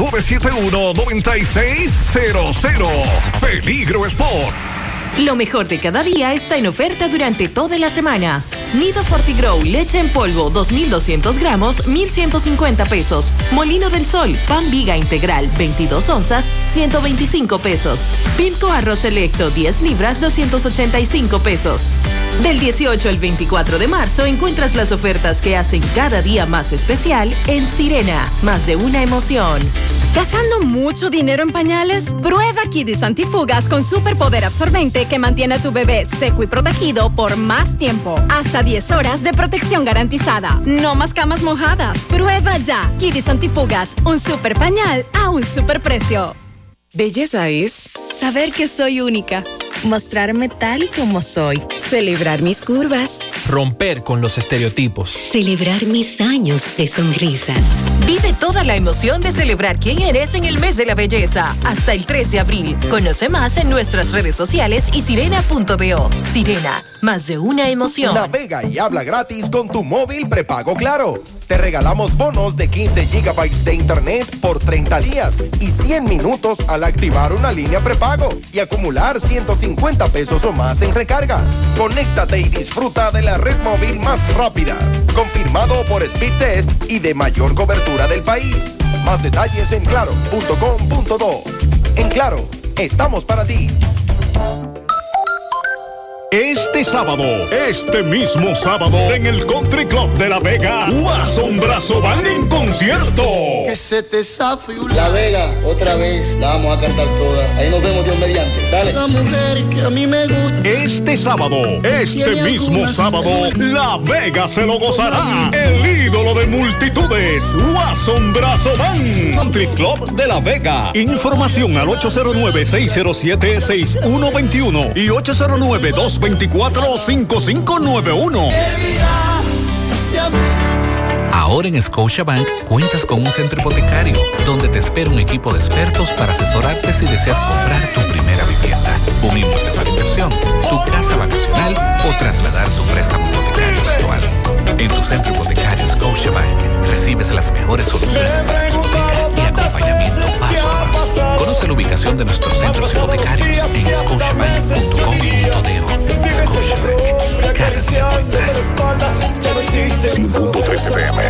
809-971-9600. Peligro Sport. Lo mejor de cada día está en oferta durante toda la semana. Nido Fortigrow, leche en polvo, 2.200 gramos, 1.150 pesos. Molino del Sol, pan viga integral, 22 onzas, 125 pesos. Pilco Arroz Selecto, 10 libras, 285 pesos. Del 18 al 24 de marzo encuentras las ofertas que hacen cada día más especial en Sirena. Más de una emoción. ¿Gastando mucho dinero en pañales? Prueba Kidis Antifugas con superpoder absorbente que mantiene a tu bebé seco y protegido por más tiempo. Hasta 10 horas de protección garantizada. No más camas mojadas. Prueba ya. Kidis Antifugas, un super pañal a un super precio. Belleza es saber que soy única mostrarme tal y como soy, celebrar mis curvas, romper con los estereotipos, celebrar mis años de sonrisas. Vive toda la emoción de celebrar quién eres en el mes de la belleza, hasta el 13 de abril. Conoce más en nuestras redes sociales y sirena.do. Sirena, más de una emoción. Navega y habla gratis con tu móvil prepago Claro. Te regalamos bonos de 15 GB de internet por 30 días y 100 minutos al activar una línea prepago y acumular 150 pesos o más en recarga. Conéctate y disfruta de la red móvil más rápida, confirmado por Speedtest y de mayor cobertura del país. Más detalles en claro.com.do. En Claro, estamos para ti. Este sábado, este mismo sábado, en el Country Club de La Vega, Asombrazo van en concierto. Que se te La Vega, otra vez, la vamos a cantar toda. Ahí nos vemos Dios mediante. Dale. La mujer que a mí me gusta. Este sábado, este mismo sábado, La Vega se lo gozará. El ídolo de multitudes, Asombrazo van. Country Club de La Vega. Información al 809-607-6121 y 809 2 245591. Ahora en Scotiabank cuentas con un centro hipotecario donde te espera un equipo de expertos para asesorarte si deseas comprar tu primera vivienda, un inmueble para inversión, tu casa vacacional o trasladar tu préstamo hipotecario actual. En tu centro hipotecario Scotiabank recibes las mejores soluciones para tu hipoteca y acompañamiento paso a paso. Conoce la ubicación de nuestros centros hipotecarios en scotiabank.com.do. 5.3 FM.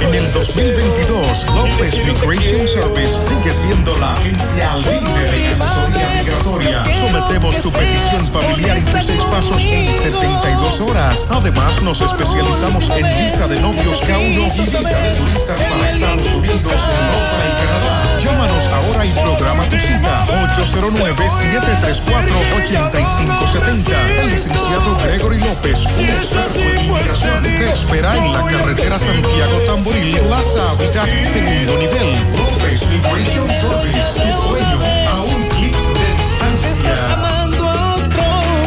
En el 2022, López Migration Service sigue siendo la agencia líder en asesoría migratoria. Sometemos tu petición familiar en tus seis pasos en 72 horas. Además, nos especializamos en visa de novios K1 y visa de turistas para Estados Unidos, Europa y Canadá. Llámanos ahora y programa tu cita 809-734-8570. El licenciado Gregory López, un experto en inmigración, te espera en la carretera Santiago Tamboril, Plaza Habitat, segundo nivel. López Immigration Service, tu sueño a un clic de distancia.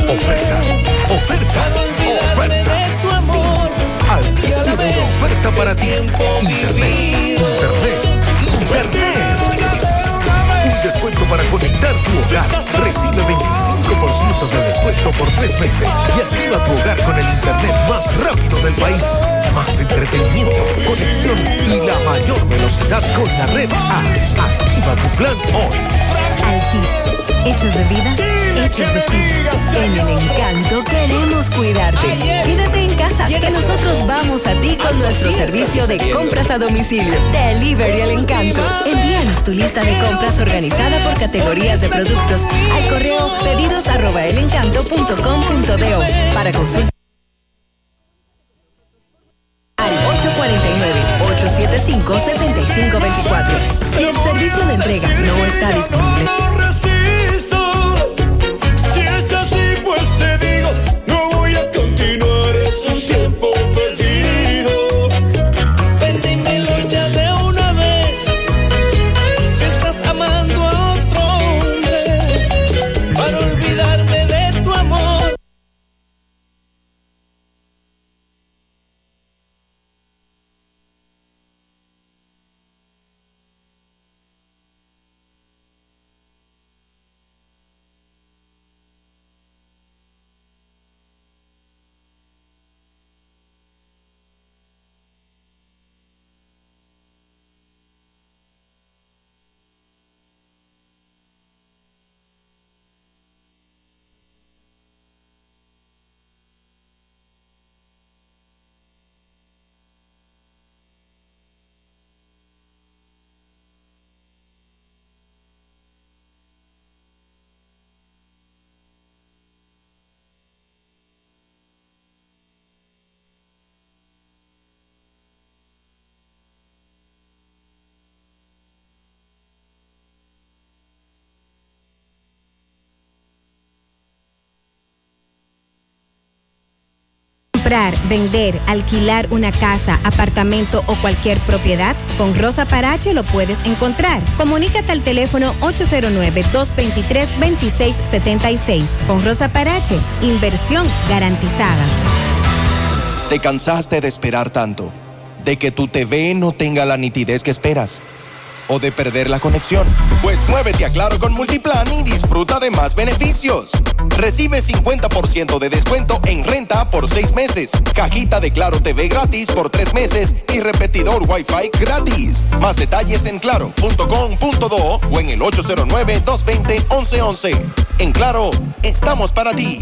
Oferta, oferta, oferta. Al tiene una oferta para ti. Internet, internet, internet descuento para conectar tu hogar. Recibe 25% de descuento por tres meses y activa tu hogar con el internet más rápido del país. Más entretenimiento, conexión y la mayor velocidad con la red A. Activa tu plan hoy. Altis. Hechos de vida, hechos de fin. En el encanto queremos cuidarte. Quédate en casa, que nosotros vamos a ti con nuestro servicio de compras a domicilio. Delivery al encanto. Envíanos tu lista de compras organizada por categorías de productos al correo pedidos arroba para consultar. Al 849-875-6524. Si el servicio de entrega no está disponible. Comprar, vender, alquilar una casa, apartamento o cualquier propiedad? Con Rosa Parache lo puedes encontrar. Comunícate al teléfono 809-223-2676. Con Rosa Parache, inversión garantizada. ¿Te cansaste de esperar tanto? ¿De que tu TV no tenga la nitidez que esperas? O de perder la conexión? Pues muévete a Claro con Multiplan y disfruta de más beneficios. Recibe 50% de descuento en renta por seis meses, cajita de Claro TV gratis por tres meses y repetidor Wi-Fi gratis. Más detalles en claro.com.do o en el 809-220-1111. En Claro, estamos para ti.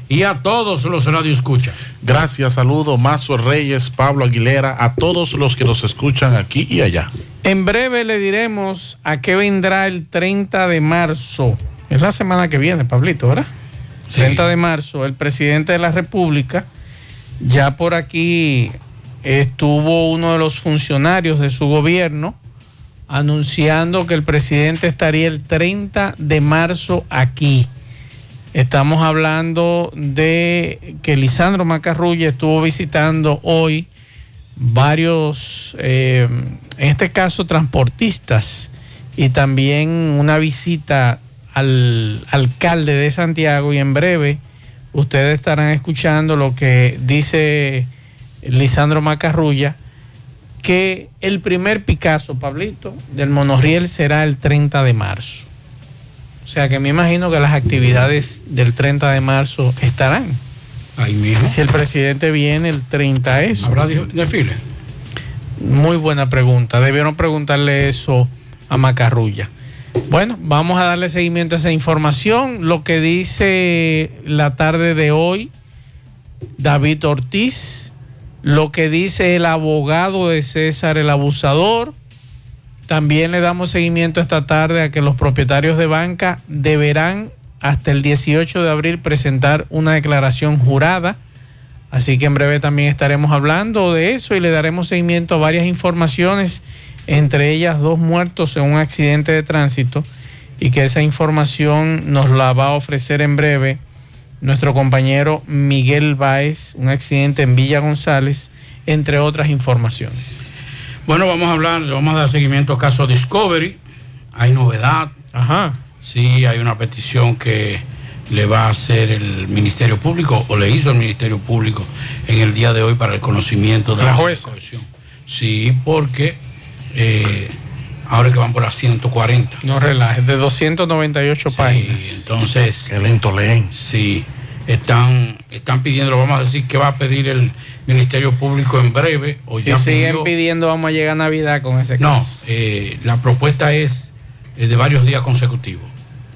y a todos los radio escuchan. Gracias, saludo Mazo Reyes, Pablo Aguilera, a todos los que nos escuchan aquí y allá. En breve le diremos a qué vendrá el 30 de marzo. Es la semana que viene, Pablito, ¿verdad? 30 de marzo, el presidente de la República, ya por aquí estuvo uno de los funcionarios de su gobierno anunciando que el presidente estaría el 30 de marzo aquí. Estamos hablando de que Lisandro Macarrulla estuvo visitando hoy varios, eh, en este caso, transportistas y también una visita al alcalde de Santiago y en breve ustedes estarán escuchando lo que dice Lisandro Macarrulla, que el primer Picasso, Pablito, del monorriel será el 30 de marzo. O sea que me imagino que las actividades del 30 de marzo estarán. Ahí mismo. Si el presidente viene el 30 es. ¿Habrá desfile? Muy buena pregunta. Debieron preguntarle eso a Macarrulla. Bueno, vamos a darle seguimiento a esa información. Lo que dice la tarde de hoy David Ortiz, lo que dice el abogado de César el abusador, también le damos seguimiento esta tarde a que los propietarios de banca deberán hasta el 18 de abril presentar una declaración jurada. Así que en breve también estaremos hablando de eso y le daremos seguimiento a varias informaciones, entre ellas dos muertos en un accidente de tránsito y que esa información nos la va a ofrecer en breve nuestro compañero Miguel Báez, un accidente en Villa González, entre otras informaciones. Bueno, vamos a hablar, le vamos a dar seguimiento al caso Discovery. Hay novedad. Ajá. Sí, hay una petición que le va a hacer el Ministerio Público o le hizo el Ministerio Público en el día de hoy para el conocimiento de la, jueza. Sí, porque eh, ahora que van por las 140. No relajes, de 298 sí, páginas. Entonces. Qué lento leen. Sí, están, están pidiendo, vamos a decir que va a pedir el Ministerio Público en breve. O si siguen pidiendo, vamos a llegar a Navidad con ese caso. No, eh, la propuesta es eh, de varios días consecutivos.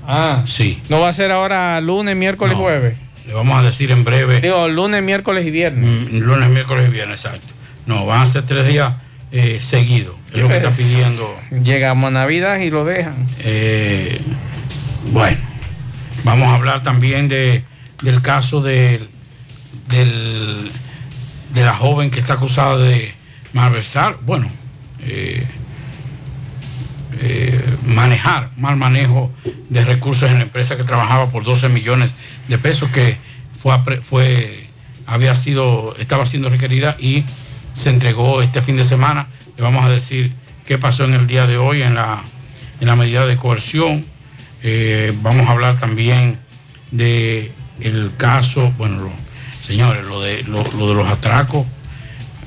Ah, sí. ¿No va a ser ahora lunes, miércoles, y jueves? Le vamos a decir en breve. Digo, lunes, miércoles y viernes. Mm, lunes, miércoles y viernes, exacto. No, van a ser tres días eh, seguidos. Es lo que está pidiendo. Llegamos a Navidad y lo dejan. bueno, vamos a hablar también de, del caso del de la joven que está acusada de malversar, bueno, eh, eh, manejar, mal manejo de recursos en la empresa que trabajaba por 12 millones de pesos, que fue, fue había sido, estaba siendo requerida y se entregó este fin de semana. Le vamos a decir qué pasó en el día de hoy en la, en la medida de coerción. Eh, vamos a hablar también de el caso, bueno, señores, lo de, lo, de los atracos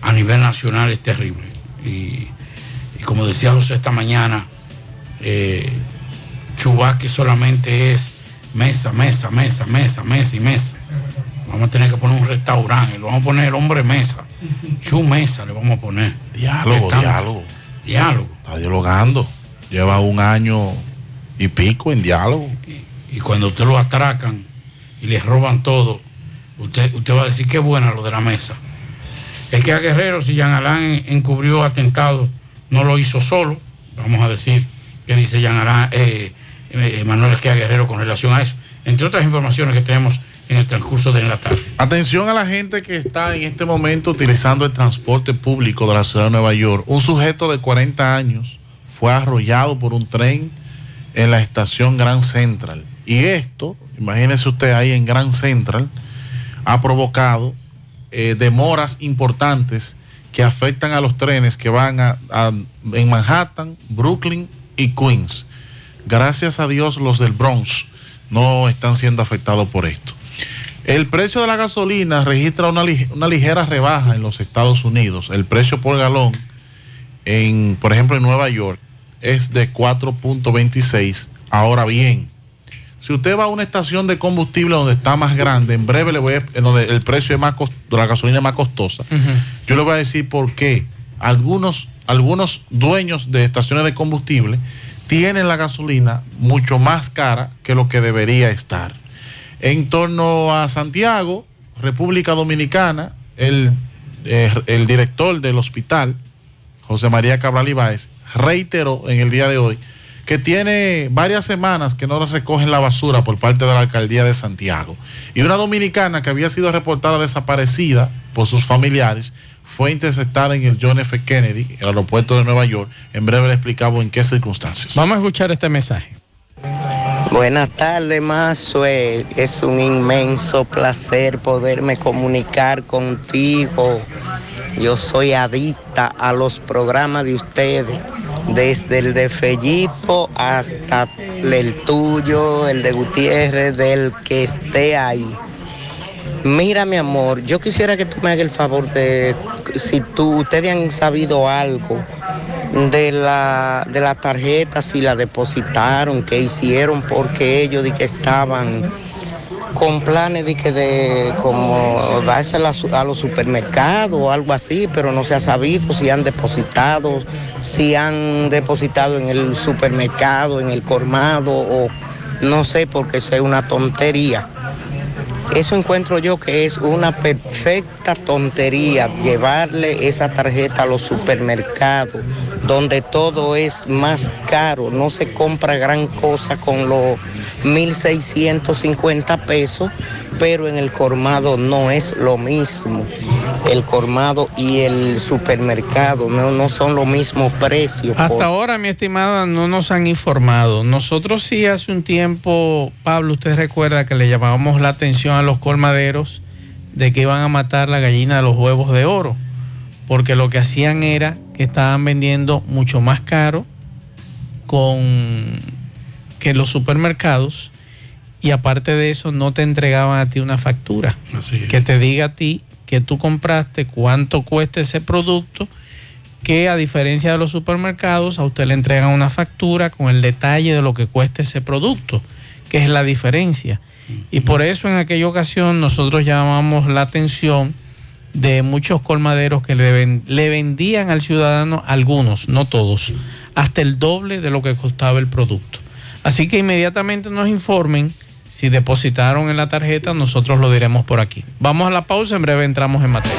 a nivel nacional es terrible. Y, como decía José esta mañana, eh, Chubasque solamente es mesa, mesa, mesa, mesa, mesa y mesa. Vamos a tener que poner un restaurante, lo vamos a poner el hombre mesa. Chu mesa le vamos a poner. Diálogo, diálogo. Diálogo. Está dialogando. Lleva un año y pico en diálogo. Y, cuando usted lo atracan y le roban todo, usted, usted va a decir qué buena lo de la mesa. Es que a Guerrero, si Jean Alain encubrió atentado, no lo hizo solo. Vamos a decir que dice Jean Alain, eh, eh, Manuel Esquia Guerrero con relación a eso. Entre otras informaciones que tenemos en el transcurso de la tarde. Atención a la gente que está en este momento utilizando el transporte público de la ciudad de Nueva York. Un sujeto de 40 años fue arrollado por un tren en la estación Grand Central. Y esto, imagínese usted ahí en Grand Central, ha provocado eh, demoras importantes que afectan a los trenes que van a, en Manhattan, Brooklyn y Queens. Gracias a Dios los del Bronx no están siendo afectados por esto. El precio de la gasolina registra una, ligera rebaja en los Estados Unidos. El precio por galón, en, por ejemplo, en Nueva York, es de 4.26. Ahora bien, si usted va a una estación de combustible donde está más grande, en breve le voy a, donde el precio es más la gasolina es más costosa, yo le voy a decir por qué algunos, algunos dueños de estaciones de combustible tienen la gasolina mucho más cara que lo que debería estar. En torno a Santiago, República Dominicana, el, eh, el director del hospital, José María Cabral Ibáez, reiteró en el día de hoy que tiene varias semanas que no recogen la basura por parte de la alcaldía de Santiago. Y una dominicana que había sido reportada desaparecida por sus familiares fue interceptada en el John F. Kennedy, el aeropuerto de Nueva York. En breve le explicamos en qué circunstancias. Vamos a escuchar este mensaje. Buenas tardes, Mazue. Es un inmenso placer poderme comunicar contigo. Yo soy adicta a los programas de ustedes, desde el de Fellito hasta el tuyo, el de Gutiérrez, del que esté ahí. Mira, mi amor, yo quisiera que tú me hagas el favor de, si tú, ustedes han sabido algo de la, de tarjeta, si la depositaron, qué hicieron, porque ellos de que estaban con planes de que de como dársela a los supermercados o algo así, pero no se ha sabido si han depositado, si han depositado en el supermercado, en el colmado o no sé, porque es una tontería. Eso encuentro yo que es una perfecta tontería llevarle esa tarjeta a los supermercados, donde todo es más caro, no se compra gran cosa con los 1.650 pesos, pero en el colmado no es lo mismo. El colmado y el supermercado no, no son los mismos precios. Hasta ahora, mi estimada, no nos han informado. Nosotros sí hace un tiempo, Pablo, usted recuerda que le llamábamos la atención a los colmaderos de que iban a matar la gallina de los huevos de oro, porque lo que hacían era que estaban vendiendo mucho más caro con que los supermercados y aparte de eso no te entregaban a ti una factura que te diga a ti que tú compraste, cuánto cuesta ese producto, que a diferencia de los supermercados a usted le entregan una factura con el detalle de lo que cuesta ese producto, que es la diferencia. Y por eso en aquella ocasión nosotros llamamos la atención de muchos colmaderos que le, le vendían al ciudadano, algunos, no todos, hasta el doble de lo que costaba el producto. Así que inmediatamente nos informen si depositaron en la tarjeta, nosotros lo diremos por aquí. Vamos a la pausa, en breve entramos en materia.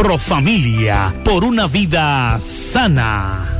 Profamilia. Por una vida sana.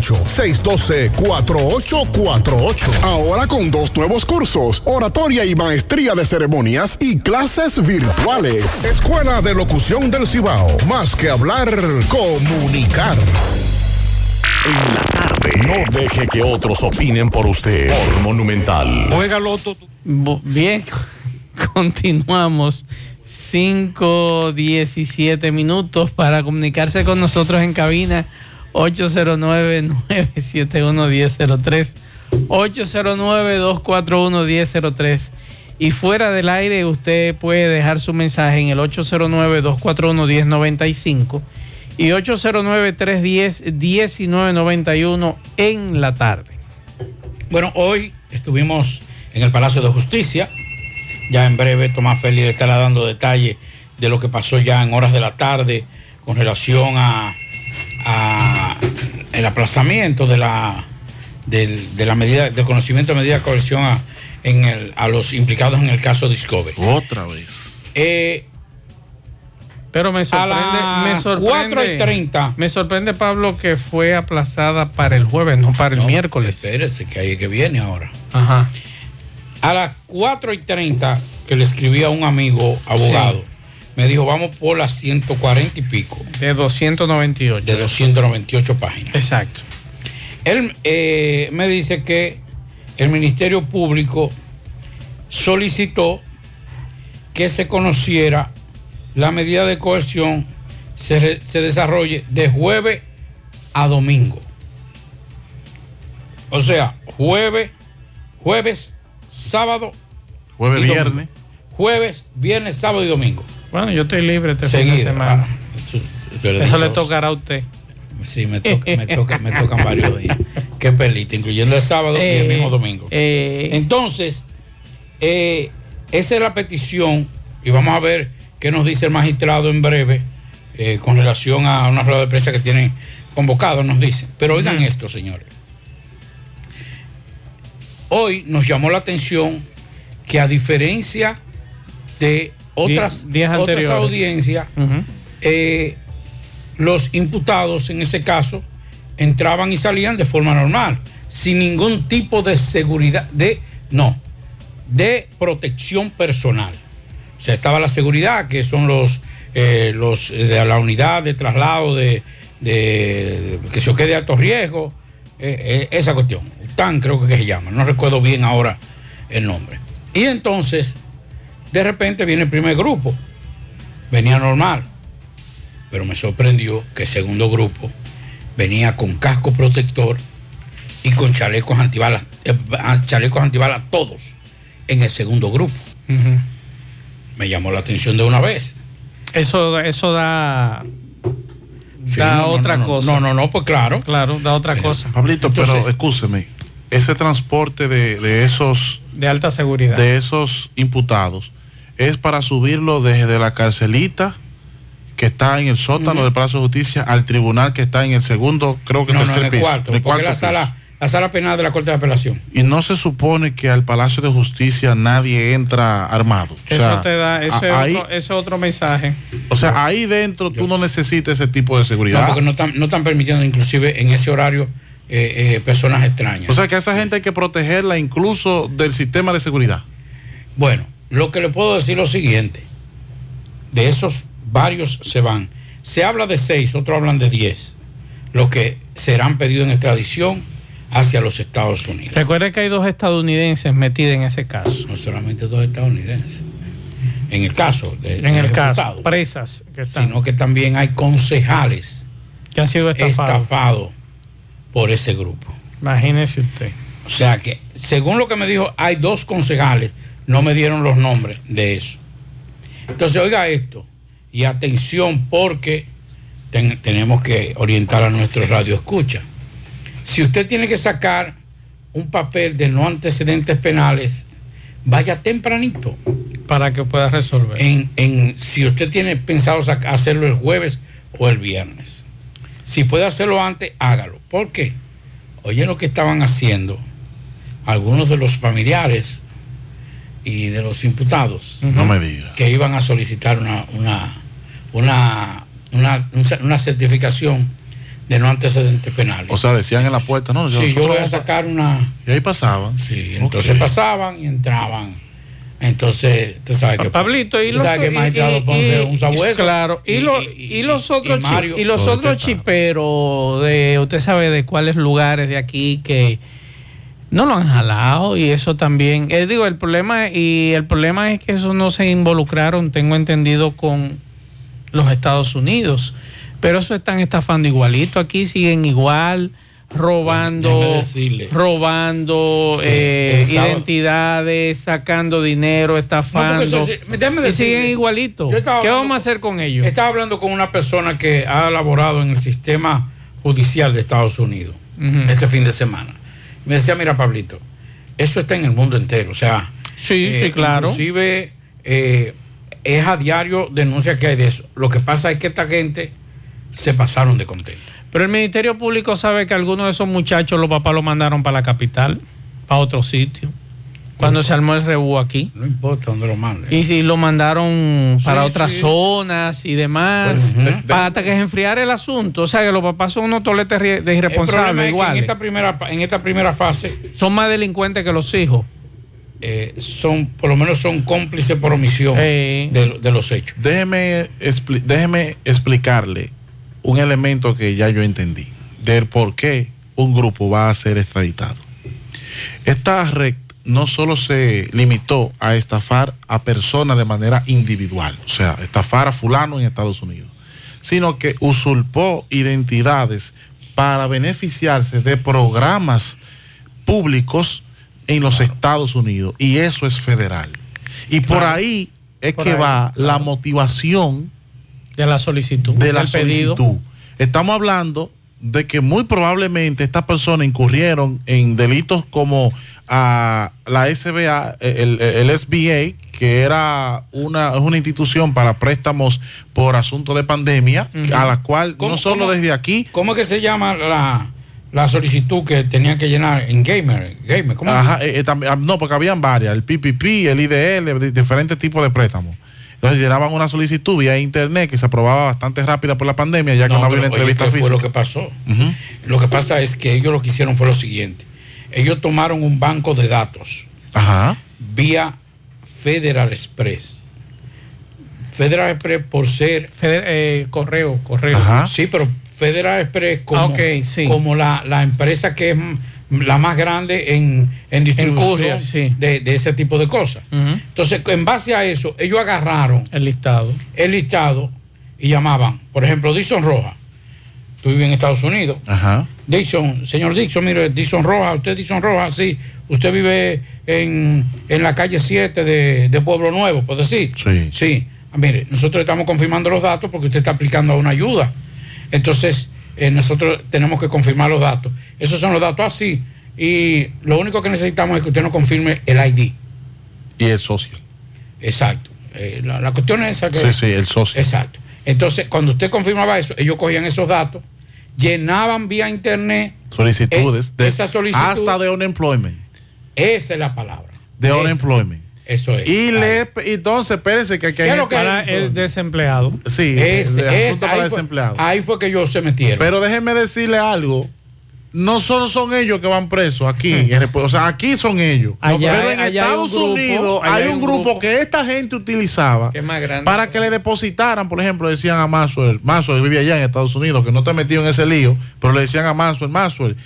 612-4848. Ahora con dos nuevos cursos, oratoria y maestría de ceremonias y clases virtuales. Escuela de Locución del Cibao. Más que hablar, comunicar. En la tarde. No deje que otros opinen por usted. Por Monumental. Juega Loto. Bien, continuamos. 5, 17 minutos para comunicarse con nosotros en cabina 809-971-1003, 809-241-1003. Y fuera del aire usted puede dejar su mensaje en el 809-241-1095 y 809-310-1991 en la tarde. Bueno, hoy estuvimos en el Palacio de Justicia. Ya en breve Tomás Félix estará dando detalles de lo que pasó ya en horas de la tarde con relación a, a el aplazamiento de la, del, de la medida, del conocimiento de medida de coerción a, en el, a los implicados en el caso Discovery. Otra vez. Eh, Pero me sorprende, las me sorprende. 4 y 30. Me sorprende, Pablo, que fue aplazada para el jueves, no para el miércoles. Espérese, que ahí es que viene ahora. Ajá. A las 4 y 30 que le escribí a un amigo abogado, me dijo, vamos por las 140 y pico. De 298. De 298 páginas. Exacto. Él eh, me dice que el Ministerio Público solicitó que se conociera la medida de coerción se, re- se desarrolle de jueves a domingo. O sea, jueves, jueves, sábado, Jueves, y domingo. viernes. Jueves, viernes, sábado y domingo. Bueno, yo estoy libre este fin de Seguido. semana. Ah, tú- tú eres Eso le tocará a usted. Sí, me, toca, me, toca- me tocan varios días. Qué pelita, incluyendo el sábado y el Eh, mismo domingo. Entonces, eh, esa es la petición y vamos a ver qué nos dice el magistrado en breve eh, con relación a una rueda de prensa que tienen convocado, nos dice. Pero oigan esto, señores. Hoy nos llamó la atención que a diferencia de otras, días otras audiencias, eh, los imputados en ese caso entraban y salían de forma normal, sin ningún tipo de seguridad, de, no, de protección personal. O sea, estaba la seguridad, que son los, eh, los de la unidad de traslado de, de- que se quede de alto riesgo, eh, esa cuestión. TAN creo que se llama, no recuerdo bien ahora el nombre. Y entonces, de repente viene el primer grupo, venía normal, pero me sorprendió que el segundo grupo venía con casco protector y con chalecos antibalas, eh, chalecos antibalas todos en el segundo grupo. Me llamó la atención de una vez. Eso, eso da, Sí, da no, otra no, no. cosa. No, no, no, pues claro. Claro, da otra cosa. Pablito, pero escúcheme, ese transporte de, de esos De alta seguridad. de esos imputados es para subirlo desde la carcelita que está en el sótano del Palacio de Justicia al tribunal que está en el segundo, creo que No, no, tercer en el piso, cuarto, en el porque cuarto la piso. sala, la sala penal de la Corte de Apelación. Y no se supone que al Palacio de Justicia nadie entra armado. O Eso te da, ese, ahí, otro, ese otro mensaje. o sea, ahí dentro tú no necesitas ese tipo de No, seguridad. porque no están, no están permitiendo inclusive en ese horario eh, eh, personas extrañas. o sea, que a esa gente hay que protegerla incluso del sistema de seguridad. Bueno, lo que le puedo decir es lo siguiente. De esos varios se van. Se habla de seis, otros hablan de diez. Los que serán pedidos en extradición hacia los Estados Unidos. Recuerde que hay dos estadounidenses metidos en ese caso. No solamente dos estadounidenses. En el caso de, En el caso, presas que están, sino que también hay concejales que han sido estafados. estafados por ese grupo. Imagínese usted. O sea que, según lo que me dijo, hay dos concejales, no me dieron los nombres de eso. Entonces, oiga esto, y atención porque ten- tenemos que orientar a nuestro radio escucha. Si usted tiene que sacar un papel de no antecedentes penales, vaya tempranito. Para que pueda resolver. En, en- si usted tiene pensado hacerlo el jueves o el viernes. Si puede hacerlo antes, hágalo. ¿Por qué? Oye lo que estaban haciendo algunos de los familiares y de los imputados No me diga. que iban a solicitar una, una, una, una, una certificación de no antecedentes penales. O sea, decían en la puerta, no, Sí, yo voy a sacar una... Y ahí pasaban. Sí, entonces pasaban y entraban Entonces, tú sabes que Pablito y los sabes que y- Ponce un y- sabueso. claro y, lo- y los otros chi- Mario. y los otros chiperos de usted sabe de cuáles lugares de aquí que no lo han jalado y eso también eh, digo el problema y el problema es que eso no se involucraron tengo entendido con los Estados Unidos. Pero eso están estafando igualito aquí siguen igual robando robando eh, identidades sacando dinero estafando eso déjame y siguen igualito. ¿qué hablando vamos a hacer con ellos? Estaba hablando con una persona que ha elaborado en el sistema judicial de Estados Unidos este fin de semana. Me decía, mira, Pablito, eso está en el mundo entero. O sea, Sí, sí, claro. Inclusive eh, es a diario denuncia que hay de eso. Lo que pasa es que esta gente se pasaron de contento. Pero el Ministerio Público sabe que algunos de esos muchachos los papás los mandaron para la capital, para otro sitio, cuando se armó el rebú aquí. No importa dónde lo manden. Y si lo mandaron para Sí, otras sí. zonas y demás, Pues, de- hasta que se enfriara el asunto. O sea, que los papás son unos toletes de irresponsables es que igual. en esta primera, en esta primera fase Son más delincuentes que los hijos. eh, son, por lo menos son cómplices por omisión de, de los hechos. Déjeme, expli- déjeme explicarle un elemento que ya yo entendí, del por qué un grupo va a ser extraditado. Esta no solo se limitó a estafar a personas de manera individual, o sea, estafar a fulano en Estados Unidos, sino que usurpó identidades para beneficiarse de programas públicos en los Estados Unidos y eso es federal. Y por ahí es Por que ahí, va la motivación De la solicitud. de la pedido. solicitud. Estamos hablando de que muy probablemente estas personas incurrieron en delitos como ah, la SBA, el, el SBA, que era una, una institución para préstamos por asunto de pandemia, a la cual ¿Cómo- no solo cómo- desde aquí, ¿Cómo es que se llama la, la solicitud que tenían que llenar en Gamer? Gamer ¿cómo? Ajá, eh, eh, ah, no, porque habían varias, el PPP, el IDL, di- diferentes tipos de préstamos. Entonces llenaban una solicitud vía internet que se aprobaba bastante rápida por la pandemia, ya que no, No, había una oye, entrevista ¿qué física. fue lo que pasó? Lo que pasa es que ellos lo que hicieron fue lo siguiente. Ellos tomaron un banco de datos Ajá. vía Federal Express. Federal Express por ser... Feder- eh, correo, correo. Ajá. Sí, pero Federal Express como, Ah, ok, sí. como la, la empresa que es la más grande en, en distribución courier, sí. de, de ese tipo de cosas. Entonces, en base a eso, ellos agarraron El listado. el listado y llamaban, por ejemplo, Dixon Roja. Tú vives en Estados Unidos. Ajá. Dixon, señor Dixon, mire, Dixon Roja, usted Dixon Roja, sí. Usted vive en, en la calle 7 de, de Pueblo Nuevo, por decir. Sí. Sí. Ah, mire, nosotros estamos confirmando los datos porque usted está aplicando a una ayuda. Entonces, eh, nosotros tenemos que confirmar los datos. Esos son los datos así. Y lo único que necesitamos es que usted nos confirme el ID. Y el socio. Exacto. Eh, la, la cuestión es esa que... Sí, sí, el socio. Exacto. Entonces, cuando usted confirmaba eso, ellos cogían esos datos, llenaban vía internet Solicitudes. Eh, de- esa solicitud- Hasta de unemployment. Esa es la palabra. De Esa. unemployment. Eso es. Y le, entonces, espérese que aquí hay ¿Qué es que- Para el desempleado. Sí, ese, asunto para ahí, fue, desempleados. ahí fue que ellos se metieron. Pero déjeme decirle algo. No solo son ellos que van presos aquí, en o sea, aquí son ellos. Allá- Pero en allá hay un Estados grupo, Unidos hay un grupo, que esta gente utilizaba Que es más grande. para que le depositaran, por ejemplo, decían a Maxwell, Maxwell vive allá en Estados Unidos, que no te metido en ese lío, pero le decían a Maxwell, Maxwell,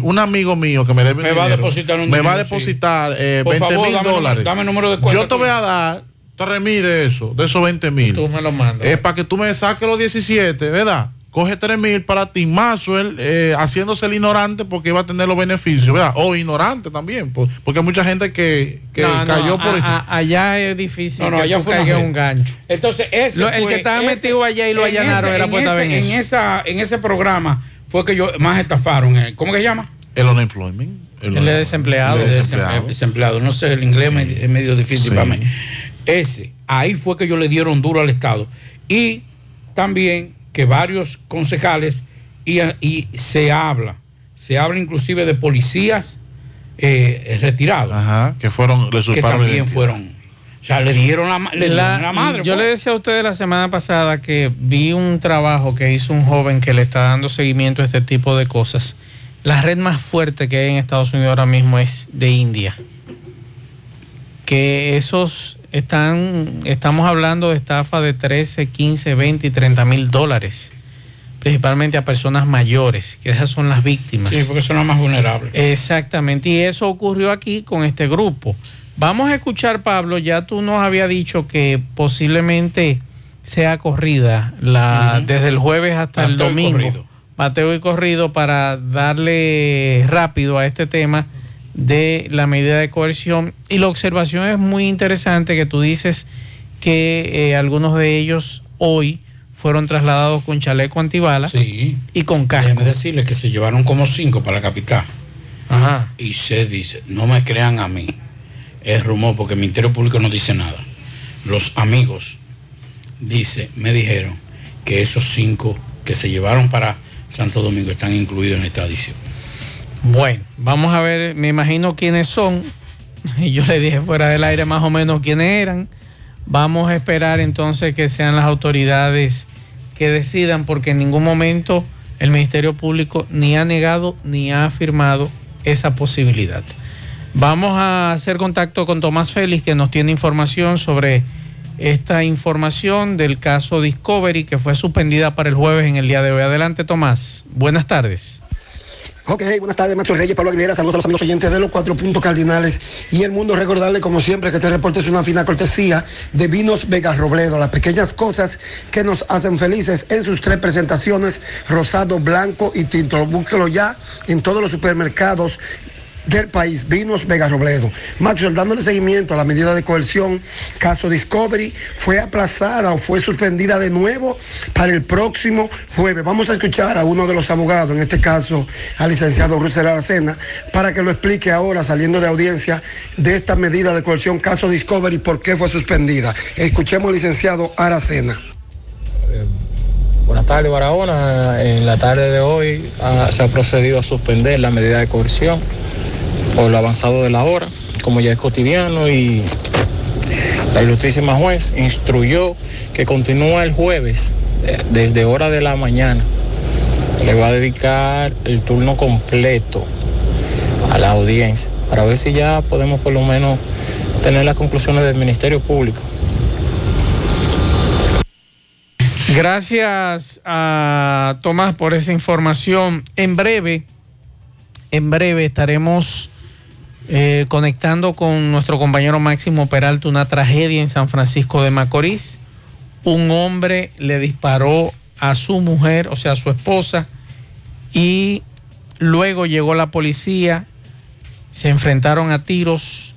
un amigo mío que me debe Me va a depositar un me va a dinero, sí. depositar eh, Por 20 favor, mil dame dólares. dame número de cuenta Yo te voy a dar 3 mil de eso, de esos 20 mil. Tú me lo mandas. Es para que tú me saques los 17, ¿verdad? Coge 3 mil para ti, Maxwell, eh, haciéndose el ignorante porque iba a tener los beneficios, ¿verdad? O ignorante también, por- porque hay mucha gente que, que No, no, cayó por... a- a- allá es difícil No, no, que allá tú fue un gancho. Entonces, ese Lo- el fue- que estaba ese- metido allá y lo allanaron ese- era ese- en en, esa, en ese programa fue que yo más estafaron. eh, ¿Cómo que se llama? El unemployment. El de desempleado. El de desempleado. desempleado. No sé, el inglés es medio difícil Sí. para mí. Ese, ahí fue que ellos le dieron duro al Estado. Y también que varios concejales, y, y se habla, se habla inclusive de policías eh, retirados, Ajá, que fueron, le que también fueron, o sea, le dieron la, ma- le dieron La- la madre. yo pues. le decía a ustedes la semana pasada que vi un trabajo que hizo un joven que le está dando seguimiento a este tipo de cosas. La red más fuerte que hay en Estados Unidos ahora mismo es de India. que esos están, estamos hablando de estafa de 13, 15, 20 y 30 mil dólares, principalmente a personas mayores, que esas son las víctimas. Sí, porque son las más vulnerables. Exactamente, y eso ocurrió aquí con este grupo. Vamos a escuchar, Pablo, ya tú nos había dicho que posiblemente sea corrida la, desde el jueves hasta el domingo. Pateo y corrido para darle rápido a este tema de la medida de coerción. Y la observación es muy interesante que tú dices que eh, algunos de ellos hoy fueron trasladados con chaleco antibala sí. y con casco. Déjeme decirles que se llevaron como cinco para la capital. Ajá. Y se dice, no me crean a mí, es rumor porque el Ministerio Público no dice nada. Los amigos, dice, me dijeron que esos cinco que se llevaron para Santo Domingo están incluidos en la extradición. Bueno, vamos a ver, me imagino quiénes son. Y yo le dije fuera del aire más o menos quiénes eran. Vamos a esperar entonces que sean las autoridades que decidan, porque en ningún momento el Ministerio Público ni ha negado ni ha afirmado esa posibilidad. Vamos a hacer contacto con Tomás Félix, que nos tiene información sobre esta información del caso Discovery, que fue suspendida para el jueves en el día de hoy. Adelante, Tomás. Buenas tardes. Ok, buenas tardes, Maestro Reyes, Pablo Aguilera, saludos a los amigos oyentes de los cuatro puntos cardinales y el mundo. Recordarle, como siempre, que este reporte es una fina cortesía de Vinos Vega Robledo, las pequeñas cosas que nos hacen felices en sus tres presentaciones, rosado, blanco y tinto. Búsquelo ya en todos los supermercados del país, Vinos Vega Robledo. Maxwell, dándole seguimiento a la medida de coerción, caso Discovery, fue aplazada o fue suspendida de nuevo para el próximo jueves. Vamos a escuchar a uno de los abogados, en este caso al licenciado Russell Aracena, para que lo explique ahora, saliendo de audiencia, de esta medida de coerción, caso Discovery, por qué fue suspendida. Escuchemos al licenciado Aracena. Eh, buenas tardes, Barahona. En la tarde de hoy ah, se ha procedido a suspender la medida de coerción por lo avanzado de la hora, como ya es cotidiano, y la ilustrísima juez instruyó que continúa el jueves eh, desde hora de la mañana. Le va a dedicar el turno completo a la audiencia para ver si ya podemos por lo menos tener las conclusiones del Ministerio Público. Gracias a Tomás por esa información. En breve, en breve estaremos eh, conectando con nuestro compañero Máximo Peralta una tragedia en San Francisco de Macorís. Un hombre le disparó a su mujer, o sea, a su esposa, y luego llegó la policía, se enfrentaron a tiros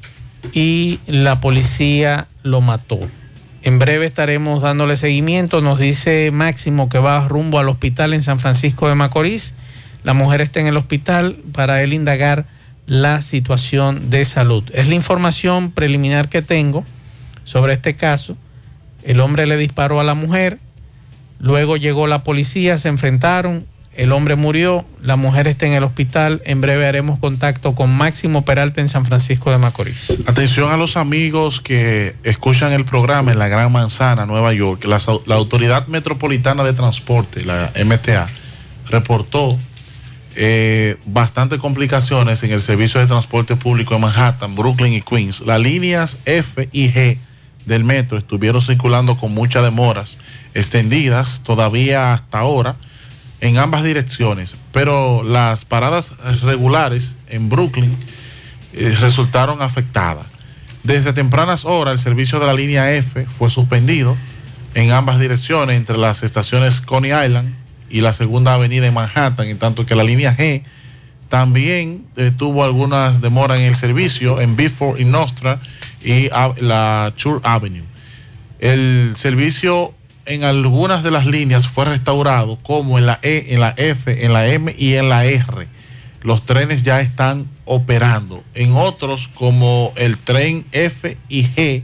y la policía lo mató. En breve estaremos dándole seguimiento. Nos dice Máximo que va rumbo al hospital en San Francisco de Macorís. La mujer está en el hospital para él indagar la situación de salud. Es la información preliminar que tengo sobre este caso. El hombre le disparó a la mujer, luego llegó la policía, se enfrentaron, el hombre murió, la mujer está en el hospital. En breve haremos contacto con Máximo Peralta en San Francisco de Macorís. Atención a los amigos que escuchan el programa en la Gran Manzana, Nueva York. La, la Autoridad Metropolitana de Transporte, la MTA, reportó eh, bastantes complicaciones en el servicio de transporte público en Manhattan, Brooklyn y Queens. Las líneas F y G del metro estuvieron circulando con muchas demoras extendidas todavía hasta ahora en ambas direcciones, pero las paradas regulares en Brooklyn eh, resultaron afectadas. Desde tempranas horas el servicio de la línea F fue suspendido en ambas direcciones entre las estaciones Coney Island y la segunda avenida en Manhattan, en tanto que la línea G también eh, tuvo algunas demoras en el servicio en Before y Nostra y la Chur Avenue. El servicio en algunas de las líneas fue restaurado, como en la E, en la F, en la M y en la R. Los trenes ya están operando. En otros, como el tren F y G,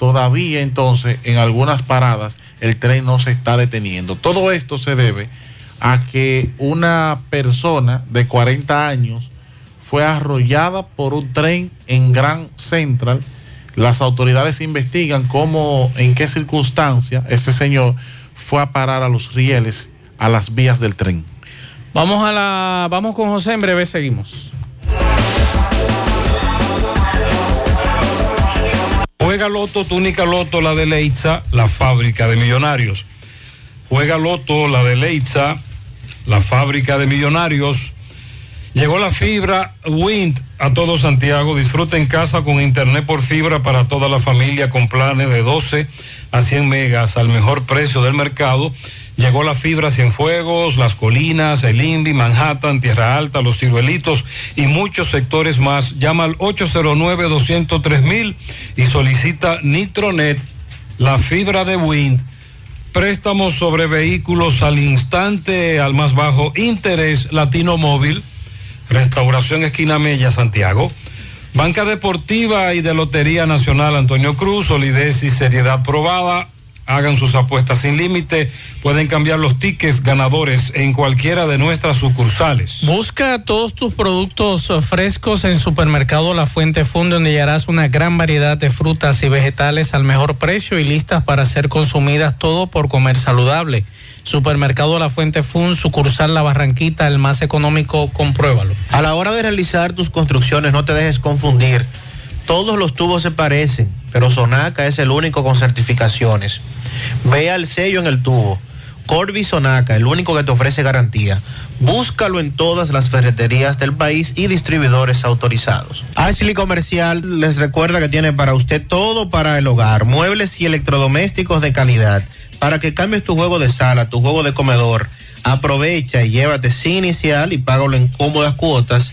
todavía entonces en algunas paradas el tren no se está deteniendo. Todo esto se debe a que una persona de 40 años fue arrollada por un tren en Grand Central. Las autoridades investigan cómo, en qué circunstancia este señor fue a parar a los rieles, a las vías del tren. Vamos a la, vamos con José, en breve seguimos. Juega Loto, túnica Loto, la de Leitza, la fábrica de millonarios. Juega Loto, la de Leitza, la fábrica de millonarios. Llegó la fibra Wind a todo Santiago. Disfruta en casa con internet por fibra para toda la familia con planes de 12 a 100 megas al mejor precio del mercado. Llegó la fibra Cienfuegos, Las Colinas, El Invi, Manhattan, Tierra Alta, Los Ciruelitos y muchos sectores más. Llama al 809-203 y solicita Nitronet, la fibra de Wind. Préstamos sobre vehículos al instante, al más bajo interés, Latino Móvil, Restauración Esquina Mella, Santiago. Banca Deportiva y de Lotería Nacional Antonio Cruz, solidez y seriedad probada hagan sus apuestas sin límite. Pueden cambiar los tickets ganadores en cualquiera de nuestras sucursales. Busca todos tus productos frescos en Supermercado La Fuente Fund, donde hallarás una gran variedad de frutas y vegetales al mejor precio y listas para ser consumidas todo por comer saludable. Supermercado La Fuente Fun, sucursal La Barranquita, el más económico, compruébalo. A la hora de realizar tus construcciones, no te dejes confundir. Todos los tubos se parecen, pero Sonaca es el único con certificaciones. Vea el sello en el tubo. Corby Sonaca, el único que te ofrece garantía. Búscalo en todas las ferreterías del país y distribuidores autorizados. Ashley Comercial les recuerda que tiene para usted todo para el hogar, muebles y electrodomésticos de calidad. Para que cambies tu juego de sala, tu juego de comedor, aprovecha y llévate sin inicial y págalo en cómodas cuotas.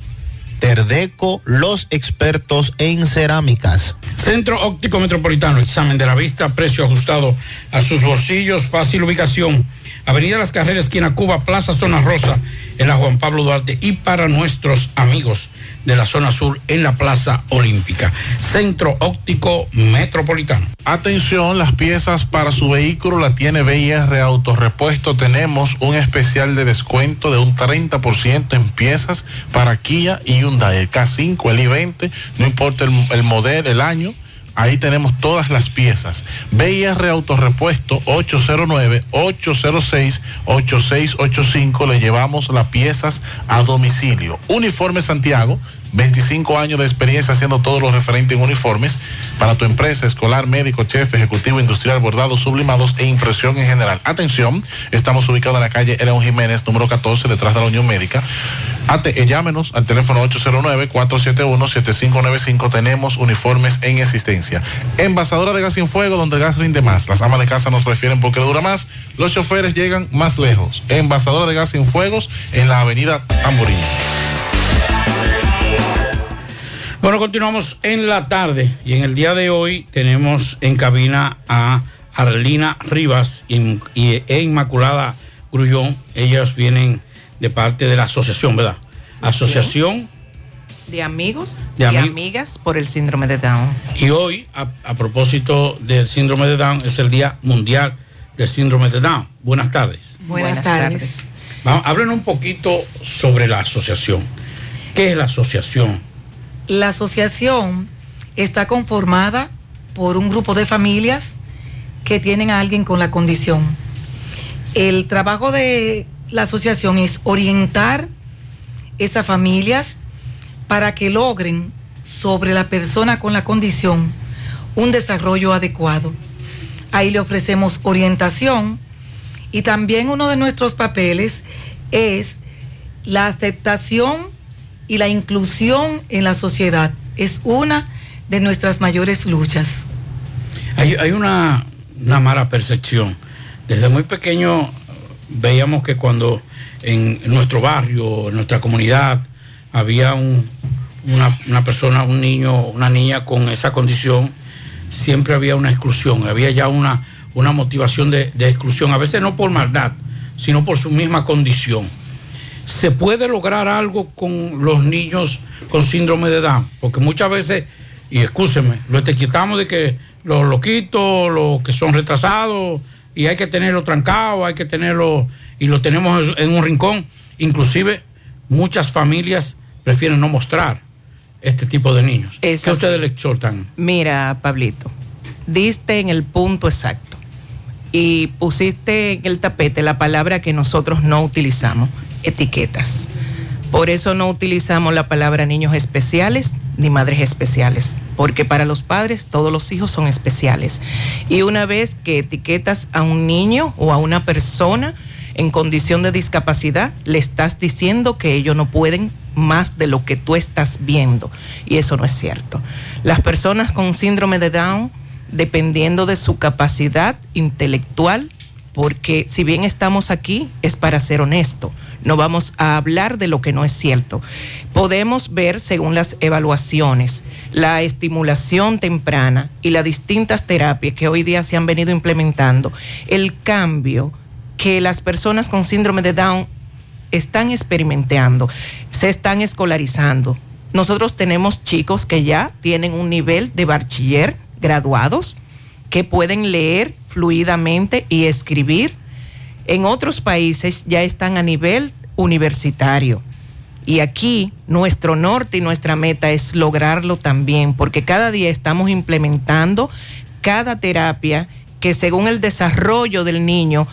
Terdeco, los expertos en cerámicas. Centro Óptico Metropolitano, examen de la vista, precio ajustado a sus bolsillos, fácil ubicación. Avenida Las Carreras, esquina Cuba, Plaza Zona Rosa, en la Juan Pablo Duarte y para nuestros amigos de la zona sur en la Plaza Olímpica. Centro Óptico Metropolitano. Atención, las piezas para su vehículo la tiene BIR Autorepuesto. Tenemos un especial de descuento de un 30% en piezas para Kia y Hyundai. El K5, el i20, no importa el, el modelo, el año Ahí tenemos todas las piezas. BIR Autorepuesto 809-806-8685. Le llevamos las piezas a domicilio. Uniforme Santiago 25 años de experiencia haciendo todo lo referente en uniformes para tu empresa, escolar, médico, chef, ejecutivo, industrial, bordados, sublimados e impresión en general. Atención, estamos ubicados en la calle León Jiménez, número 14, detrás de la Unión Médica. Ate, eh, llámenos al teléfono 809-471-7595. Tenemos uniformes en existencia. Envasadora de gas sin fuego, donde el gas rinde más. Las amas de casa nos prefieren porque dura más. Los choferes llegan más lejos. Envasadora de gas sin fuegos en la avenida Tamborín. Bueno, continuamos en la tarde y en el día de hoy tenemos en cabina a Arlina Rivas y, e Inmaculada Grullón. Ellas vienen de parte de la asociación, ¿verdad? Asociación de amigos y amigas por el síndrome de Down. Y hoy, a, propósito del síndrome de Down, es el Día Mundial del Síndrome de Down. Buenas tardes. Buenas, tardes. Vamos, hablen un poquito sobre la asociación. ¿Qué es la asociación? La asociación está conformada por un grupo de familias que tienen a alguien con la condición. El trabajo de la asociación es orientar esas familias para que logren sobre la persona con la condición un desarrollo adecuado. Ahí le ofrecemos orientación y también uno de nuestros papeles es la aceptación y la inclusión en la sociedad es una de nuestras mayores luchas. Hay, una, mala percepción Desde muy pequeño veíamos que cuando en nuestro barrio, en nuestra comunidad, había un, una, una persona, un niño, una niña con esa condición, siempre había una exclusión, había ya una, una motivación de exclusión, a veces no por maldad, sino por su misma condición. ¿Se puede lograr algo con los niños con síndrome de Down? Porque muchas veces, y escúcheme, lo etiquetamos de que los loquitos, los que son retrasados, y hay que tenerlo trancado, hay que tenerlo, y lo tenemos en un rincón. Inclusive muchas familias prefieren no mostrar este tipo de niños. Es ¿Qué ustedes le exhortan? Mira, Pablito, diste en el punto exacto y pusiste en el tapete la palabra que nosotros no utilizamos, etiquetas. Por eso no utilizamos la palabra niños especiales ni madres especiales, porque para los padres todos los hijos son especiales. Y una vez que etiquetas a un niño o a una persona en condición de discapacidad, le estás diciendo que ellos no pueden más de lo que tú estás viendo. Y eso no es cierto. Las personas con síndrome de Down, dependiendo de su capacidad intelectual, porque si bien estamos aquí es para ser honesto, no vamos a hablar de lo que no es cierto. Podemos ver, según las evaluaciones, la estimulación temprana y las distintas terapias que hoy día se han venido implementando, el cambio que las personas con síndrome de Down están experimentando, se están escolarizando. Nosotros tenemos chicos que ya tienen un nivel de bachiller graduados, que pueden leer fluidamente y escribir. En otros países ya están a nivel universitario. Y aquí nuestro norte y nuestra meta es lograrlo también, porque cada día estamos implementando cada terapia que según el desarrollo del niño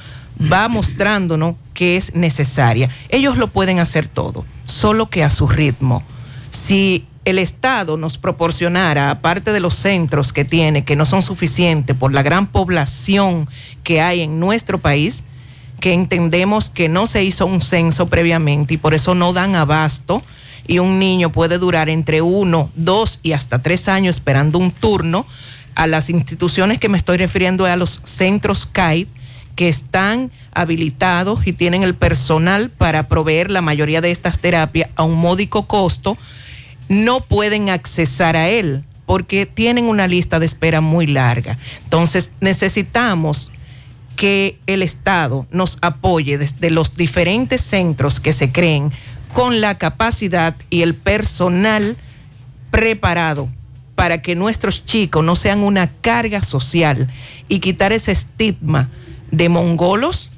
va mostrándonos que es necesaria. Ellos lo pueden hacer todo, solo que a su ritmo. Si el Estado nos proporcionara, aparte de los centros que tiene, que no son suficientes por la gran población que hay en nuestro país, que entendemos que no se hizo un censo previamente y por eso no dan abasto, y un niño puede durar entre uno, dos y hasta tres años esperando un turno, a las instituciones que me estoy refiriendo a los centros CAID, que están habilitados y tienen el personal para proveer la mayoría de estas terapias a un módico costo, no pueden accesar a él porque tienen una lista de espera muy larga. Entonces necesitamos que el Estado nos apoye desde los diferentes centros que se creen con la capacidad y el personal preparado para que nuestros chicos no sean una carga social y quitar ese estigma de mongolos,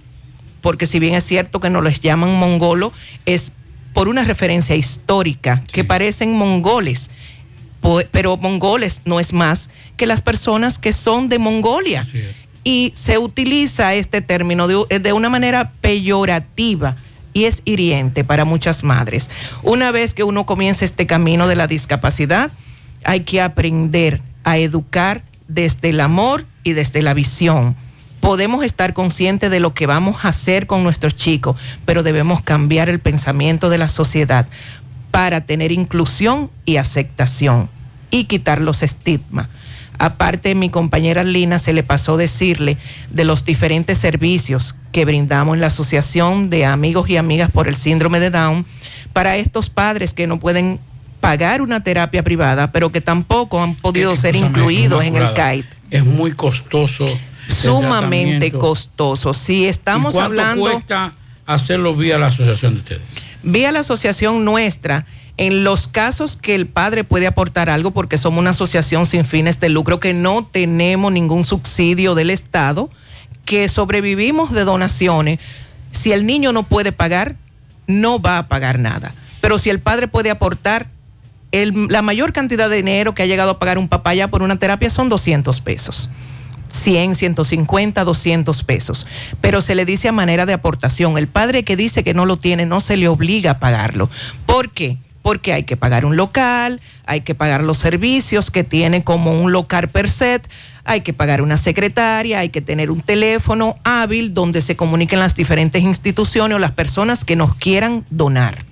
porque si bien es cierto que no les llaman mongolo, es por una referencia histórica que parecen mongoles, pero mongoles no es más que las personas que son de Mongolia. Y se utiliza este término de, de una manera peyorativa y es hiriente para muchas madres. Una vez que uno comienza este camino de la discapacidad, hay que aprender a educar desde el amor y desde la visión. Podemos estar conscientes de lo que vamos a hacer con nuestros chicos, pero debemos cambiar el pensamiento de la sociedad para tener inclusión y aceptación y quitar los estigmas. Aparte, mi compañera Lina se le pasó decirle de los diferentes servicios que brindamos en la Asociación de Amigos y Amigas por el Síndrome de Down para estos padres que no pueden pagar una terapia privada, pero que tampoco han podido ser incluidos en el CAIT. Es muy costoso. Sumamente costoso. Si estamos ¿Y cuánto hablando cuesta hacerlo vía la asociación de ustedes? vía la asociación nuestra, en los casos que el padre puede aportar algo, porque somos una asociación sin fines de lucro, que no tenemos ningún subsidio del Estado, que sobrevivimos de donaciones, si el niño no puede pagar, no va a pagar nada. Pero si el padre puede aportar, la mayor cantidad de dinero que ha llegado a pagar un papá ya por una terapia son 200 pesos. 100, 150, 200 pesos. Pero se le dice a manera de aportación. El padre que dice que no lo tiene no se le obliga a pagarlo. ¿Por qué? Porque hay que pagar un local, hay que pagar los servicios que tiene como un local per set, hay que pagar una secretaria, hay que tener un teléfono hábil donde se comuniquen las diferentes instituciones o las personas que nos quieran donar.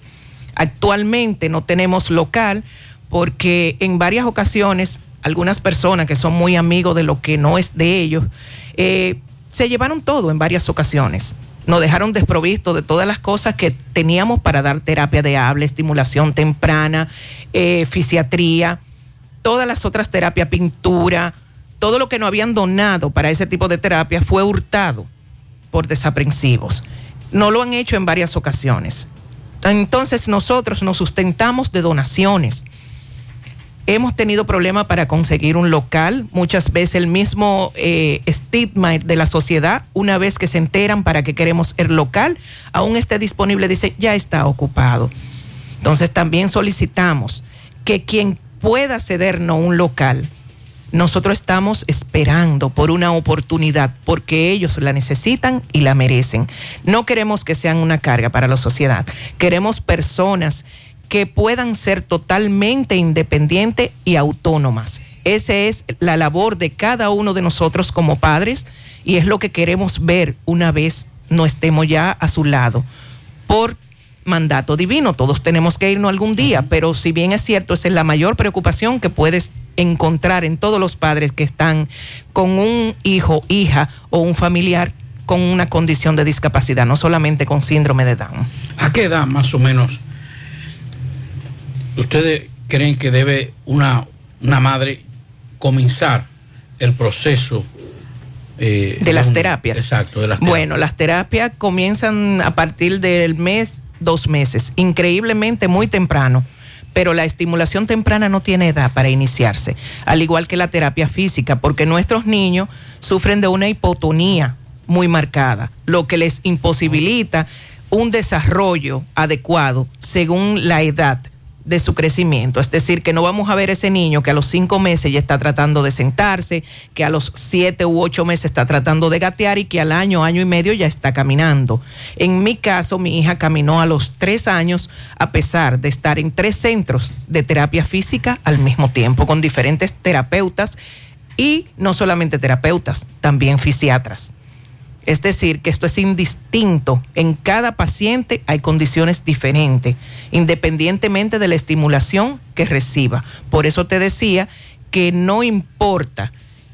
Actualmente no tenemos local porque en varias ocasiones algunas personas que son muy amigos de lo que no es de ellos, eh, se llevaron todo en varias ocasiones. Nos dejaron desprovistos de todas las cosas que teníamos para dar terapia de habla, estimulación temprana, eh, fisiatría, todas las otras terapias, pintura, todo lo que nos habían donado para ese tipo de terapia fue hurtado por desaprensivos. No lo han hecho en varias ocasiones. Entonces nosotros nos sustentamos de donaciones. Hemos tenido problemas para conseguir un local, muchas veces el mismo eh, estigma de la sociedad, una vez que se enteran para que queremos el local, aún esté disponible, dice, ya está ocupado. Entonces también solicitamos que quien pueda cedernos un local, nosotros estamos esperando por una oportunidad porque ellos la necesitan y la merecen. No queremos que sean una carga para la sociedad. Queremos personas que puedan ser totalmente independientes y autónomas. Esa es la labor de cada uno de nosotros como padres y es lo que queremos ver una vez no estemos ya a su lado. Por mandato divino, todos tenemos que irnos algún día, pero si bien es cierto, esa es la mayor preocupación que puedes encontrar en todos los padres que están con un hijo, hija o un familiar con una condición de discapacidad, no solamente con síndrome de Down. ¿A qué edad más o menos ustedes creen que debe una, una madre comenzar el proceso eh, de las un- terapias. Exacto, de las terapias. Bueno, las terapias comienzan a partir del mes, dos meses, increíblemente muy temprano. Pero la estimulación temprana no tiene edad para iniciarse, al igual que la terapia física, porque nuestros niños sufren de una hipotonía muy marcada, lo que les imposibilita un desarrollo adecuado según la edad de su crecimiento. Es decir, que no vamos a ver ese niño que a los cinco meses ya está tratando de sentarse, que a los siete u ocho meses está tratando de gatear y que al año, año y medio ya está caminando. En mi caso, mi hija caminó a los tres años a pesar de estar en tres centros de terapia física al mismo tiempo, con diferentes terapeutas y no solamente terapeutas, también fisiatras. Es decir, que esto es indistinto. En cada paciente hay condiciones diferentes, independientemente de la estimulación que reciba. Por eso te decía que no importa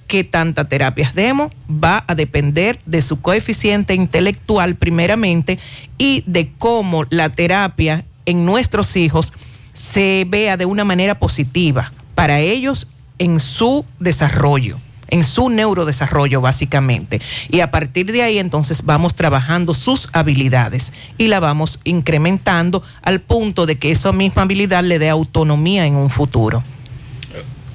qué tanta terapias demos, va a depender de su coeficiente intelectual primeramente y de cómo la terapia en nuestros hijos se vea de una manera positiva para ellos en su desarrollo en su neurodesarrollo básicamente. Y a partir de ahí entonces vamos trabajando sus habilidades y la vamos incrementando al punto de que esa misma habilidad le dé autonomía en un futuro.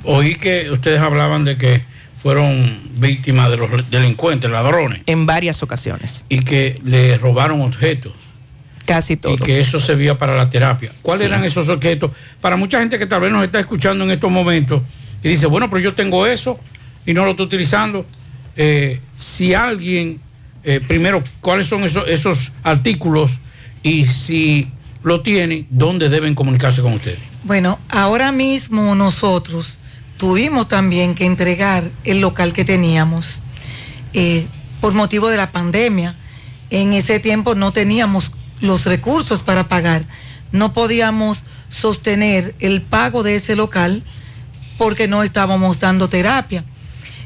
Oí que ustedes hablaban de que fueron víctimas de los delincuentes, ladrones, En varias ocasiones. y que le robaron objetos. Casi todo. Y que eso servía para la terapia. ¿Cuáles Sí. eran esos objetos? Para mucha gente que tal vez nos está escuchando en estos momentos y dice, bueno, pero yo tengo eso y no lo estoy utilizando. Eh, si alguien, eh, primero, ¿cuáles son esos, esos artículos? Y si lo tienen, ¿dónde deben comunicarse con ustedes? Bueno, ahora mismo nosotros tuvimos también que entregar el local que teníamos eh, por motivo de la pandemia. En ese tiempo no teníamos los recursos para pagar, no podíamos sostener el pago de ese local porque no estábamos dando terapia.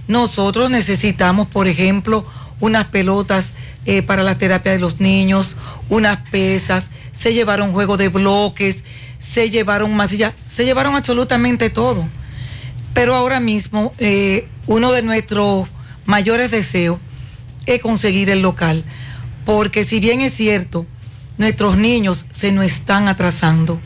Nosotros necesitamos, por ejemplo, unas pelotas eh, para la terapia de los niños, unas pesas, se llevaron juego de bloques, se llevaron masilla, se llevaron absolutamente todo. Pero ahora mismo eh, uno de nuestros mayores deseos es conseguir el local, porque si bien es cierto, nuestros niños se nos están atrasando,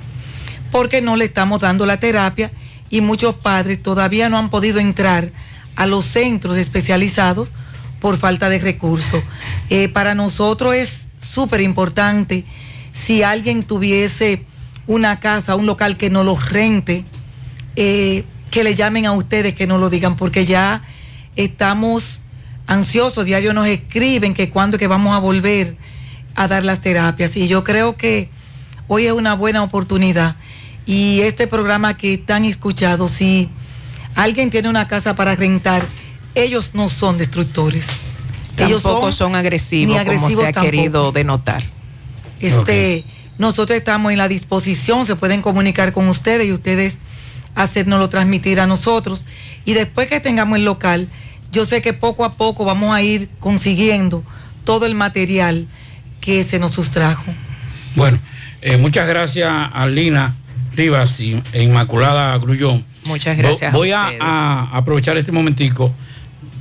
porque no le estamos dando la terapia y muchos padres todavía no han podido entrar a los centros especializados por falta de recursos. Eh, para nosotros es súper importante si alguien tuviese una casa, un local que no los rente, eh, que le llamen a ustedes, que no lo digan, porque ya estamos ansiosos, diario nos escriben que cuándo que vamos a volver a dar las terapias. Y yo creo que hoy es una buena oportunidad. Y este programa que tan escuchado, si alguien tiene una casa para rentar, ellos no son destructores. Ellos Tampoco son, agresivos, ni como agresivos se ha tampoco. querido denotar. Este, nosotros estamos en la disposición, se pueden comunicar con ustedes y ustedes hacérnoslo transmitir a nosotros. Y después que tengamos el local, yo sé que poco a poco vamos a ir consiguiendo todo el material que se nos sustrajo. Bueno, eh, muchas gracias a Lina Rivas y, e Inmaculada Grullón. Muchas gracias. Voy a a, ustedes. a aprovechar este momentico.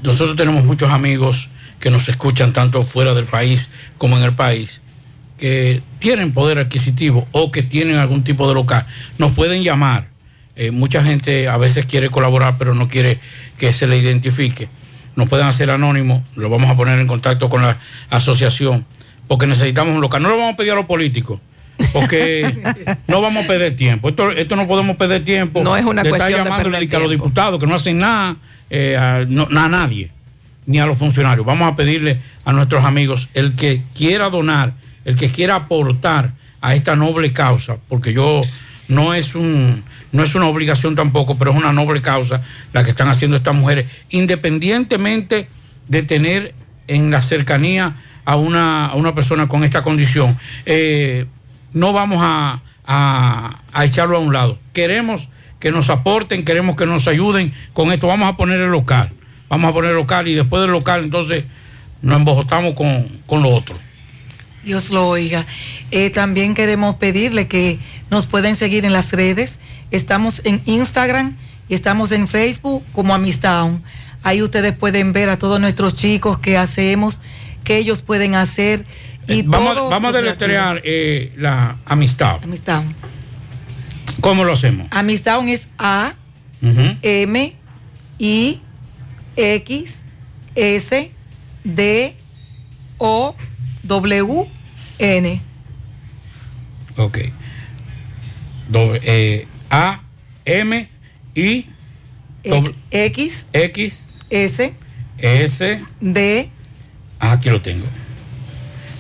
Nosotros tenemos muchos amigos que nos escuchan tanto fuera del país como en el país, que tienen poder adquisitivo o que tienen algún tipo de local. Nos pueden llamar. Eh, mucha gente a veces quiere colaborar, pero no quiere que se le identifique. Nos pueden hacer anónimo, lo vamos a poner en contacto con la asociación, porque necesitamos un local. No lo vamos a pedir a los políticos, porque no vamos a perder tiempo. Esto, esto no podemos perder tiempo. No es una de estar cuestión de llamándole perder que a los diputados que no hacen nada, eh, a, no- a nadie, ni a los funcionarios. Vamos a pedirle a nuestros amigos, el que quiera donar, el que quiera aportar a esta noble causa, porque yo no es un no es una obligación tampoco, pero es una noble causa la que están haciendo estas mujeres, independientemente de tener en la cercanía a una, a una persona con esta condición. Eh, no vamos a, a- a echarlo a un lado. Queremos que nos aporten, queremos que nos ayuden con esto. Vamos a poner el local. Vamos a poner el local y después del local entonces nos embojotamos con, con lo otro. Dios lo oiga. Eh, también queremos pedirle que nos pueden seguir en las redes. Estamos en Instagram y estamos en Facebook como Amistown. Ahí ustedes pueden ver a todos nuestros chicos que hacemos, que ellos pueden hacer. Y Eh, vamos, todo a- vamos a deletrear eh, la amistad. Amistown. ¿Cómo lo hacemos? Amistown es A. M, I, X, S, D, O, W, N. Ok. Doble- eh, A, M, I, X, X, S, S. D, Ah, aquí lo tengo.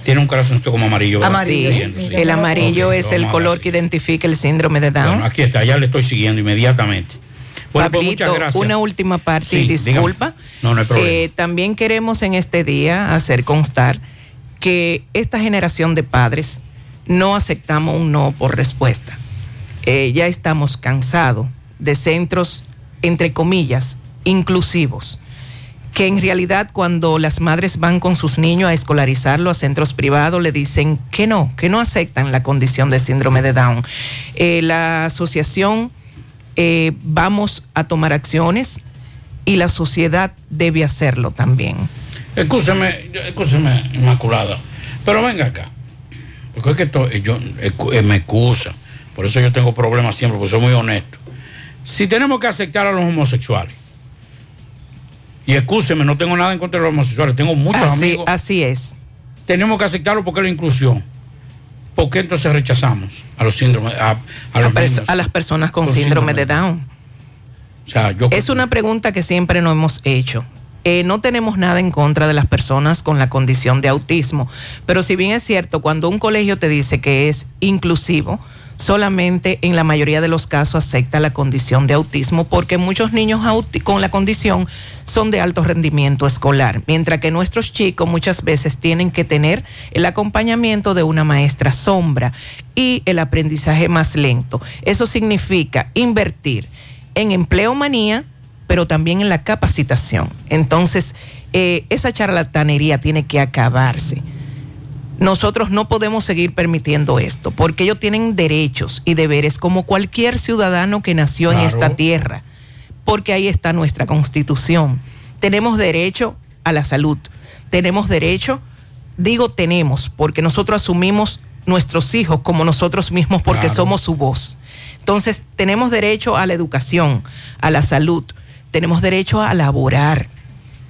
Tiene un corazoncito como amarillo. ¿verdad? Sí, Siguiendo, sí. el amarillo es el color que identifica el síndrome de Down. Bueno, aquí está, ya le estoy siguiendo inmediatamente. Bueno, pues Pablito, muchas gracias. una última parte Sí, disculpa. No, no hay problema. Eh, también queremos en este día hacer constar que esta generación de padres no aceptamos un no por respuesta. Eh, ya estamos cansados de centros, entre comillas, inclusivos, que en realidad cuando las madres van con sus niños a escolarizarlo a centros privados le dicen que no, que no aceptan la condición de síndrome de Down. Eh, la asociación eh, vamos a tomar acciones y la sociedad debe hacerlo también. Escúcheme, escúcheme, Inmaculada. Pero venga acá. Porque es que esto- yo, eh, me excusa. Por eso yo tengo problemas siempre, porque soy muy honesto. Si tenemos que aceptar a los homosexuales, y escúcheme, no tengo nada en contra de los homosexuales, tengo muchos Así- amigos. Así es. Tenemos que aceptarlo porque es la inclusión. ¿Por qué entonces rechazamos a los síndromes, a, a los A, pers- niños? a las personas con con síndrome, síndrome de Down. O sea, yo Es una pregunta que siempre nos hemos hecho. Eh, no tenemos nada en contra de las personas con la condición de autismo, pero si bien es cierto, cuando un colegio te dice que es inclusivo, solamente en la mayoría de los casos acepta la condición de autismo porque muchos niños con la condición son de alto rendimiento escolar, mientras que nuestros chicos muchas veces tienen que tener el acompañamiento de una maestra sombra y el aprendizaje más lento. Eso significa invertir en empleomanía, pero también en la capacitación. Entonces, eh, esa charlatanería tiene que acabarse. Nosotros no podemos seguir permitiendo esto, porque ellos tienen derechos y deberes como cualquier ciudadano que nació en esta tierra, porque ahí está nuestra constitución. Tenemos derecho a la salud, tenemos derecho, digo tenemos, porque nosotros asumimos nuestros hijos como nosotros mismos porque Claro. somos su voz. Entonces, tenemos derecho a la educación, a la salud, tenemos derecho a laborar.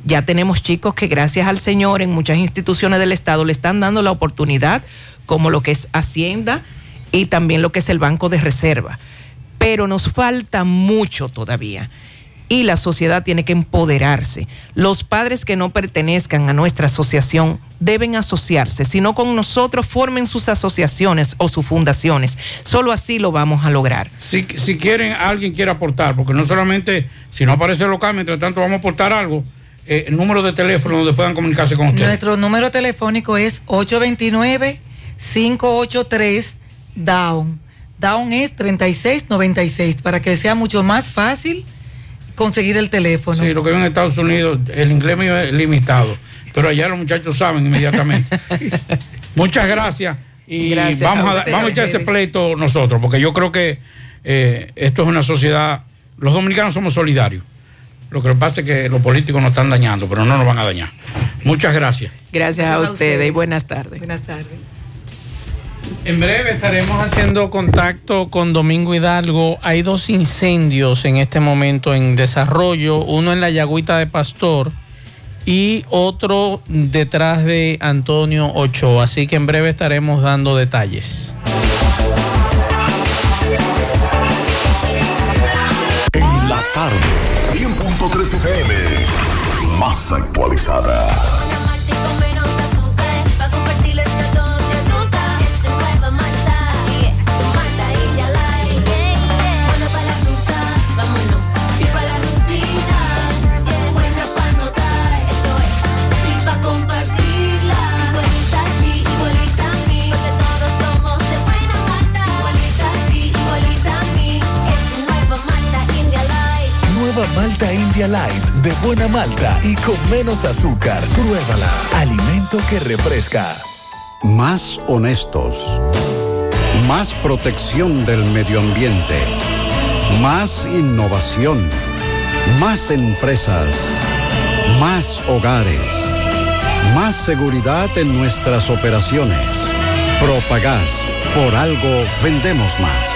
Ya tenemos chicos que gracias al Señor en muchas instituciones del Estado le están dando la oportunidad, como lo que es Hacienda y también lo que es el Banco de Reserva. Pero nos falta mucho todavía. Y la sociedad tiene que empoderarse. Los padres que no pertenezcan a nuestra asociación deben asociarse. Si no con nosotros, formen sus asociaciones o sus fundaciones. Solo así lo vamos a lograr. Si, si quieren, alguien quiere aportar, porque no solamente, si no aparece el local, mientras tanto vamos a aportar algo, eh, el número de teléfono donde puedan comunicarse con ustedes. Nuestro número telefónico es 829-583 Down. Down es 3696 para que sea mucho más fácil conseguir el teléfono. Sí, lo que veo en Estados Unidos, el inglés mío es limitado, pero allá los muchachos saben inmediatamente. Muchas gracias y Gracias vamos a vamos a echar ese pleito nosotros, porque yo creo que eh, esto es una sociedad, los dominicanos somos solidarios. Lo que pasa es que los políticos nos están dañando, pero no nos van a dañar. Muchas gracias. Gracias, a ustedes y buenas tardes. Buenas tardes. En breve estaremos haciendo contacto con Domingo Hidalgo. Hay dos incendios en este momento en desarrollo, uno en la Yagüita de Pastor y otro detrás de Antonio Ochoa. Así que en breve estaremos dando detalles. En la tarde, 100.3 FM. India Light de buena malta y con menos azúcar. Pruébala. Alimento que refresca. Más honestos. Más protección del medio ambiente. Más innovación. Más empresas. Más hogares. Más seguridad en nuestras operaciones. Propagás. Por algo vendemos más.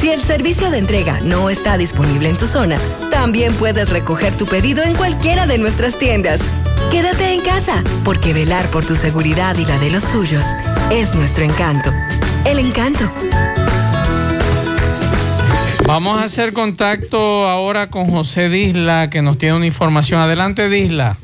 Si el servicio de entrega no está disponible en tu zona, también puedes recoger tu pedido en cualquiera de nuestras tiendas. Quédate en casa, porque velar por tu seguridad y la de los tuyos es nuestro encanto. El encanto. Vamos a hacer contacto ahora con José Disla, que nos tiene una información. Adelante, Disla.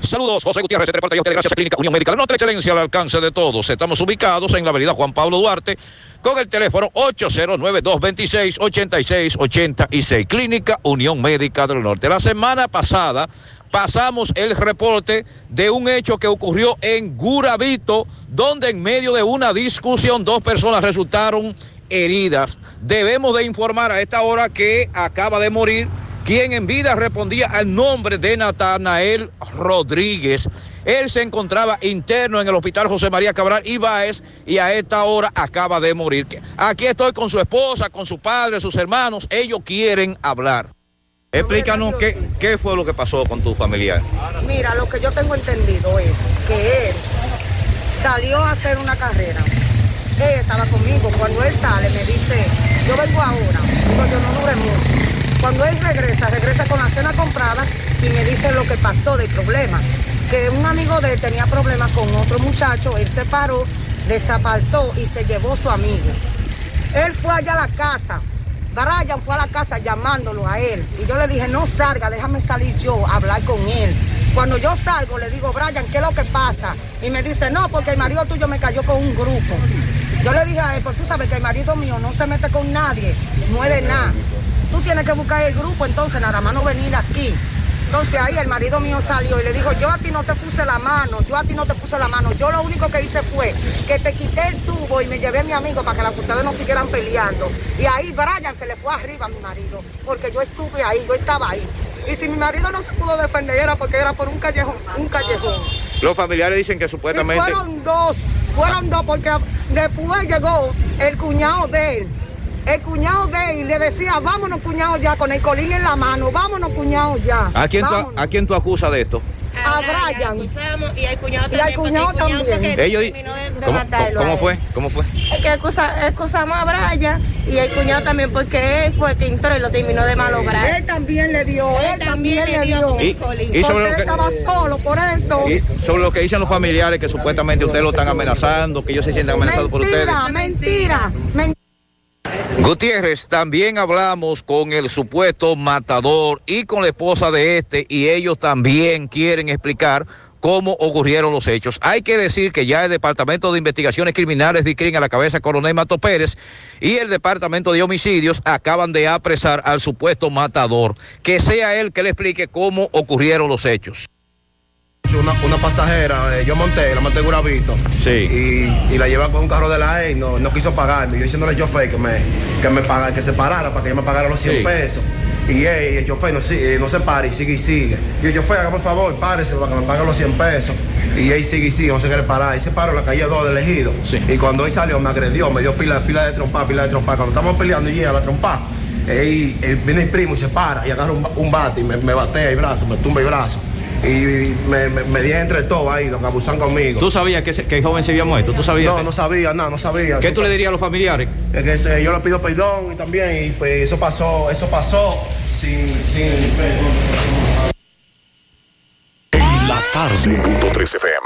Saludos, José Gutiérrez, reporte de Gracias Clínica Unión Médica de Norte, excelencia al alcance de todos. Estamos ubicados en la avenida Juan Pablo Duarte con el teléfono 809-226-8686. Clínica Unión Médica del Norte. La semana pasada pasamos el reporte de un hecho que ocurrió en Gurabito, donde en medio de una discusión dos personas resultaron heridas. Debemos de informar a esta hora que acaba de morir quien en vida respondía al nombre de Natanael Rodríguez. Él se encontraba interno en el hospital José María Cabral Ibáez y a esta hora acaba de morir. Aquí estoy con su esposa, con su padre, sus hermanos. Ellos quieren hablar. Explícanos qué, qué fue lo que pasó con tu familiar. Mira, lo que yo tengo entendido es que él salió a hacer una carrera. Él estaba conmigo. Cuando él sale, me dice, yo vengo ahora. Digo, yo no dure mucho. Cuando él regresa, regresa con la cena comprada y me dice lo que pasó del problema. Que un amigo de él tenía problemas con otro muchacho, él se paró, desapartó y se llevó su amigo. Él fue allá a la casa. Brian fue a la casa llamándolo a él. Y yo le dije, no salga, déjame salir yo a hablar con él. Cuando yo salgo, le digo, Brian, ¿qué es lo que pasa? Y me dice, no, porque el marido tuyo me cayó con un grupo. Yo le dije a él, pues tú sabes que el marido mío no se mete con nadie, no es de nada. Tú tienes que buscar el grupo, entonces nada más no venir aquí. Entonces ahí el marido mío salió y le dijo, yo a ti no te puse la mano, yo a ti no te puse la mano. Yo lo único que hice fue que te quité el tubo y me llevé a mi amigo para que las ustedes no siguieran peleando. Y ahí Brian se le fue arriba a mi marido, porque yo estuve ahí, yo estaba ahí. Y si mi marido no se pudo defender era porque era por un callejón, un callejón. Los familiares dicen que Y supuestamente... fueron dos, fueron dos porque después llegó el cuñado de él. El cuñado de él le decía, vámonos cuñado ya, con el colín en la mano, vámonos cuñado ya. ¿A quién, tú, vámonos". ¿A quién tú acusas de esto? A Brian. Y al cuñado Y al cuñado también. Ellos... ¿Cómo, cómo fue? ¿Cómo fue? Es que acusa- acusamos a Brian y el cuñado también porque él fue el que entró y lo terminó de malograr. Él también le dio, él, también le dio. Y- colín. y sobre Porque lo él que- estaba solo, por eso. Y sobre lo que dicen los familiares que supuestamente ustedes lo están amenazando, que ellos se sienten amenazados por ustedes. Mentira, mentira, mentira. Gutiérrez, también hablamos con el supuesto matador y con la esposa de este y ellos también quieren explicar cómo ocurrieron los hechos. Hay que decir que ya el Departamento de Investigaciones Criminales de CRIN a la cabeza Coronel Mato Pérez y el Departamento de Homicidios acaban de apresar al supuesto matador. Que sea él que le explique cómo ocurrieron los hechos. Una, una pasajera, eh, yo monté, la monté Guravito. Y, y la lleva con un carro de la E y no, no quiso pagarme. Yo diciéndole al chofer que me, que me paga, que se parara para que ella me pagara los 100 Sí. pesos. Y ey, el chofer no, si- eh, no se para y sigue y sigue. Y el chofer, haga por favor, párese para que me pague los 100 pesos. Y él sigue y sigue, no se quiere parar. Y se paró en la calle 2 del ejido. Y cuando él salió me agredió, me dio pila, pila de trompa, pila de trompa. Cuando estamos peleando y llega la trompa, él, él viene el primo y se para y agarra un, un bate y me, me batea el brazo, me tumba el brazo. Y me, me, me di entre todos ahí, los que abusan conmigo. ¿Tú sabías que, ese- que el joven se había muerto? ¿Tú sabías? No, no sabía, no, no sabía. ¿Qué tú le dirías a los familiares? Es que yo le pido perdón y también, y pues eso pasó, eso pasó sin, sin En la tarde. Punto 3 FM.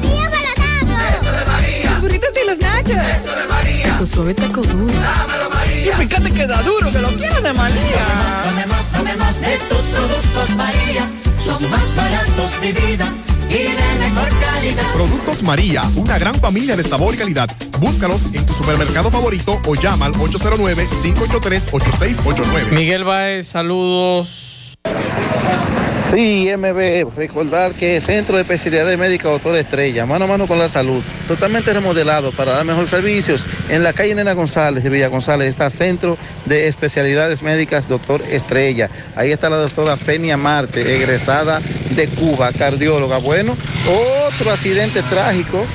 Los burritos y los nachos. Eso de María. Tu suave taco duro. Dámelo, María. Y fíjate que da duro, que lo quiero de María. Tomemos, tomemos de tus productos María. Son más baratos de vida y de mejor calidad. Productos María, una gran familia de sabor y calidad. Búscalos en tu supermercado favorito o llama al 809-583-8689. Miguel Baez, saludos. Sí, MB, recordar que Centro de Especialidades Médicas Doctor Estrella, mano a mano con la salud, totalmente remodelado para dar mejores servicios. En la calle Nena González de Villa González está Centro de Especialidades Médicas Doctor Estrella. Ahí está la doctora Fenia Marte, egresada de Cuba, cardióloga. Bueno, otro accidente trágico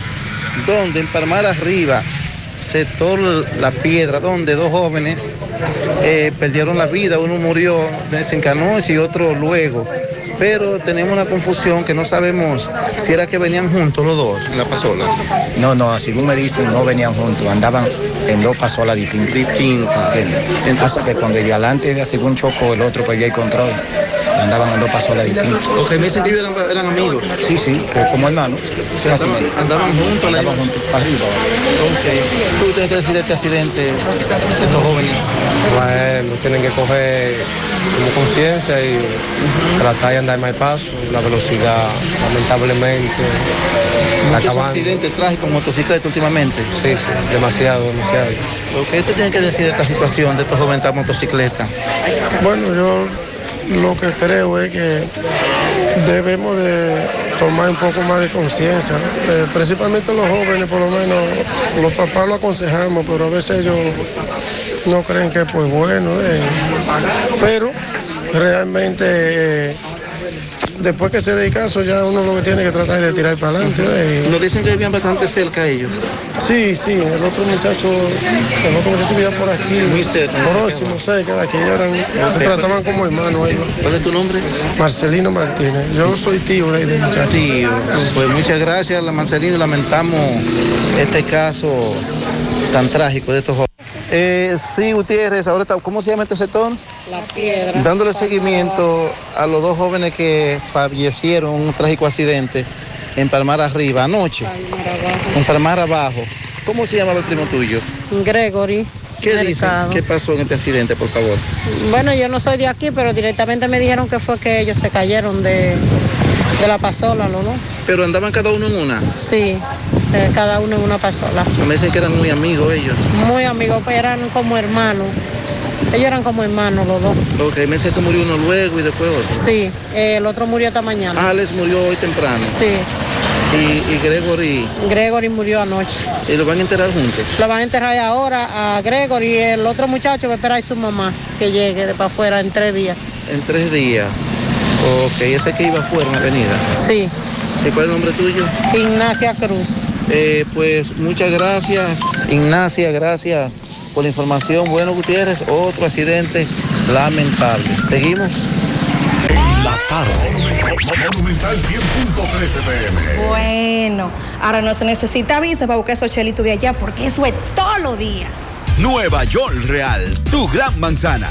donde en Palmar Arriba, sector La Piedra, donde dos jóvenes eh, perdieron la vida, uno murió desencanó y otro luego. Pero tenemos una confusión que no sabemos si era que venían juntos los dos en la pasola. No, no, según me dicen, no venían juntos, andaban en dos pasolas distintas. Entonces, que cuando el de adelante de según chocó, el otro perdió el control. Andaban en dos pasolas distintas. Me dicen que ellos eran, eran amigos. Sí, sí, como hermanos. Andaban, andaban juntos, Andaban juntos, para arriba. Ok. ¿Tú tienes que decir de este accidente de estos jóvenes? Bueno, tienen que coger como conciencia y tratar de andar más paso. La velocidad, lamentablemente, está Muchos acabando. accidentes trágicos en motocicleta últimamente. Sí, sí, demasiado, demasiado. ¿Qué te tiene que decir de esta situación de estos jóvenes en motocicleta? Bueno, yo lo que creo es que debemos de tomar un poco más de conciencia. Eh, principalmente los jóvenes, por lo menos los papás lo aconsejamos, pero a veces ellos no creen que es pues bueno, eh. pero realmente eh, después que se dé caso ya uno lo que tiene que tratar es de tirar para adelante. eh. Nos dicen que vivían bastante cerca ellos. Sí, sí, el otro muchacho, el otro muchacho vivía por aquí, Muy cerca, próximo, cerca de aquí, eran, se cerca. trataban como hermanos ellos. ¿Cuál es tu nombre? Marcelino Martínez, yo soy tío de del muchacho. Tío, pues muchas gracias, la Manzanino. Lamentamos este caso tan trágico de estos jóvenes. Eh, sí, Gutiérrez, ahora está- ¿cómo se llama este sector? La piedra. Dándole seguimiento a los dos jóvenes que fallecieron en un trágico accidente en Palmar Arriba anoche. En Palmar Abajo. ¿Cómo se llamaba el primo tuyo? Gregory. ¿Qué dicen? ¿Qué pasó en este accidente, por favor? Bueno, yo no soy de aquí, pero directamente me dijeron que fue que ellos se cayeron de, de la pasola, ¿no? Pero andaban cada uno en una. Sí, eh, cada uno en una pasola. Me dicen que eran muy amigos ellos. Muy amigos, pues eran como hermanos. Ellos eran como hermanos los dos. Ok, me dicen que murió uno luego y después otro. Sí, eh, el otro murió esta mañana. Alex murió hoy temprano. Sí. ¿Y, y Gregory? Gregory murió anoche. ¿Y lo van a enterar juntos? Lo van a enterrar ahora a Gregory y el otro muchacho va a esperar a su mamá que llegue de para afuera en tres días. En tres días. Ok, ese que iba afuera en la avenida. Sí. ¿Y cuál es el nombre tuyo? Ignacia Cruz. Eh, pues muchas gracias, Ignacia, gracias por la información. Bueno, Gutiérrez, otro accidente lamentable. Seguimos. En la tarde. Monumental 100.13 pm. Bueno, ahora no se necesita visa para buscar esos chelitos de allá porque eso es todos los días. Nueva York Real, tu gran manzana.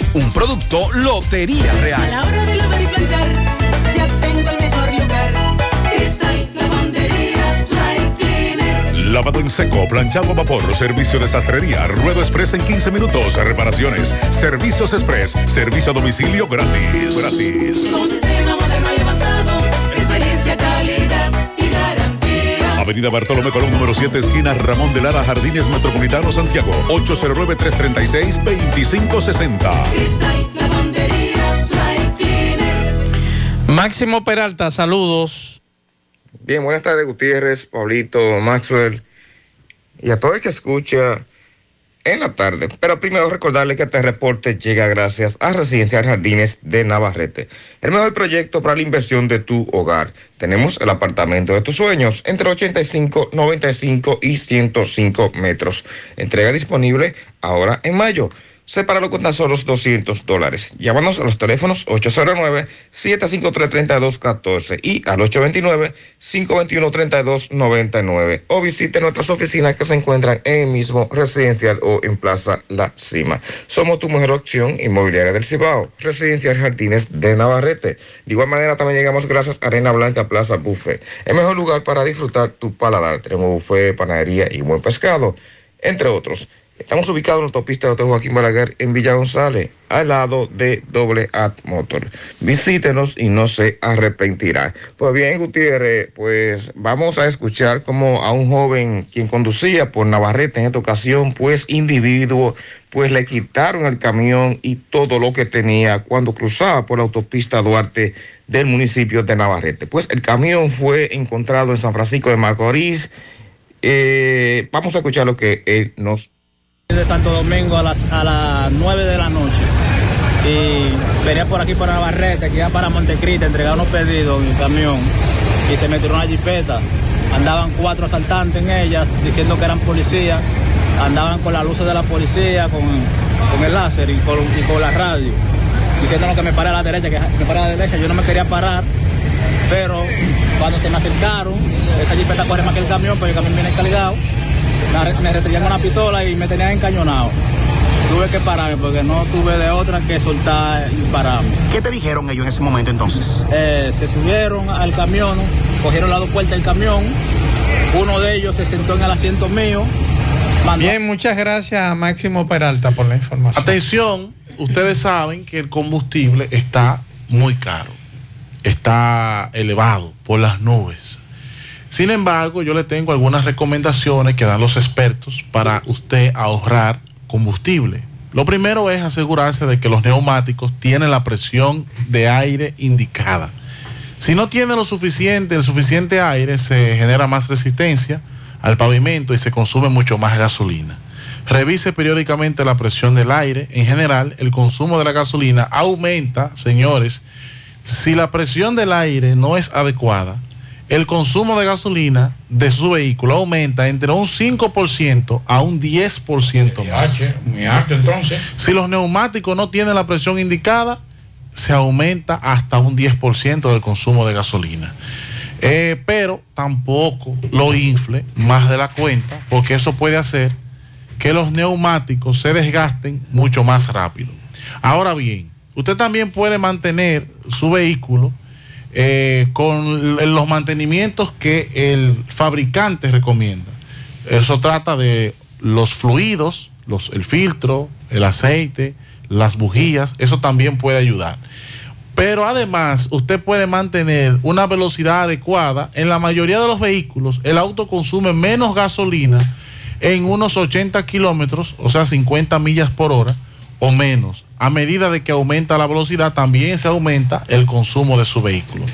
Un producto Lotería A la Real. hora de lavar y planchar, ya tengo el mejor lugar. Cristal, lavandería, dry cleaner. Lavado en seco, planchado a vapor, servicio de sastrería, ruedo express en 15 minutos, reparaciones, servicios express, servicio a domicilio gratis. Gratis. Con sistema moderno y avanzado, Avenida Bartolomé Colón, número 7, esquina Ramón de Lara, Jardines Metropolitano, Santiago. 809-336-2560. Cristal, lavandería, dry cleaner. Máximo Peralta, saludos. Bien, buenas tardes, Gutiérrez, Pablito, Maxwell y a todo el que escucha en la tarde. Pero primero recordarle que este reporte llega gracias a Residencial Jardines de Navarrete, el mejor proyecto para la inversión de tu hogar. Tenemos el apartamento de tus sueños entre 85, 95 y 105 metros. Entrega disponible ahora en mayo. Sepáralo con tan solo 200 dólares. Llámanos a los teléfonos 809-753-3214 y al 829-521-3299 o visite nuestras oficinas que se encuentran en el mismo residencial o en Plaza La Cima. Somos tu mejor opción inmobiliaria del Cibao, Residencial Jardines de Navarrete. De igual manera también llegamos gracias a Arena Blanca Plaza Buffet, el mejor lugar para disfrutar tu paladar. Tenemos buffet, panadería y buen pescado, entre otros. Estamos ubicados en la autopista de. Joaquín Balaguer en Villa González, al lado de Doble At Motor. Visítenos y no se arrepentirá. Pues bien, Gutiérrez, pues vamos a escuchar como a un joven quien conducía por Navarrete en esta ocasión, pues individuo, pues le quitaron el camión y todo lo que tenía cuando cruzaba por la autopista Duarte del municipio de Navarrete. Pues el camión fue encontrado en San Francisco de Macorís. Eh, vamos a escuchar lo que él nos de Santo Domingo a las, a las 9 de la noche. Y venía por aquí por Navarrete, que iba para Montecristi, entregar unos pedidos en el camión. Y se metieron una jipeta. Andaban cuatro asaltantes en ella, diciendo que eran policías. Andaban con las luces de la policía, con, con el láser y con, y con la radio. Diciéndonos que me paré a la derecha, que me paré a la derecha. Yo no me quería parar. Pero cuando se me acercaron, esa jipeta corre más que el camión, pero el camión viene cargado me, restringían una pistola y me tenían encañonado. Tuve que pararme porque no tuve de otra que soltar y pararme. ¿Qué te dijeron ellos en ese momento entonces? Eh, se subieron al camión, cogieron las dos puertas del camión. Uno de ellos se sentó en el asiento mío. Bien, muchas gracias a Máximo Peralta por la información. Atención, ustedes saben que el combustible está muy caro, está elevado por las nubes. Sin embargo, yo le tengo algunas recomendaciones que dan los expertos para usted ahorrar combustible. Lo primero es asegurarse de que los neumáticos tienen la presión de aire indicada. Si no tiene lo suficiente, el suficiente aire, se genera más resistencia al pavimento y se consume mucho más gasolina. Revise periódicamente la presión del aire. En general, el consumo de la gasolina aumenta, señores. Si la presión del aire no es adecuada, el consumo de gasolina de su vehículo aumenta entre un 5% a un 10% más. Muy alto entonces. Si los neumáticos no tienen la presión indicada, se aumenta hasta un 10% del consumo de gasolina. Eh, pero tampoco lo infle más de la cuenta, porque eso puede hacer que los neumáticos se desgasten mucho más rápido. Ahora bien, usted también puede mantener su vehículo eh, con los mantenimientos que el fabricante recomienda. Eso trata de los fluidos, el filtro, el aceite, las bujías, eso también puede ayudar. Pero además, usted puede mantener una velocidad adecuada. En la mayoría de los vehículos, el auto consume menos gasolina en unos 80 kilómetros, o sea, 50 millas por hora o menos. A medida de que aumenta la velocidad, también se aumenta el consumo de su vehículo.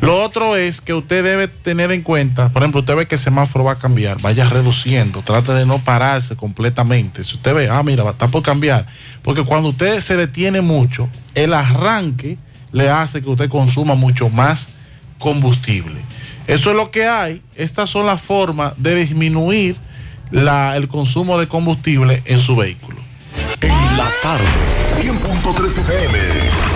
Lo otro es que usted debe tener en cuenta, por ejemplo, usted ve que el semáforo va a cambiar, vaya reduciendo, trate de no pararse completamente. Si usted ve, ah, mira, está por cambiar, porque cuando usted se detiene mucho, el arranque le hace que usted consuma mucho más combustible. Eso es lo que hay. Estas son las formas de disminuir el consumo de combustible en su vehículo. En la tarde, 100.3 FM.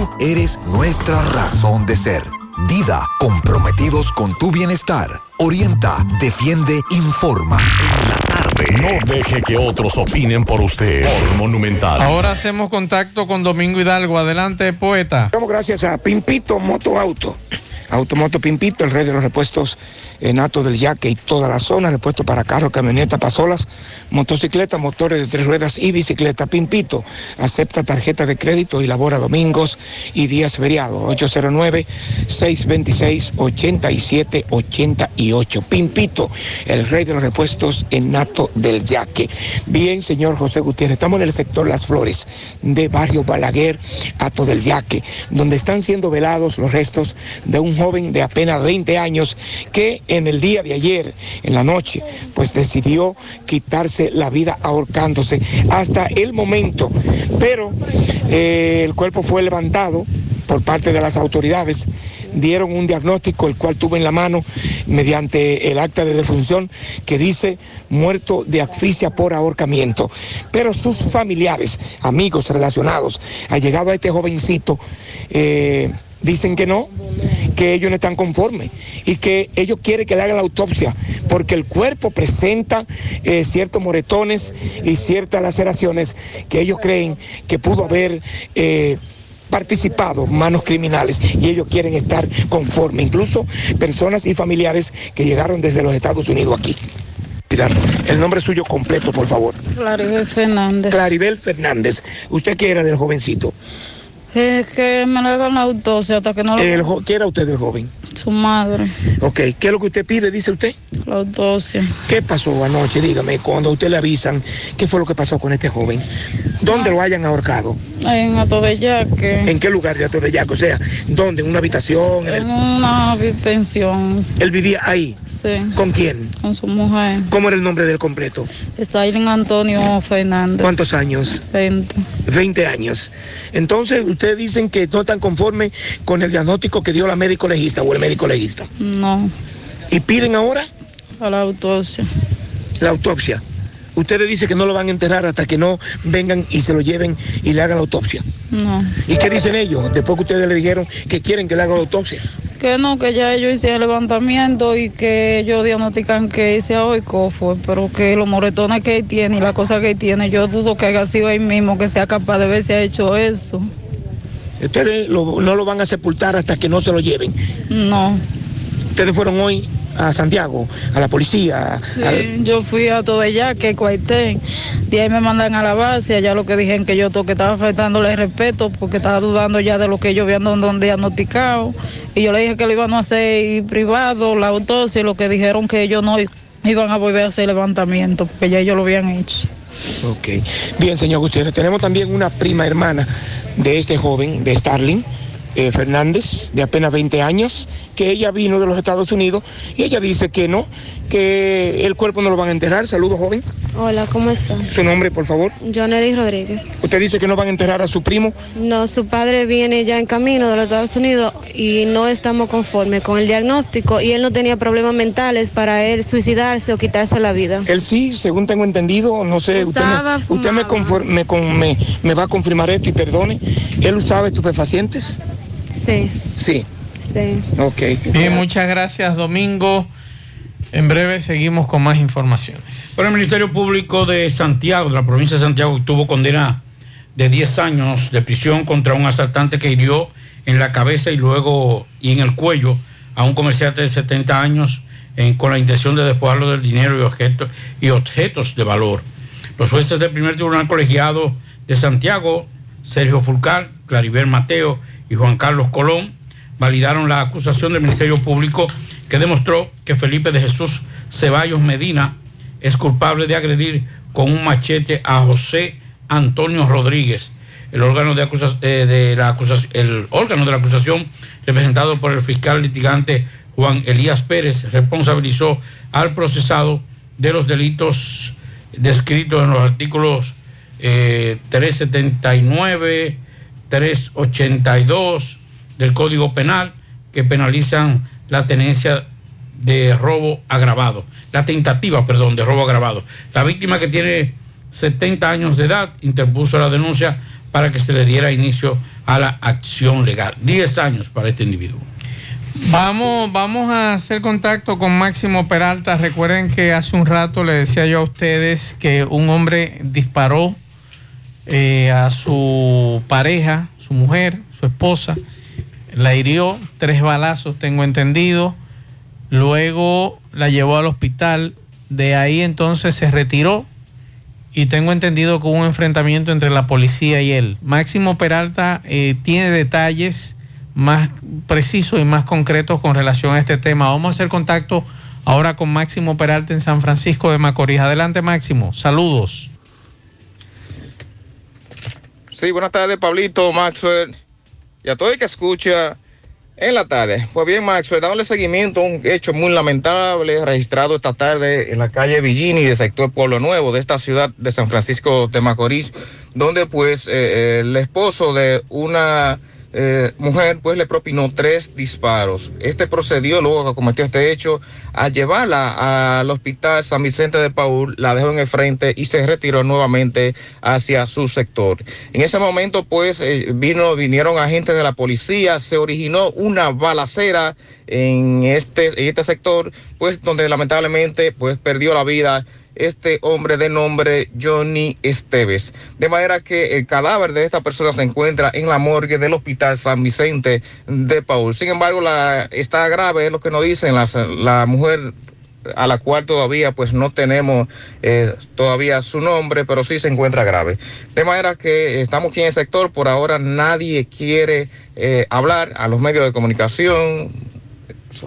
eres nuestra razón de ser. Dida, comprometidos con tu bienestar. Orienta, defiende, informa. No deje que otros opinen por usted. Por Monumental. Ahora hacemos contacto con Domingo Hidalgo. Adelante, poeta. Gracias a Pimpito Moto Auto. Automoto Pimpito, el rey de los repuestos en Nato del Yaque y toda la zona, repuesto para carros, camionetas, pasolas, motocicletas, motores de tres ruedas y bicicleta. Pimpito acepta tarjeta de crédito y labora domingos y días feriados. 809-626-8788. Pimpito, el rey de los repuestos en Nato del Yaque. Bien, señor José Gutiérrez, estamos en el sector Las Flores de Barrio Balaguer, Ato del Yaque, donde están siendo velados los restos de un joven de apenas 20 años que en el día de ayer, en la noche, pues decidió quitarse la vida ahorcándose hasta el momento. Pero eh, el cuerpo fue levantado por parte de las autoridades, dieron un diagnóstico, el cual tuve en la mano mediante el acta de defunción que dice muerto de asfixia por ahorcamiento. Pero sus familiares, amigos relacionados, ha llegado a este jovencito, eh, dicen que no, que ellos no están conformes y que ellos quieren que le hagan la autopsia porque el cuerpo presenta eh, ciertos moretones y ciertas laceraciones que ellos creen que pudo haber eh, participado manos criminales y ellos quieren estar conformes, incluso personas y familiares que llegaron desde los Estados Unidos aquí. El nombre suyo completo, por favor. Claribel Fernández. Claribel Fernández. ¿Usted qué era del jovencito? Es que me le hagan la autopsia hasta que no lo... El jo- ¿Qué era usted del joven? Su madre. Ok, ¿qué es lo que usted pide, dice usted? La autopsia. ¿Qué pasó anoche? Dígame, cuando a usted le avisan, ¿qué fue lo que pasó con este joven? ¿Dónde lo hayan ahorcado? En Atobellaque. ¿En qué lugar de Atobellaque? O sea, ¿dónde? ¿En una habitación? ¿En el- una pensión. ¿Él vivía ahí? Sí. ¿Con quién? Con su mujer. ¿Cómo era el nombre del completo? Stalin Antonio Fernández. ¿Cuántos años? 20. 20 años. Entonces, ustedes dicen que no están conformes con el diagnóstico que dio la médico legista o el médico legista. No. ¿Y piden ahora? A la autopsia. La autopsia. Ustedes dicen que no lo van a enterrar hasta que no vengan y se lo lleven y le hagan la autopsia. No. ¿Y qué dicen ellos? Después que ustedes le dijeron que quieren que le hagan la autopsia. Que no, que ya ellos hicieron el levantamiento y que ellos diagnostican que ese oico fue, pero que los moretones que él tiene y la cosa que él tiene, yo dudo que haya sido él mismo que sea capaz de ver si ha hecho eso. Ustedes lo- no lo van a sepultar hasta que no se lo lleven. No. Ustedes fueron hoy a Santiago, a la policía. Sí, al- yo fui a todo allá, que cuartel. De ahí me mandan a la base, allá lo que dijeron que yo to- que estaba faltándole respeto porque estaba dudando ya de lo que ellos habían don- don diagnosticado. Y yo le dije que lo iban a hacer privado, la autopsia, y lo que dijeron que ellos no iban a volver a hacer levantamiento porque ya ellos lo habían hecho. Ok. Bien, señor Gutiérrez, tenemos también una prima hermana de este joven, de Starling, eh, Fernández, de apenas 20 años, que ella vino de los Estados Unidos y ella dice que no, que el cuerpo no lo van a enterrar. Saludos, joven. Hola, ¿cómo está? Su nombre, por favor. Johnny Rodríguez. Usted dice que no van a enterrar a su primo. No, su padre viene ya en camino de los Estados Unidos y no estamos conformes con el diagnóstico y él no tenía problemas mentales para él suicidarse o quitarse la vida. Él sí, según tengo entendido, no sé, usted, me, usted me, confor- me con- me- me va a confirmar esto y perdone. ¿Él usaba estupefacientes? Sí, Sí, sí. ok. Bien, muchas gracias, Domingo. En breve seguimos con más informaciones. Por el Ministerio Público de Santiago, de la provincia de Santiago, tuvo condena de 10 años de prisión contra un asaltante que hirió en la cabeza y luego y en el cuello a un comerciante de 70 años en- con la intención de despojarlo del dinero y, objetos y objetos de valor. Los jueces del primer tribunal colegiado de Santiago, Sergio Fulcar, Claribel Mateo y Juan Carlos Colón, validaron la acusación del Ministerio Público que demostró que Felipe de Jesús Ceballos Medina es culpable de agredir con un machete a José Antonio Rodríguez. El órgano de, eh, la acusación, el órgano de la acusación, representado por el fiscal litigante Juan Elías Pérez, responsabilizó al procesado de los delitos descritos en los artículos eh, 379, 382 del Código Penal que penalizan la tenencia de robo agravado, la tentativa, perdón, de robo agravado. La víctima que tiene 70 años de edad interpuso la denuncia para que se le diera inicio a la acción legal. 10 años para este individuo. Vamos, vamos a hacer contacto con Máximo Peralta. Recuerden que hace un rato le decía yo a ustedes que un hombre disparó eh, a su pareja, su mujer, su esposa, la hirió, tres balazos, tengo entendido. Luego la llevó al hospital. De ahí entonces se retiró y tengo entendido que hubo un enfrentamiento entre la policía y él. Máximo Peralta eh, tiene detalles más precisos y más concretos con relación a este tema. Vamos a hacer contacto ahora con Máximo Peralta en San Francisco de Macorís. Adelante Máximo, saludos. Sí, buenas tardes, Pablito, Maxwell, y a todo el que escucha en la tarde. Pues bien, Maxwell, dándole seguimiento a un hecho muy lamentable registrado esta tarde en la calle Villini del sector Pueblo Nuevo de esta ciudad de San Francisco de Macorís, donde pues eh, el esposo de una eh, mujer pues le propinó tres disparos. Este procedió luego que cometió este hecho a llevarla al hospital San Vicente de Paul, la dejó en el frente y se retiró nuevamente hacia su sector. En ese momento pues eh, vino, vinieron agentes de la policía, se originó una balacera en este, en este sector, pues donde lamentablemente pues perdió la vida este hombre de nombre Johnny Esteves. De manera que el cadáver de esta persona se encuentra en la morgue del Hospital San Vicente de Paul. Sin embargo, la, está grave, es lo que nos dicen las, la mujer a la cual todavía pues no tenemos eh, todavía su nombre, pero sí se encuentra grave. De manera que estamos aquí en el sector, por ahora nadie quiere eh, hablar a los medios de comunicación,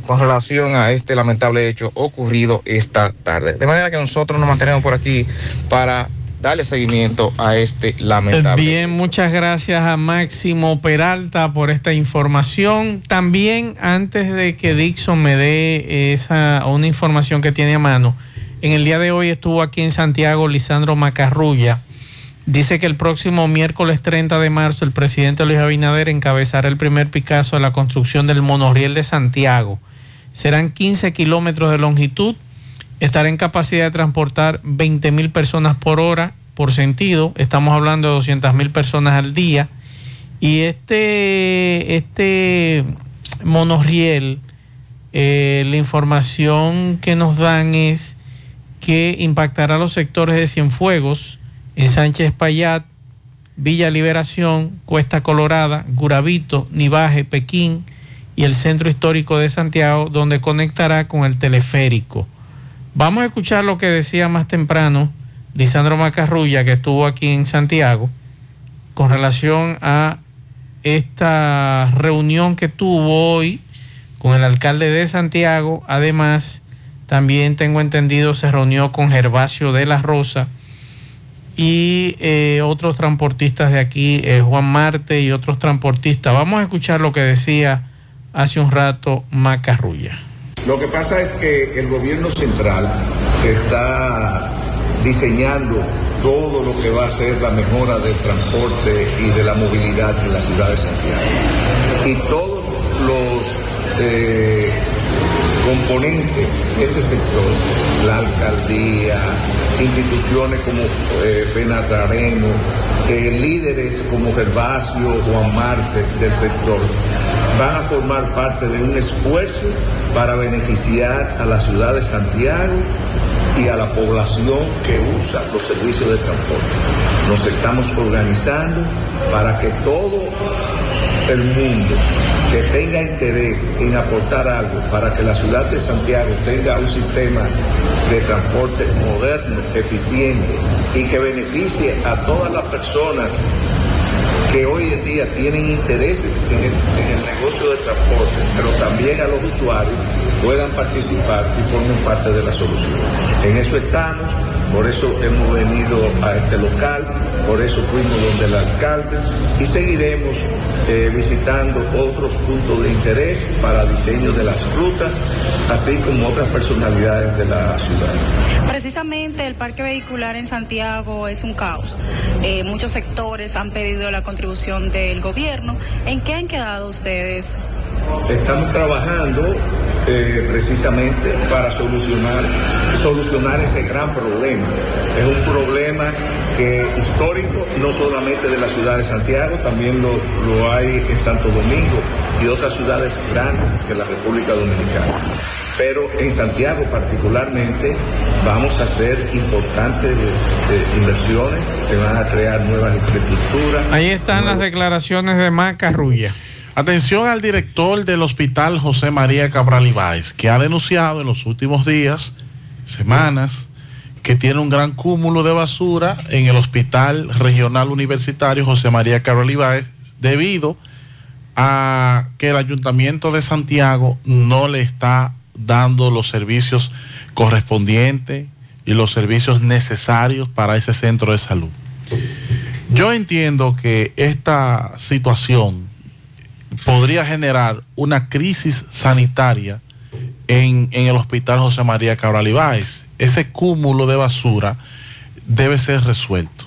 con relación a este lamentable hecho ocurrido esta tarde. De manera que nosotros nos mantenemos por aquí para darle seguimiento a este lamentable. Bien, muchas gracias a Máximo Peralta por esta información. También, antes de que Dixon me dé esa una información que tiene a mano, en el día de hoy estuvo aquí en Santiago Lisandro Macarrulla. Dice que el próximo miércoles 30 de marzo el presidente Luis Abinader encabezará el primer Picasso de la construcción del monorriel de Santiago. Serán 15 kilómetros de longitud, estará en capacidad de transportar 20 mil personas por hora, por sentido. Estamos hablando de 200 mil personas al día. Y este, este monorriel, eh, la información que nos dan es que impactará los sectores de Cienfuegos, en Sánchez Payat, Villa Liberación, Cuesta Colorada, Gurabito, Nivaje, Pekín y el centro histórico de Santiago, donde conectará con el teleférico. Vamos a escuchar lo que decía más temprano Lisandro Macarrulla, que estuvo aquí en Santiago, con relación a esta reunión que tuvo hoy con el alcalde de Santiago. Además, también tengo entendido se reunió con Gervasio de la Rosa y eh, otros transportistas de aquí, eh, Juan Marte y otros transportistas. Vamos a escuchar lo que decía hace un rato Macarrulla. Lo que pasa es que el gobierno central está diseñando todo lo que va a ser la mejora del transporte y de la movilidad en la ciudad de Santiago. Y todos los eh, componentes de ese sector, la alcaldía, instituciones como eh, Fenatrareno, líderes como Gervasio, Juan Marte del sector, van a formar parte de un esfuerzo para beneficiar a la ciudad de Santiago y a la población que usa los servicios de transporte. Nos estamos organizando para que todo el mundo que tenga interés en aportar algo para que la ciudad de Santiago tenga un sistema de transporte moderno, eficiente y que beneficie a todas las personas que hoy en día tienen intereses en el, en el negocio de transporte, pero también a los usuarios puedan participar y formen parte de la solución. En eso estamos, por eso hemos venido a este local, por eso fuimos donde el alcalde y seguiremos eh, visitando otros puntos de interés para diseño de las rutas, así como otras personalidades de la ciudad. Precisamente el parque vehicular en Santiago es un caos. Eh, muchos sectores han pedido la contribución del gobierno. ¿En qué han quedado ustedes? Estamos trabajando eh, precisamente para solucionar, solucionar ese gran problema. Es un problema que histórico, no solamente de la ciudad de Santiago, también lo, lo hay en Santo Domingo y otras ciudades grandes de la República Dominicana. Pero en Santiago particularmente vamos a hacer importantes eh, inversiones, se van a crear nuevas infraestructuras. Ahí están las declaraciones de Macarrulla. Atención al director del hospital José María Cabral Ibáez, que ha denunciado en los últimos días, semanas, que tiene un gran cúmulo de basura en el hospital regional universitario José María Cabral Ibáez debido a que el ayuntamiento de Santiago no le está dando los servicios correspondientes y los servicios necesarios para ese centro de salud. Yo entiendo que esta situación podría generar una crisis sanitaria en, el hospital José María Cabral Ibáez. Ese cúmulo de basura debe ser resuelto.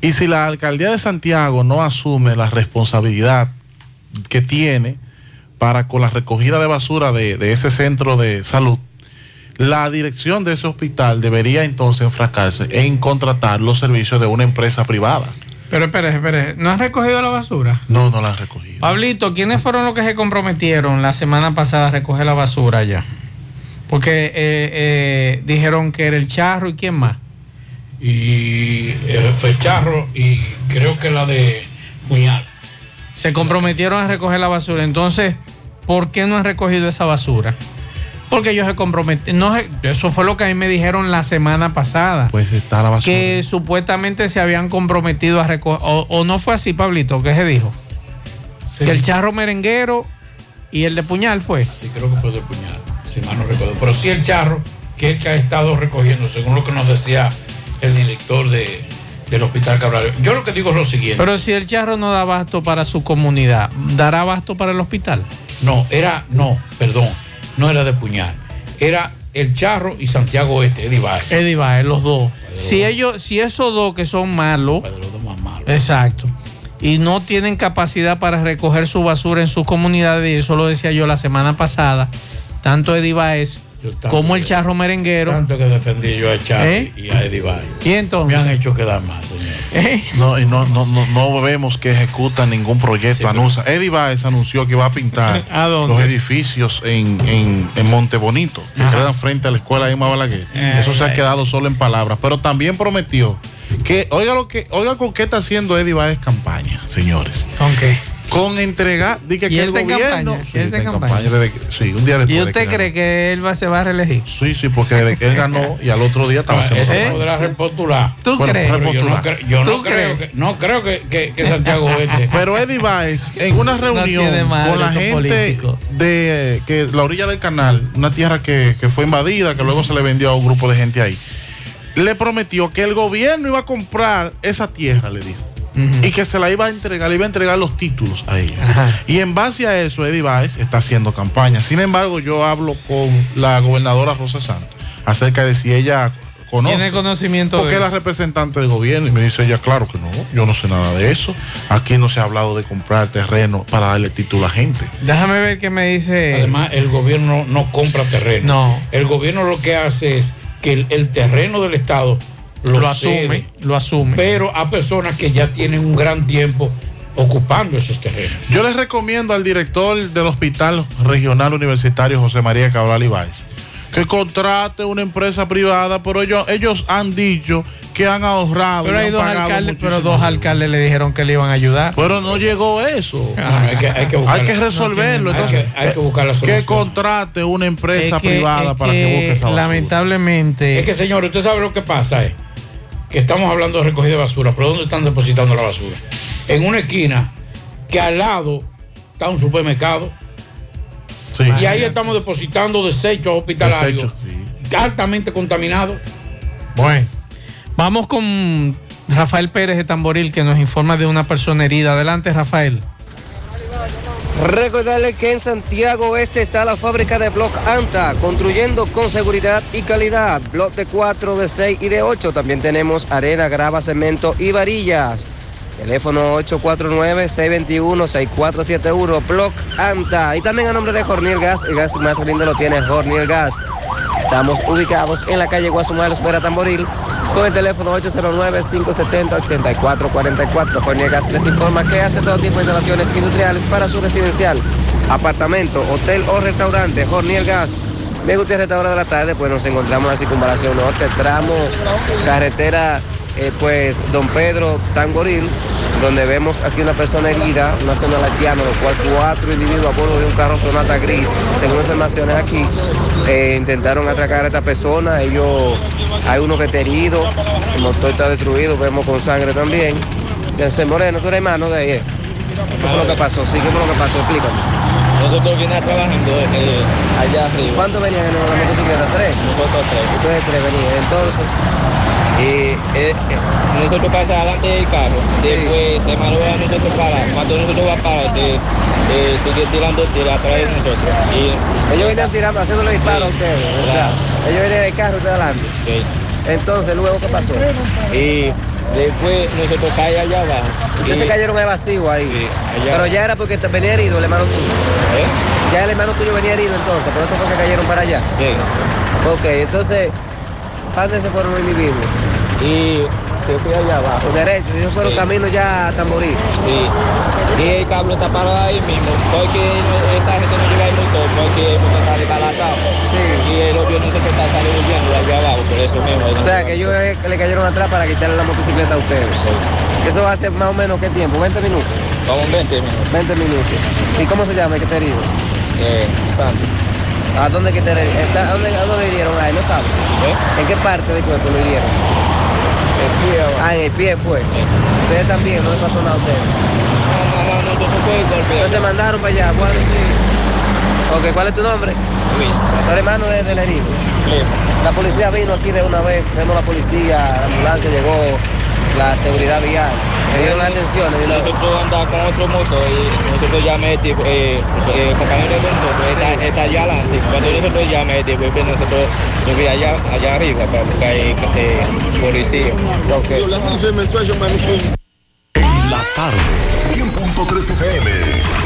Y si la alcaldía de Santiago no asume la responsabilidad que tiene para con la recogida de basura de, de ese centro de salud, la dirección de ese hospital debería entonces enfrascarse en contratar los servicios de una empresa privada. Pero espere, espere, ¿no has recogido la basura? No, no la han recogido. Pablito, ¿quiénes fueron los que se comprometieron la semana pasada a recoger la basura allá? Porque eh, eh, dijeron que era el charro y quién más. Y eh, fue el charro y creo que la de Puñal. Se comprometieron a recoger la basura. Entonces, ¿por qué no han recogido esa basura? Porque ellos se comprometieron. No, eso fue lo que a mí me dijeron la semana pasada. Pues está la basura. Que supuestamente se habían comprometido a recoger. O, o no fue así, Pablito, ¿qué se dijo? Sí. Que el charro merenguero y el de puñal fue. Sí, creo que fue de puñal, si mal no recuerdo. Pero sí el charro, que es el que ha estado recogiendo, según lo que nos decía el director de, del Hospital Cabral. Yo lo que digo es lo siguiente. Pero si el charro no da abasto para su comunidad, ¿dará abasto para el hospital? No, era, no, perdón no era de puñal, era el Charro y Santiago Este, Eddie Baez. Eddie Baez, los dos. Si ellos, si esos dos que son malos, los dos más malos. exacto, y no tienen capacidad para recoger su basura en sus comunidades, y eso lo decía yo la semana pasada, tanto Eddie Baez como el charro merenguero. Tanto que defendí yo a Charro ¿Eh? y a Eddie Baez. ¿Y entonces? Me han hecho quedar más, señor. ¿Eh? No, y no, no, no, no vemos que ejecutan ningún proyecto. Sí, anuncia. Eddie Baez anunció que va a pintar ¿A dónde? los edificios en, en, en Monte Bonito, que Ajá. quedan frente a la escuela de Emma Balaguer. Eh, Eso se ha eh. quedado solo en palabras. Pero también prometió que, oiga lo que, oiga con qué está haciendo Eddie Baez campaña, señores. ¿Con qué? Con entregar, di que, ¿Y que él el gobierno. campaña? Sí, ¿Él está está en en campaña? desde sí, un día después. ¿Y usted que cree que él va, se va a reelegir? Sí, sí, porque desde que él ganó y al otro día estaba Ah, haciendo ¿Eh? podrá repostular. ¿Tú Bueno, crees? Yo no, repostular. cre- yo no ¿Tú creo, que, no creo que, que, que Santiago Este. Pero Eddie Baez, en una reunión con la gente políticos. de que la orilla del canal, una tierra que, que fue invadida, que luego se le vendió a un grupo de gente ahí, le prometió que el gobierno iba a comprar esa tierra, le dijo. Y que se la iba a entregar, le iba a entregar los títulos a ella. Y en base a eso, Eddie Baez está haciendo campaña. Sin embargo, yo hablo con la gobernadora Rosa Santos acerca de si ella conoce. Tiene conocimiento Porque de es la eso. representante del gobierno. Y me dice ella, claro que no, yo no sé nada de eso. Aquí no se ha hablado de comprar terreno para darle título a gente. Déjame ver qué me dice. Además, el gobierno no compra terreno. No. El gobierno lo que hace es que el, el terreno del Estado lo, Lo cede, asume, lo asume. Pero a personas que ya tienen un gran tiempo ocupando esos terrenos. Yo les recomiendo al director del Hospital Regional Universitario José María Cabral Ibáez que contrate una empresa privada, pero ellos, ellos han dicho que han ahorrado. Pero y hay han dos pagado alcaldes, pero dos alcaldes le dijeron que le iban a ayudar. Pero no llegó eso. hay que- hay que buscar- Hay que resolverlo. no tiene- Entonces, hay que- hay que buscar la que solución. contrate una empresa Es que- privada para que, que busque esa basura. Lamentablemente. Es que, señor, usted sabe lo que pasa, eh? Que estamos hablando de recogida de basura, pero ¿dónde están depositando la basura? En una esquina que al lado está un supermercado. Y ahí estamos depositando desechos hospitalarios altamente contaminados. Bueno, vamos con Rafael Pérez de Tamboril que nos informa de una persona herida. Adelante, Rafael. Recordarle que en Santiago Oeste está la fábrica de Block Anta, construyendo con seguridad y calidad. Block de 4, de 6 y de 8. También tenemos arena, grava, cemento y varillas. Teléfono 849-621-6471, Block Anta. Y también a nombre de Jorniel Gas, el gas más lindo lo tiene Jorniel Gas. Estamos ubicados en la calle Guasumalos, Vera Tamboril, con el teléfono 809-570-8444. Jorniel Gas les informa que hace todo tipo de instalaciones industriales para su residencial, apartamento, hotel o restaurante. Jorniel Gas. Me gusta el restaurante de la tarde, pues nos encontramos en la circunvalación norte, tramo, carretera, eh, pues Don Pedro Tamboril, donde vemos aquí una persona herida, una zona latiana, lo cual cuatro individuos a bordo de un carro Sonata gris, según informaciones aquí, eh, intentaron atracar a esta persona, ellos, hay uno que está herido, el motor está destruido, vemos con sangre también. Entonces, Moreno, tú eres hermano de ella. ¿Qué fue lo que pasó? Sí, ¿qué fue lo que pasó? Explícame. Nosotros vinimos trabajando eh, allá arriba. ¿Cuántos venían en la motocicleta? ¿Tres? Nosotros tres. Ustedes tres venían. Entonces, Y eh, eh, nosotros pasamos adelante del carro. Después se mandó a nosotros parar. Cuando nosotros vamos a parar, se eh, sigue tirando tiras atrás de nosotros. Y ellos venían tirando, haciéndole disparos a ustedes. ¿verdad? Claro. Ellos venían en el carro, ustedes adelante. Sí. Entonces, luego, ¿qué pasó? Y después nosotros caímos allá abajo. Ustedes se cayeron al vacío ahí. Sí, allá. Pero ya era porque venía herido el hermano tuyo. ¿Eh? Ya el hermano tuyo venía herido entonces, por eso fue que cayeron para allá. Sí. Ok, entonces, ¿para dónde se fueron los individuos? Y se fue allá abajo. Derecho, ellos fueron Sí. camino ya a Tamborí. Sí. Y el cable está parado ahí mismo, porque esa gente no llega ahí mucho, porque el motor está desbalatado. Sí. Y el obvio no se está saliendo huyendo de allá abajo, por eso mismo. O sea, que ellos eh, le cayeron atrás para quitarle la motocicleta a ustedes. Eso va a ser más o menos qué tiempo, 20 minutos. Como 20 minutos. 20 minutos. ¿Y cómo se llama el que te herido? Eh, Santos. ¿A dónde que te a dónde, a dónde le hirieron a él? ¿No sabes? ¿En qué parte del cuerpo lo hirieron? El pie. Ah, en el pie fue. Ustedes también, no le pasó nada a ustedes. No, no, no, nosotros fue golpe. Entonces mandaron para allá. ¿Cuál es, ok, ¿cuál es tu nombre? Luis. ¿Tu hermano de- del herido? La policía vino aquí de una vez, vemos la policía, la ambulancia llegó, la seguridad vial. Me dieron la atención. Nosotros andamos con otro moto y nosotros llamé el tipo, eh, eh, compañero de nosotros, está, está allá adelante. Cuando nosotros llamé, el tipo, pues nosotros subí allá, allá arriba para buscar eh, eh, policía. En la tarde, 100.3 FM.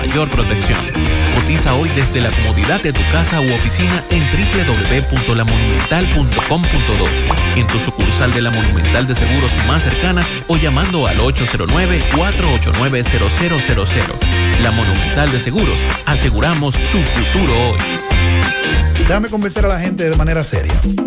mayor protección. Cotiza hoy desde la comodidad de tu casa u oficina en www.lamonumental.com.do, en tu sucursal de la Monumental de Seguros más cercana o llamando al 809-489-0000. La Monumental de Seguros, aseguramos tu futuro hoy. Déjame convencer a la gente de manera seria.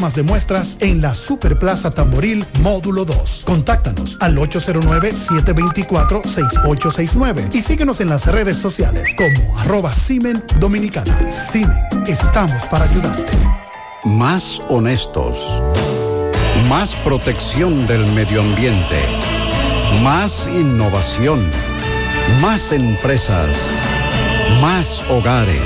tomas de muestras en la Superplaza Tamboril Módulo 2. Contáctanos al 809-724-6869 y síguenos en las redes sociales como arroba Simen Dominicana. Simen, estamos para ayudarte. Más honestos. Más protección del medio ambiente. Más innovación. Más empresas. Más hogares.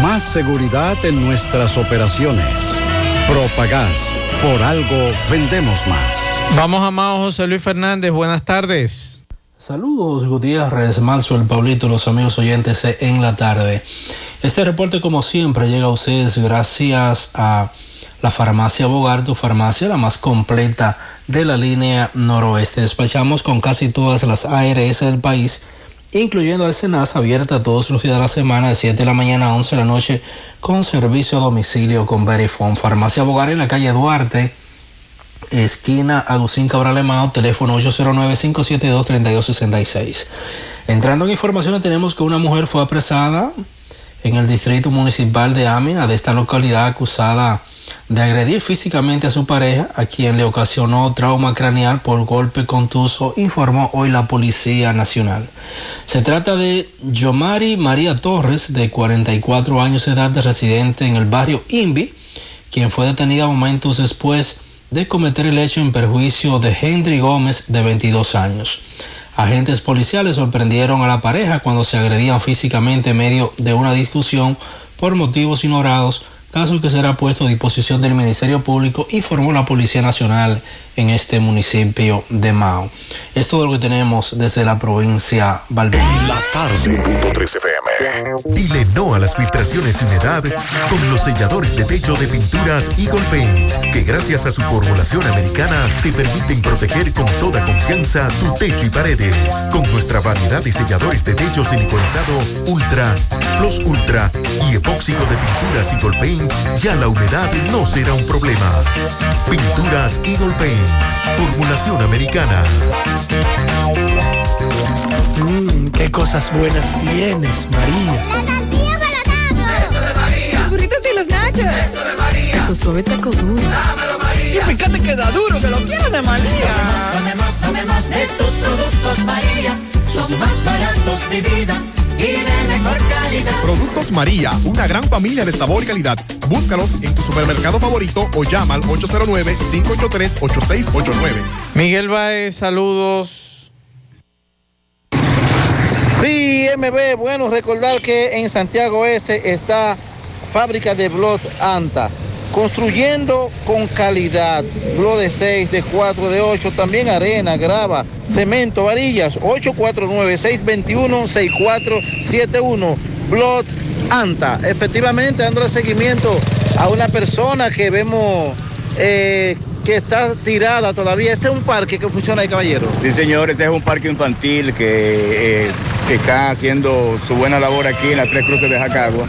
Más seguridad en nuestras operaciones. Propagás. Por algo vendemos más. Vamos a Mao José Luis Fernández. Buenas tardes. Saludos Gutiérrez, Manso, el Pablito, los amigos oyentes en la tarde. Este reporte como siempre llega a ustedes gracias a la farmacia Bogar, tu farmacia la más completa de la línea noroeste. Despachamos con casi todas las ARS del país, incluyendo al Senasa, abierta todos los días de la semana de 7 de la mañana a 11 de la noche con servicio a domicilio con Verifone. Farmacia Bogar en la calle Duarte esquina Agustín Cabral Emao, teléfono 809-572-3266. Entrando en informaciones, tenemos que una mujer fue apresada en el distrito municipal de Amina, de esta localidad, acusada agredir físicamente a su pareja, a quien le ocasionó trauma craneal por golpe contuso, informó hoy la Policía Nacional. Se trata de Yomari María Torres, de 44 años de edad, de residente en el barrio Invi, quien fue detenida momentos después de cometer el hecho en perjuicio de Henry Gómez, de 22 años. Agentes policiales sorprendieron a la pareja cuando se agredían físicamente en medio de una discusión por motivos ignorados, caso que será puesto a disposición del Ministerio Público, informó la Policía Nacional en este municipio de Mao. Es todo lo que tenemos desde la provincia Valverde. La tarde. 13 FM. Dile no a las filtraciones y humedad con los selladores de techo de pinturas Eagle Paint, que gracias a su formulación americana te permiten proteger con toda confianza tu techo y paredes. Con nuestra variedad de selladores de techo siliconizado Ultra, Plus Ultra y epóxico de pinturas Eagle Paint, ya la humedad no será un problema. Pinturas Eagle Paint, formulación americana. Mmm, qué cosas buenas tienes, María. La tortilla para Eso de María. Los burritos y los nachos. Eso de María. Tu suave taco duro. Dámelo, María. Y fíjate que da duro, que lo quiero de María. Tomemos, tomemos, tomemos de tus productos, María. Son más baratos de vida y de mejor calidad. Productos María, una gran familia de sabor y calidad. Búscalos en tu supermercado favorito o llama al 809-583-8689. Miguel Baez, saludos. Sí, MB, bueno, recordar que en Santiago Este está fábrica de Blot Anta, construyendo con calidad, Blot de 6, de 4, de 8, también arena, grava, cemento, varillas, 849-621-6471, Blot Anta. Efectivamente, dando seguimiento a una persona que vemos eh, que está tirada todavía. Este es un parque que funciona ahí, caballero. Sí, señor, ese es un parque infantil que, eh, que está haciendo su buena labor aquí en las tres cruces de Jacagua.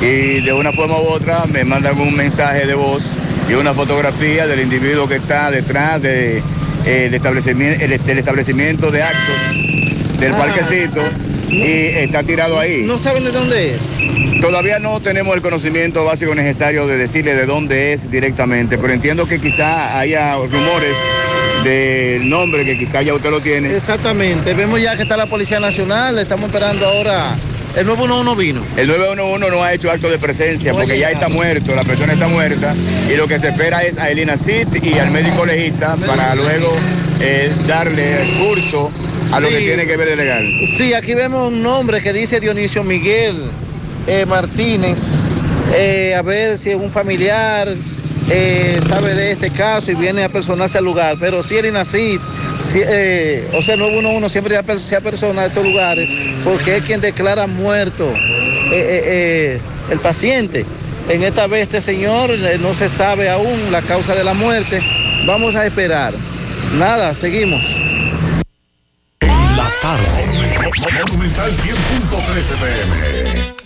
Y de una forma u otra me mandan un mensaje de voz y una fotografía del individuo que está detrás de, eh, el establecimiento, el- del establecimiento de actos del Ah. parquecito y está tirado ahí. ¿No saben de dónde es? Todavía no tenemos el conocimiento básico necesario de decirle de dónde es directamente, pero entiendo que quizá haya rumores del nombre que quizá ya usted lo tiene. Exactamente, vemos ya que está la Policía Nacional, estamos esperando ahora. El 911 vino. El 911 no ha hecho acto de presencia No porque ya está muerto, la persona está muerta y lo que se espera es a Elina Cid y al médico legista para luego eh, darle el curso a lo que tiene que ver de legal. Sí, aquí vemos un nombre que dice Dionisio Miguel eh, Martínez. Eh, a ver si es un familiar eh, sabe de este caso y viene a personarse al lugar. Pero si él así, si, eh, o sea, el 911 siempre se apersona a estos lugares porque es quien declara muerto eh, eh, el paciente. En esta vez este señor no se sabe aún la causa de la muerte. Vamos a esperar. Nada, seguimos. En la tarde. Monumental 100.13 pm.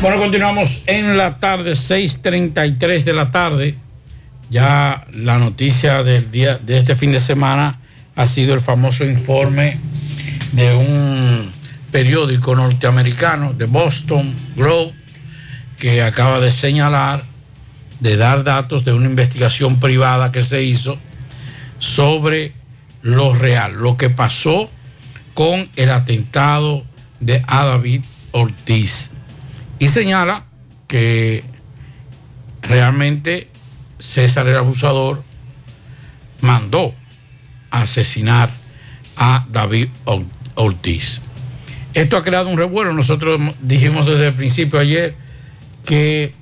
Bueno, continuamos en la tarde, 6:33 de la tarde. Ya la noticia del día de este fin de semana ha sido el famoso informe de un periódico norteamericano, de Boston Globe, que acaba de señalar de dar datos de una investigación privada que se hizo sobre lo real, lo que pasó con el atentado de a David Ortiz. Y señala que realmente César el abusador mandó asesinar a David Ortiz. Esto ha creado un revuelo. Nosotros dijimos desde el principio ayer que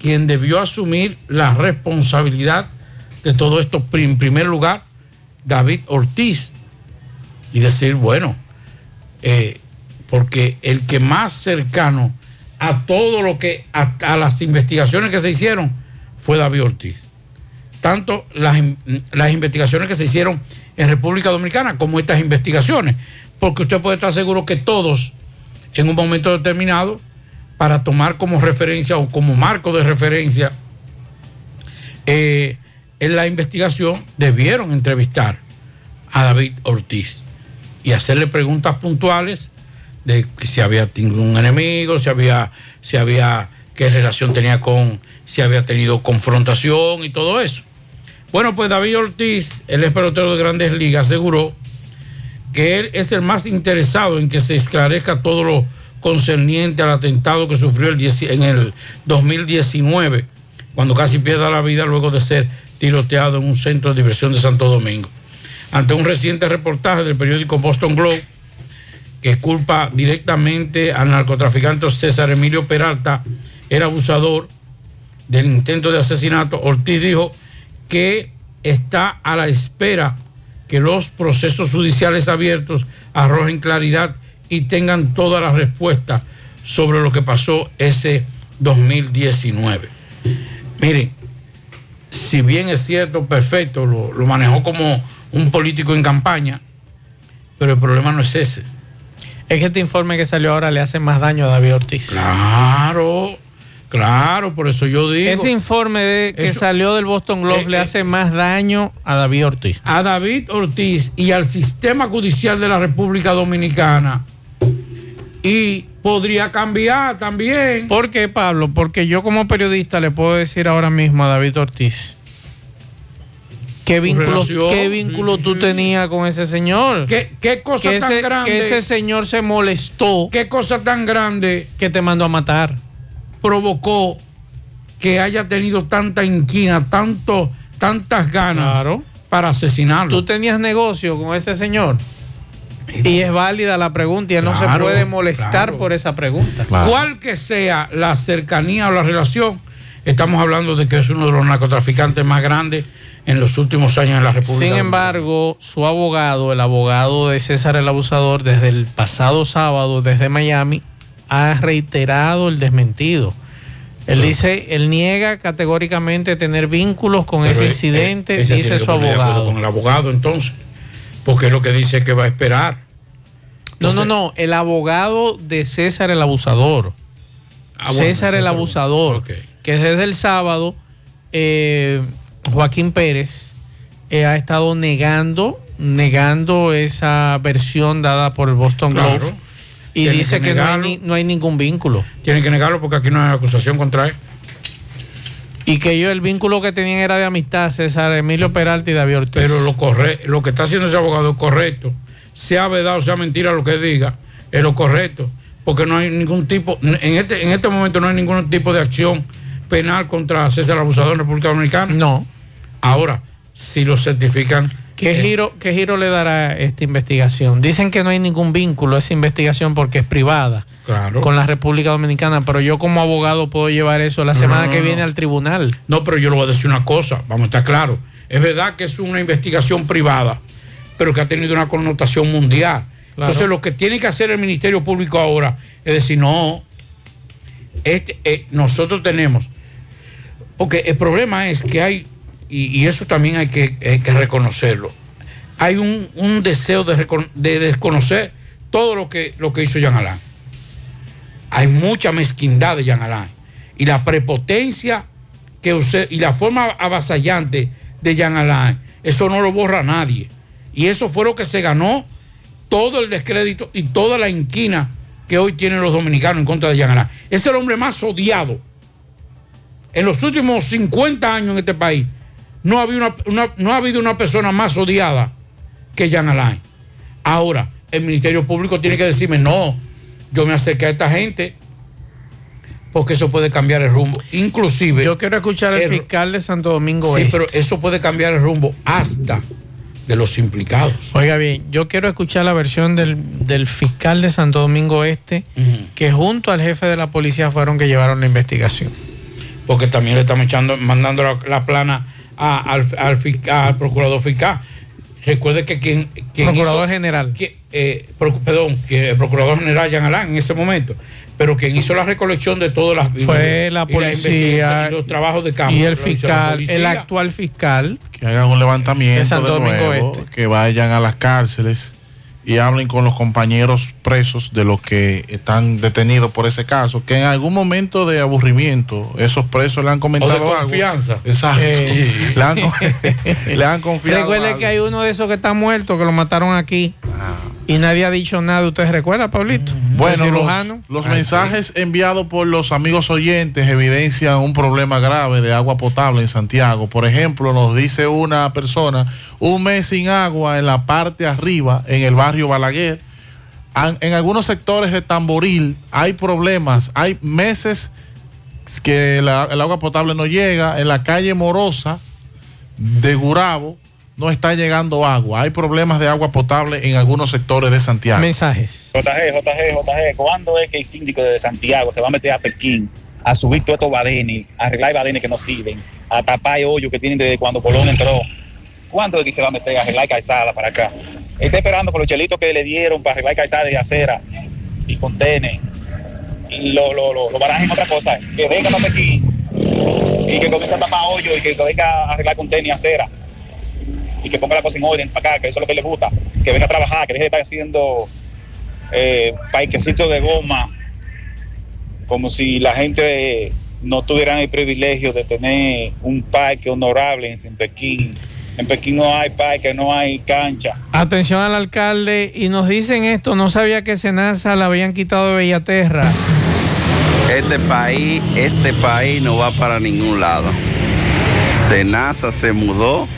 quien debió asumir la responsabilidad de todo esto, en primer lugar, David Ortiz, y decir, bueno, eh, porque el que más cercano a todo lo que, a, las investigaciones que se hicieron, fue David Ortiz. Tanto las, las investigaciones que se hicieron en República Dominicana como estas investigaciones, porque usted puede estar seguro que todos, en un momento determinado, para tomar como referencia o como marco de referencia eh, en la investigación, debieron entrevistar a David Ortiz y hacerle preguntas puntuales de si había tenido un enemigo, si había, si había, qué relación tenía con, si había tenido confrontación y todo eso. Bueno, pues David Ortiz, el ex pelotero de Grandes Ligas, aseguró que él es el más interesado en que se esclarezca todo lo concerniente al atentado que sufrió el en el 2019, cuando casi pierde la vida luego de ser tiroteado en un centro de diversión de Santo Domingo. Ante un reciente reportaje del periódico Boston Globe, que culpa directamente al narcotraficante César Emilio Peralta, era abusador del intento de asesinato, Ortiz dijo que está a la espera que los procesos judiciales abiertos arrojen claridad y tengan todas las respuestas sobre lo que pasó ese 2019. Miren, si bien es cierto, perfecto, lo, manejó como un político en campaña, pero el problema no es ese. Es que este informe que salió ahora le hace más daño a David Ortiz. Claro, claro, por eso yo digo. Ese informe que salió del Boston Globe le eh, hace más daño a David Ortiz. A David Ortiz y al sistema judicial de la República Dominicana y podría cambiar también. ¿Por qué, Pablo? Porque yo como periodista le puedo decir ahora mismo a David Ortiz. ¿Qué vínculo, ¿qué vínculo tú tenías con ese señor? ¿Qué, qué cosa tan grande? Que ese señor se molestó. ¿Qué cosa tan grande? Que te mandó a matar. Provocó que haya tenido tanta inquina, tanto, tantas ganas para asesinarlo. ¿Tú tenías negocio con ese señor? Y es válida la pregunta y él no se puede molestar claro. por esa pregunta. Cual que sea la cercanía o la relación, estamos hablando de que es uno de los narcotraficantes más grandes en los últimos años en la República. Sin embargo, su abogado, el abogado de César el Abusador, desde el pasado sábado, desde Miami, ha reiterado el desmentido. Él dice, él niega categóricamente tener vínculos con Pero ese incidente, dice su abogado. Con el abogado, entonces, porque es lo que dice que va a esperar. No, no, no, el abogado de César el Abusador. Ah, bueno, César el Abusador, que desde el sábado, eh, Joaquín Pérez eh, ha estado negando, negando esa versión dada por el Boston Claro. Globe y dice que que, no, hay negarlo. ni- no hay ningún vínculo. Tienen que negarlo porque aquí no hay acusación contra él. Y que yo el vínculo que tenían era de amistad, César Emilio Peralta y David Ortiz. Pero lo, corre, lo que está haciendo ese abogado es correcto. Sea verdad o sea mentira lo que diga, es lo correcto. Porque no hay ningún tipo, en este, en este momento no hay ningún tipo de acción penal contra César Abusador en República Dominicana. No. Ahora, si lo certifican. ¿Qué, eh, giro, ¿Qué giro le dará esta investigación? Dicen que no hay ningún vínculo a esa investigación porque es privada Claro. con la República Dominicana, pero yo como abogado puedo llevar eso la No, semana no, que no, viene al tribunal. No, pero yo le voy a decir una cosa, vamos a estar claros. Es verdad que es una investigación privada, pero que ha tenido una connotación mundial. Claro. Entonces, lo que tiene que hacer el Ministerio Público ahora es decir, no, este, eh, nosotros tenemos. Porque el problema es que hay, y, eso también hay que, reconocerlo, hay un, deseo de desconocer todo lo que, lo que hizo Jean Alain. Hay mucha mezquindad de Jean Alain. Y la prepotencia que usted, y la forma avasallante de Jean Alain, eso no lo borra nadie. Y eso fue lo que se ganó todo el descrédito y toda la inquina que hoy tienen los dominicanos en contra de Jean Alain. Es el hombre más odiado. En los últimos 50 años en este país, no ha habido una, una- no ha habido una persona más odiada que Jean Alain. Ahora, el Ministerio Público tiene que decirme, no, yo me acerqué a esta gente porque eso puede cambiar el rumbo. Inclusive... Yo quiero escuchar al el- fiscal de Santo Domingo Sí, Este. pero eso puede cambiar el rumbo hasta de los implicados. Oiga bien, yo quiero escuchar la versión del, del fiscal de Santo Domingo Este, que junto al jefe de la policía fueron que llevaron la investigación. Porque también le estamos echando, mandando la, la plana a- al, al fiscal- al procurador fiscal. Recuerde que quien, quien Procurador hizo- general. que, eh, pro- perdón, que el procurador general Jean Alain en ese momento, pero quien hizo la recolección de todas las Fue la policía y los trabajos de campo. y el fiscal, policía. el actual fiscal. que hagan un levantamiento De Santo de Domingo nuevo, Este. que vayan a las cárceles y hablen con los compañeros presos de los que están detenidos por ese caso, que en algún momento de aburrimiento esos presos le han comentado O de algo. confianza. Exacto. Eh. le, han, le han confiado. Recuerde algo. que hay uno de esos que está muerto, que lo mataron aquí. Y nadie ha dicho nada. ¿Usted recuerda, Pablito? Bueno, los Ah, mensajes enviados por los amigos oyentes evidencian un problema grave de agua potable en Santiago. Por ejemplo, nos dice una persona, un mes sin agua en la parte arriba, en el barrio Balaguer. En algunos sectores de Tamboril hay problemas, hay meses que la- el agua potable no llega. En la calle Morosa de Gurabo no está llegando agua. Hay problemas de agua potable en algunos sectores de Santiago. Mensajes. JG, JG, JG, ¿cuándo es que el síndico de Santiago se va a meter a Pekín a subir todos estos badenes, a arreglar badenes que no sirven, a tapar hoyos que tienen desde cuando Colón entró? ¿Cuándo es que se va a meter a arreglar calzada para acá? Está esperando por los chelitos que le dieron para arreglar calzada y acera y contenes. Lo, lo, lo, lo barajen otra cosa, que venga a Pekín y que comience a tapar hoyos y que venga a arreglar contenes y acera y que ponga la cosa en orden para acá, que eso es lo que le gusta, que venga a trabajar, que deje de estar haciendo eh, parquecitos de goma, como si la gente no tuviera el privilegio de tener un parque honorable en, en Pekín. En Pekín no hay parque, no hay cancha. Atención al alcalde. Y nos dicen esto. No sabía que Senasa la habían quitado de Bellaterra. Este país, este país no va para ningún lado. Senasa se mudó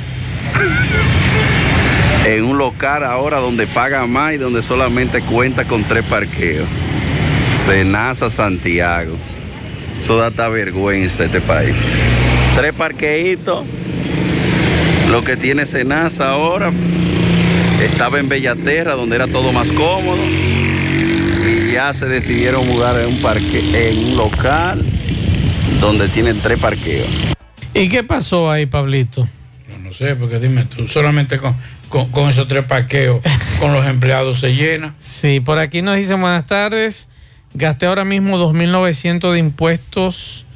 en un local ahora donde paga más y donde solamente cuenta con tres parqueos. Senasa Santiago. Eso da hasta vergüenza este país. Tres parqueitos. Lo que tiene Senasa ahora Estaba en Bellaterra, donde era todo más cómodo. Y ya se decidieron mudar en un parque, en un local donde tienen tres parqueos. ¿Y qué pasó ahí, Pablito? No sé, porque dime tú, solamente con, con- con esos tres parqueos, con los empleados se llena. Sí, por aquí nos dicen buenas tardes. Gasté ahora mismo 2.900 de impuestos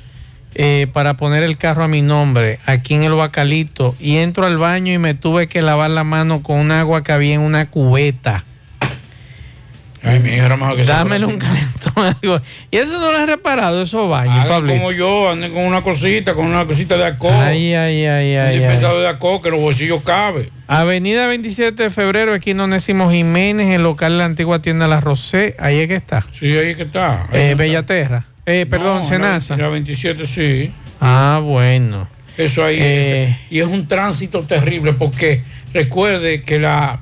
eh, para poner el carro a mi nombre aquí en el Bacalito y entro al baño y me tuve que lavar la mano con un agua que había en una cubeta. Ay, mi hija era mejor que esa Dámelo un calentón. Y eso no lo has reparado, esos baños, Pablito. como yo, anden con una cosita, con una cosita de alcohol. Ay, ay, ay, ay, de alcohol, que los bolsillos cabe. Avenida 27 de febrero, aquí en Onésimo Jiménez, el local de la antigua tienda La Rosé. Ahí es que está. Sí, ahí es que está. Eh. Bellaterra. Eh, perdón, No, Senasa. La, la 27, sí. Ah, bueno. Eso ahí. Eh. eso. Y es un tránsito terrible porque recuerde que la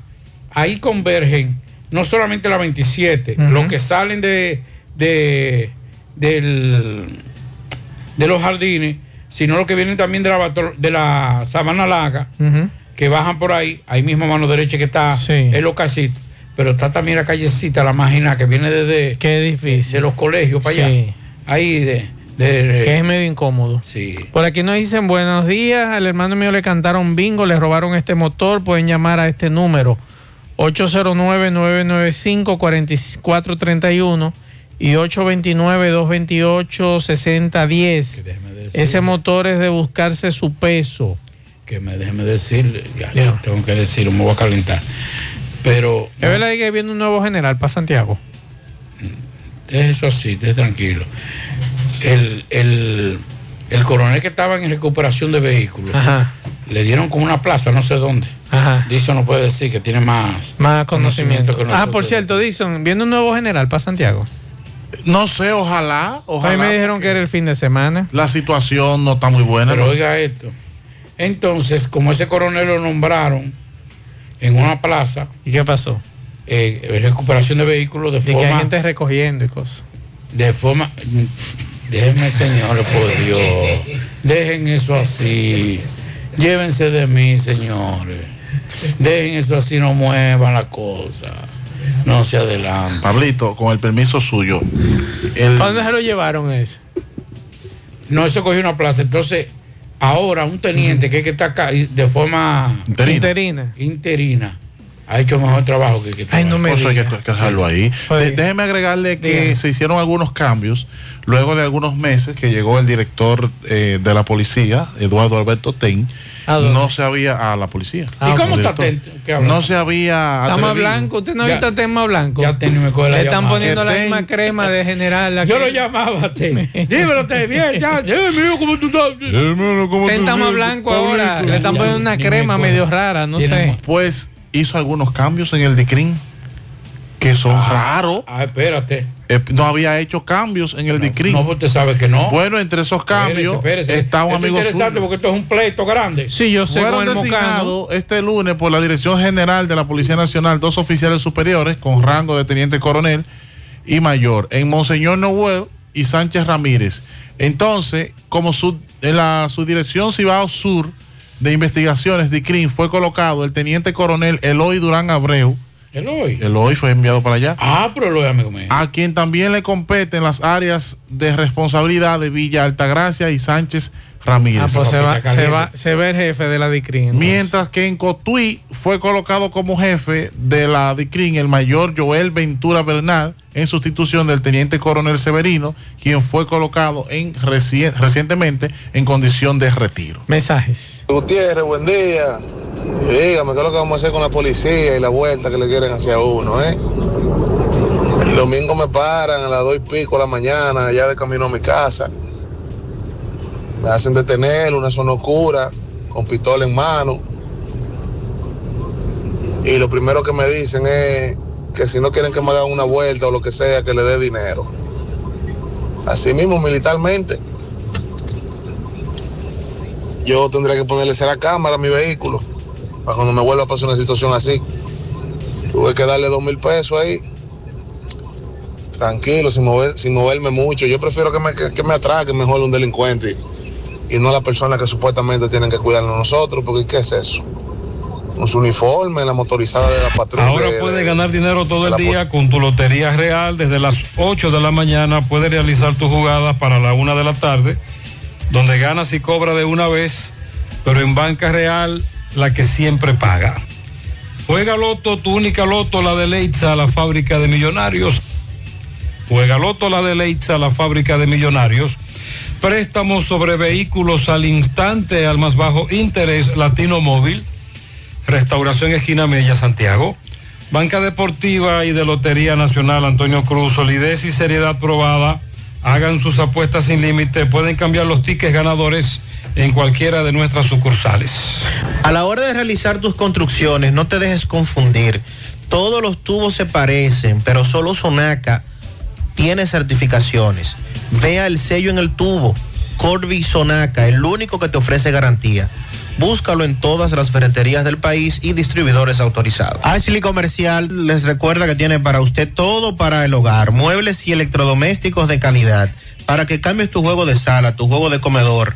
ahí convergen no solamente la 27, Ujú. los que salen de, de, del, de los jardines, sino los que vienen también de la, de la Sabana Larga, Ujú. que bajan por ahí, ahí mismo a mano derecha que está el localcito. Pero está también la callecita, la máquina que viene desde Qué difícil. de los colegios para Sí. allá. Ahí de, de- Que es medio incómodo. Sí. Por aquí nos dicen buenos días. Al hermano mío le cantaron bingo, le robaron este motor. Pueden llamar a este número 809-995-4431 y 829-228-6010. Ese motor es de buscarse su peso. que me déjeme decirle, ya, tengo que decirlo, me voy a calentar. Pero Es verdad que viene un nuevo general para Santiago. Deje eso así, deje tranquilo. El, el, el coronel que estaba en recuperación de vehículos, Ajá. le dieron como una plaza, no sé dónde. Ajá. Dice no puede decir que tiene más, Más conocimiento. que ah, nosotros. por cierto, Dixon, viene un nuevo general para Santiago. No sé, ojalá, A ojalá. mí me dijeron que era el fin de semana. La situación no está muy buena. Pero ¿no? oiga esto. Entonces, como ese coronel lo nombraron en una plaza, ¿Y qué pasó? Eh, recuperación de vehículos de De que hay forma gente recogiendo y cosas. de forma déjenme señores por Dios dejen eso así llévense de mí señores dejen eso así no muevan la cosa no se adelanten Pablito, con el permiso suyo. el- ¿A dónde se lo llevaron ese? no eso cogió una plaza entonces ahora un teniente que es que está acá de forma Interina. Interina. interina ha hecho mejor trabajo que que Ay, no me Cosa hay que, que dejarlo ahí. De- déjeme agregarle que Dígame. se hicieron algunos cambios luego de algunos meses que llegó el director eh, de la policía, Eduardo Alberto Ten. No se había a la policía. Ah, ¿Y cómo está habla? No se había Está más blanco. ¿Usted no visto el tema blanco? ya Ten me coge la Le están llamada. poniendo la Ten- misma crema de general. la yo que- lo llamaba Ten dímelo Ten bien ya mío cómo tú estás Hermano, ¿cómo tú está más blanco ahora. Le están poniendo una crema medio rara, no sé. Pues hizo algunos cambios en el DICRIN que son raros. ah espérate Eh, no había hecho cambios en el DICRIN. no usted sabe que no Bueno, entre esos cambios Espérese, espérese. está un Esto es amigo interesante suyo. porque esto es un pleito grande. Sí, yo sé Fueron designados este lunes por la Dirección General de la Policía Nacional dos oficiales superiores con rango de teniente coronel y mayor en Monseñor Noel y Sánchez Ramírez. Entonces, como su, en la subdirección Cibao Sur de Investigaciones de CRIM fue colocado el teniente coronel Eloy Durán Abreu. Eloy. Eloy fue enviado para allá. Ah, pero Eloy, amigo mío. A quien también le competen las áreas de responsabilidad de Villa Altagracia y Sánchez Ramírez. Ah, pues se va, se va, se ve el jefe de la DICRIN. Mientras que en Cotuí fue colocado como jefe de la DICRIN el mayor Joel Ventura Bernal en sustitución del teniente coronel Severino, quien fue colocado en reci- recientemente en condición de retiro. Mensajes. Gutiérrez, buen día. Dígame, ¿qué es lo que vamos a hacer con la policía y la vuelta que le quieren hacia uno, eh? El domingo me paran a las dos y pico de la mañana, allá de camino a mi casa. Me hacen detener una zona oscura, con pistola en mano. Y lo primero que me dicen es que si no quieren que me hagan una vuelta o lo que sea, que le dé dinero. Así mismo, militarmente. Yo tendría que ponerle cera cámara a mi vehículo para cuando me vuelva a pasar una situación así. Tuve que darle dos mil pesos ahí. Tranquilo, sin, mover, sin moverme mucho. Yo prefiero que me, que, que me atraque mejor un delincuente y, y no la persona que supuestamente tienen que cuidarnos nosotros, porque ¿qué es eso? con su uniforme, la motorizada de la patrulla. Ahora de- puedes de- ganar dinero todo el día con tu Lotería Real. Desde las 8 de la mañana puedes realizar tus jugadas para la 1 de la tarde, donde ganas y cobras de una vez, pero en Banca Real, la que siempre paga. Juega Loto, tu única Loto, la de Leitza, la fábrica de millonarios. Juega Loto, la de Leitza, la fábrica de millonarios. Préstamos sobre vehículos al instante, al más bajo interés, Latino Móvil. Restauración Esquina Mella, Santiago. Banca Deportiva y de Lotería Nacional Antonio Cruz, solidez y seriedad probada. Hagan sus apuestas sin límite. Pueden cambiar los tickets ganadores en cualquiera de nuestras sucursales. A la hora de realizar tus construcciones, no te dejes confundir. Todos los tubos se parecen, pero solo Sonaca tiene certificaciones. Vea el sello en el tubo. Corby Sonaca, el único que te ofrece garantía. Búscalo en todas las ferreterías del país y distribuidores autorizados. Ashley Comercial les recuerda que tiene para usted todo para el hogar, muebles y electrodomésticos de calidad. Para que cambies tu juego de sala, tu juego de comedor,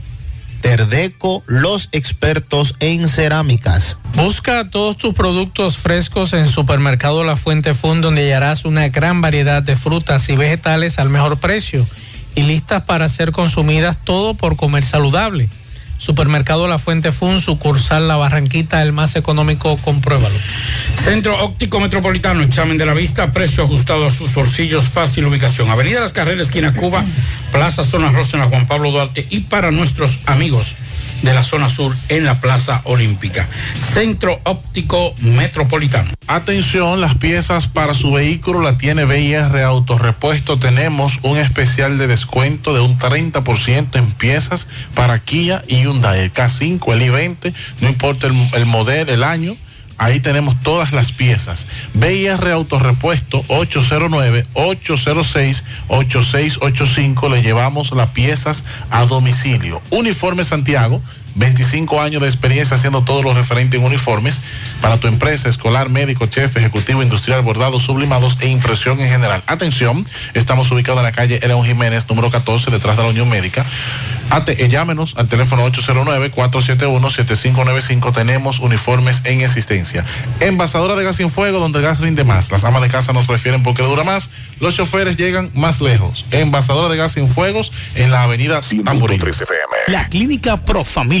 Terdeco, los expertos en cerámicas. Busca todos tus productos frescos en Supermercado La Fuente Fund, donde hallarás una gran variedad de frutas y vegetales al mejor precio y listas para ser consumidas todo por comer saludable. Supermercado La Fuente Fun, sucursal La Barranquita, el más económico, compruébalo. Centro Óptico Metropolitano, examen de la vista, precio ajustado a sus bolsillos, fácil ubicación. Avenida Las Carreras, esquina Cuba, Plaza Zona Rosa en la Juan Pablo Duarte y para nuestros amigos de la zona sur en la Plaza Olímpica. Centro Óptico Metropolitano. Atención, las piezas para su vehículo la tiene BIR Autorepuesto. Tenemos un especial de descuento de un 30% en piezas para Kia y Hyundai. El K5, el i20, no importa el, el modelo, el año. Ahí tenemos todas las piezas. BIR Autorepuesto 809-806-8685. Le llevamos las piezas a domicilio. Uniforme Santiago. 25 años de experiencia haciendo todo lo referente en uniformes para tu empresa, escolar, médico, chef, ejecutivo, industrial, bordados, sublimados e impresión en general. Atención, estamos ubicados en la calle León Jiménez, número 14, detrás de la Unión Médica. Ate, eh, llámenos al teléfono 809-471-7595. Tenemos uniformes en existencia. Envasadora de gas sin fuego, donde el gas rinde más. Las amas de casa nos prefieren porque dura más. Los choferes llegan más lejos. Envasadora de gas sin fuegos en la avenida Tamboril. La Clínica Profamilia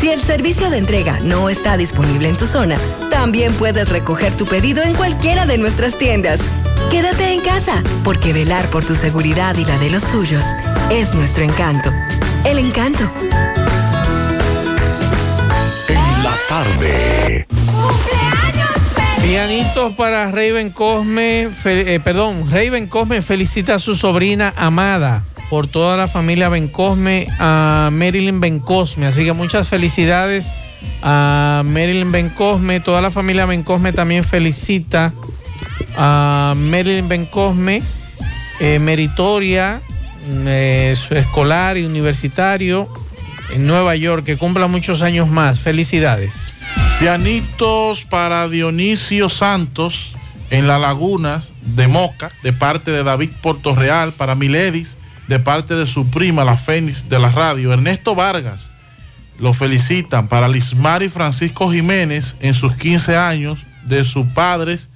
Si el servicio de entrega no está disponible en tu zona, también puedes recoger tu pedido en cualquiera de nuestras tiendas. Quédate en casa, porque velar por tu seguridad y la de los tuyos es nuestro encanto. El encanto. En la tarde. Pianitos para Raven Cosme, fe- eh, perdón, Raven Cosme felicita a su sobrina Amada por toda la familia Bencosme, a Marilyn Bencosme. Así que muchas felicidades a Marilyn Bencosme. Toda la familia Bencosme también felicita a Marilyn Bencosme, eh, meritoria, eh, su escolar y universitario en Nueva York, que cumpla muchos años más. Felicidades. Pianitos para Dionisio Santos en la Laguna de Moca, de parte de David Portorreal, para Miledis, de parte de su prima, la Fénix de la radio, Ernesto Vargas. Lo felicitan para Lismar y Francisco Jiménez en sus 15 años de sus padres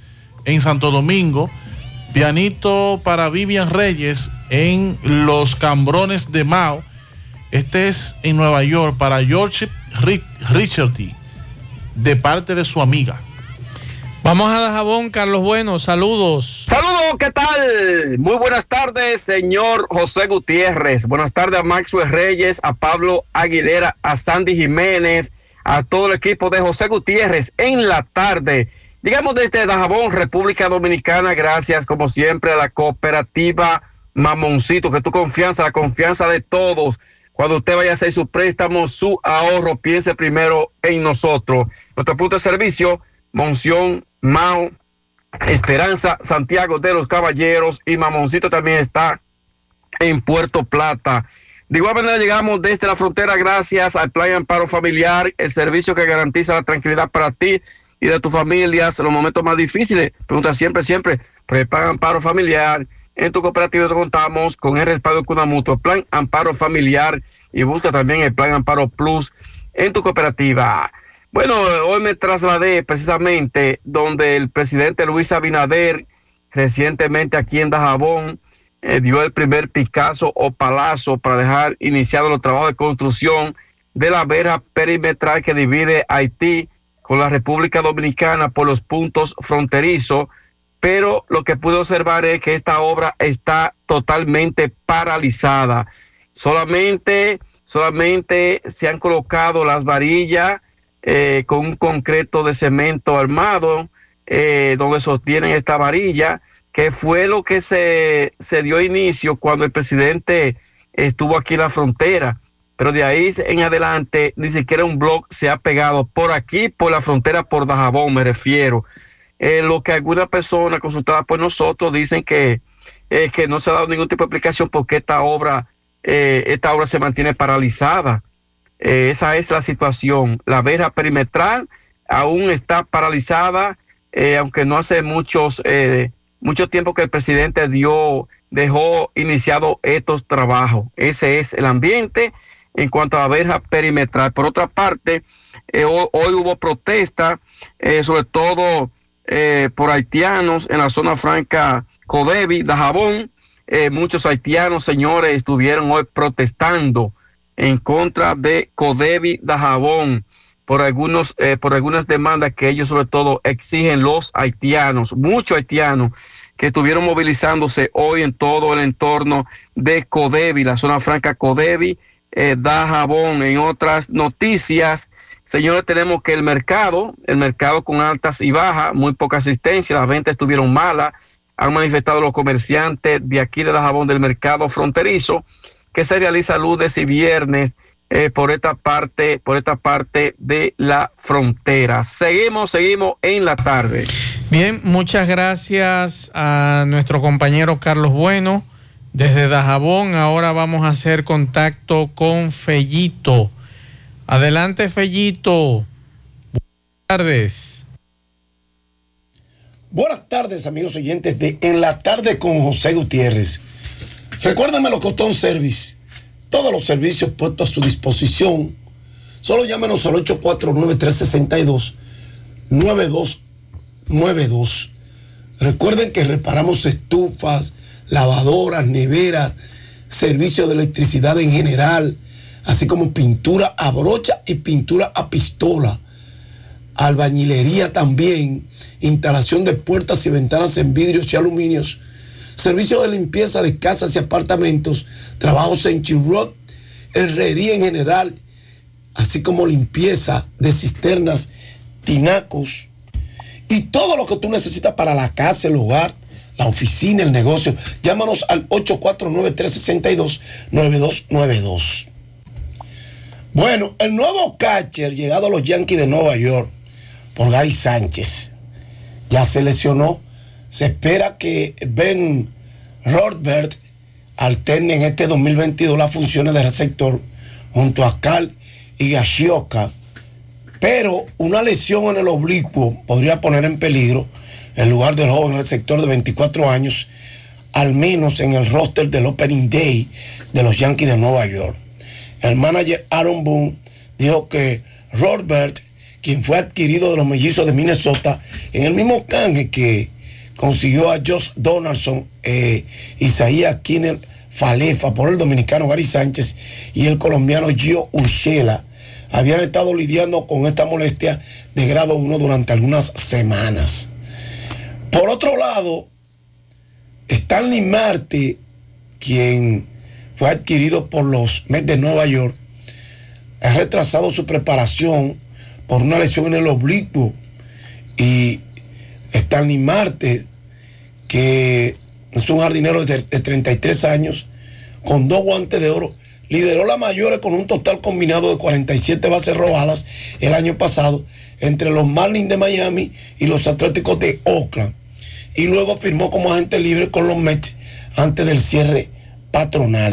en Santo Domingo. Pianito para Vivian Reyes en Los Cambrones de Mao. Este es en Nueva York para George Ri- Richardy de parte de su amiga. Vamos a Dajabón, Carlos Bueno, saludos. Saludos, ¿qué tal? Muy buenas tardes, señor José Gutiérrez. Buenas tardes a Maxwell Reyes, a Pablo Aguilera, a Sandy Jiménez, a todo el equipo de José Gutiérrez en la tarde. Llegamos desde Dajabón, República Dominicana, gracias como siempre a la cooperativa Mamoncito, que tu confianza, la confianza de todos. Cuando usted vaya a hacer su préstamo, su ahorro, piense primero en nosotros. Nuestro punto de servicio, Monción, Mao, Esperanza, Santiago de los Caballeros y Mamoncito también está en Puerto Plata. De igual manera llegamos desde la frontera gracias al Plan Amparo Familiar, el servicio que garantiza la tranquilidad para ti y de tus familias en los momentos más difíciles. Pregunta siempre, siempre, pues Plan Amparo Familiar. En tu cooperativa contamos con el respaldo de Cuna Mutua, Plan Amparo Familiar y busca también el Plan Amparo Plus en tu cooperativa. Bueno, hoy me trasladé precisamente donde el presidente Luis Abinader, recientemente aquí en Dajabón, eh, dio el primer Picasso o palazo para dejar iniciados los trabajos de construcción de la verja perimetral que divide Haití con la República Dominicana por los puntos fronterizos, pero lo que pude observar es que esta obra está totalmente paralizada. Solamente, solamente se han colocado las varillas eh, con un concreto de cemento armado eh, donde sostienen esta varilla, que fue lo que se, se dio inicio cuando el presidente estuvo aquí en la frontera. Pero de ahí en adelante ni siquiera un blog se ha pegado por aquí, por la frontera, por Dajabón, me refiero. Eh, lo que algunas personas consultadas por nosotros dicen que, eh, que no se ha dado ningún tipo de explicación porque esta obra, eh, esta obra se mantiene paralizada. Eh, esa es la situación. La verja perimetral aún está paralizada, eh, aunque no hace muchos, eh, mucho tiempo que el presidente dio, dejó iniciado estos trabajos. Ese es el ambiente en cuanto a la verja perimetral. Por otra parte, eh, ho- hoy, hubo protesta, sobre todo por haitianos en la zona franca Codevi, Dajabón. Muchos haitianos, señores, estuvieron hoy protestando en contra de Codevi Dajabón por algunos eh, por algunas demandas que ellos sobre todo exigen los haitianos, muchos haitianos que estuvieron movilizándose hoy en todo el entorno de Codevi, la zona franca Codevi, eh, Dajabón. En otras noticias, señores, tenemos que el mercado, el mercado con altas y bajas, muy poca asistencia, las ventas estuvieron malas, han manifestado los comerciantes de aquí de Dajabón del mercado fronterizo que se realiza lunes y viernes eh, por esta parte, por esta parte de la frontera. Seguimos, seguimos en la tarde. Bien, muchas gracias a nuestro compañero Carlos Bueno desde Dajabón. Ahora vamos a hacer contacto con Fellito. Adelante, Fellito. Buenas tardes. Buenas tardes, amigos oyentes de En la tarde con José Gutiérrez. Recuérdame los Cotón Service. Todos los servicios puestos a su disposición. Solo llámenos al 849-362-9292. Recuerden que reparamos estufas, lavadoras, neveras, servicio de electricidad en general, así como pintura a brocha y pintura a pistola albañilería también, instalación de puertas y ventanas en vidrios y aluminios, servicio de limpieza de casas y apartamentos, trabajos en Chirrut, herrería en general, así como limpieza de cisternas, tinacos y todo lo que tú necesitas para la casa, el hogar, la oficina, el negocio. Llámanos al 849-362-9292. Bueno, el nuevo catcher llegado a los Yankees de Nueva York por Gary Sánchez. Ya se lesionó. Se espera que Ben Rothbert alterne en este 2022 las funciones de receptor junto a Carl y Gashioka. Pero una lesión en el oblicuo podría poner en peligro el lugar del joven receptor de 24 años, al menos en el roster del Opening Day de los Yankees de Nueva York. El manager Aaron Boone dijo que Rothbert quien fue adquirido de los mellizos de Minnesota en el mismo canje que consiguió a Josh Donaldson, eh, Isaías Kinner Falefa por el dominicano Gary Sánchez y el colombiano Gio Urshela. Habían estado lidiando con esta molestia de grado 1 durante algunas semanas. Por otro lado, Stanley Marte, quien fue adquirido por los Mets de Nueva York, ha retrasado su preparación por una lesión en el oblicuo. Y Stanley Marte, que es un jardinero de, de 33 años, con dos guantes de oro, lideró la mayores con un total combinado de 47 bases robadas el año pasado entre los Marlins de Miami y los Atléticos de Oakland. Y luego firmó como agente libre con los Mets antes del cierre patronal.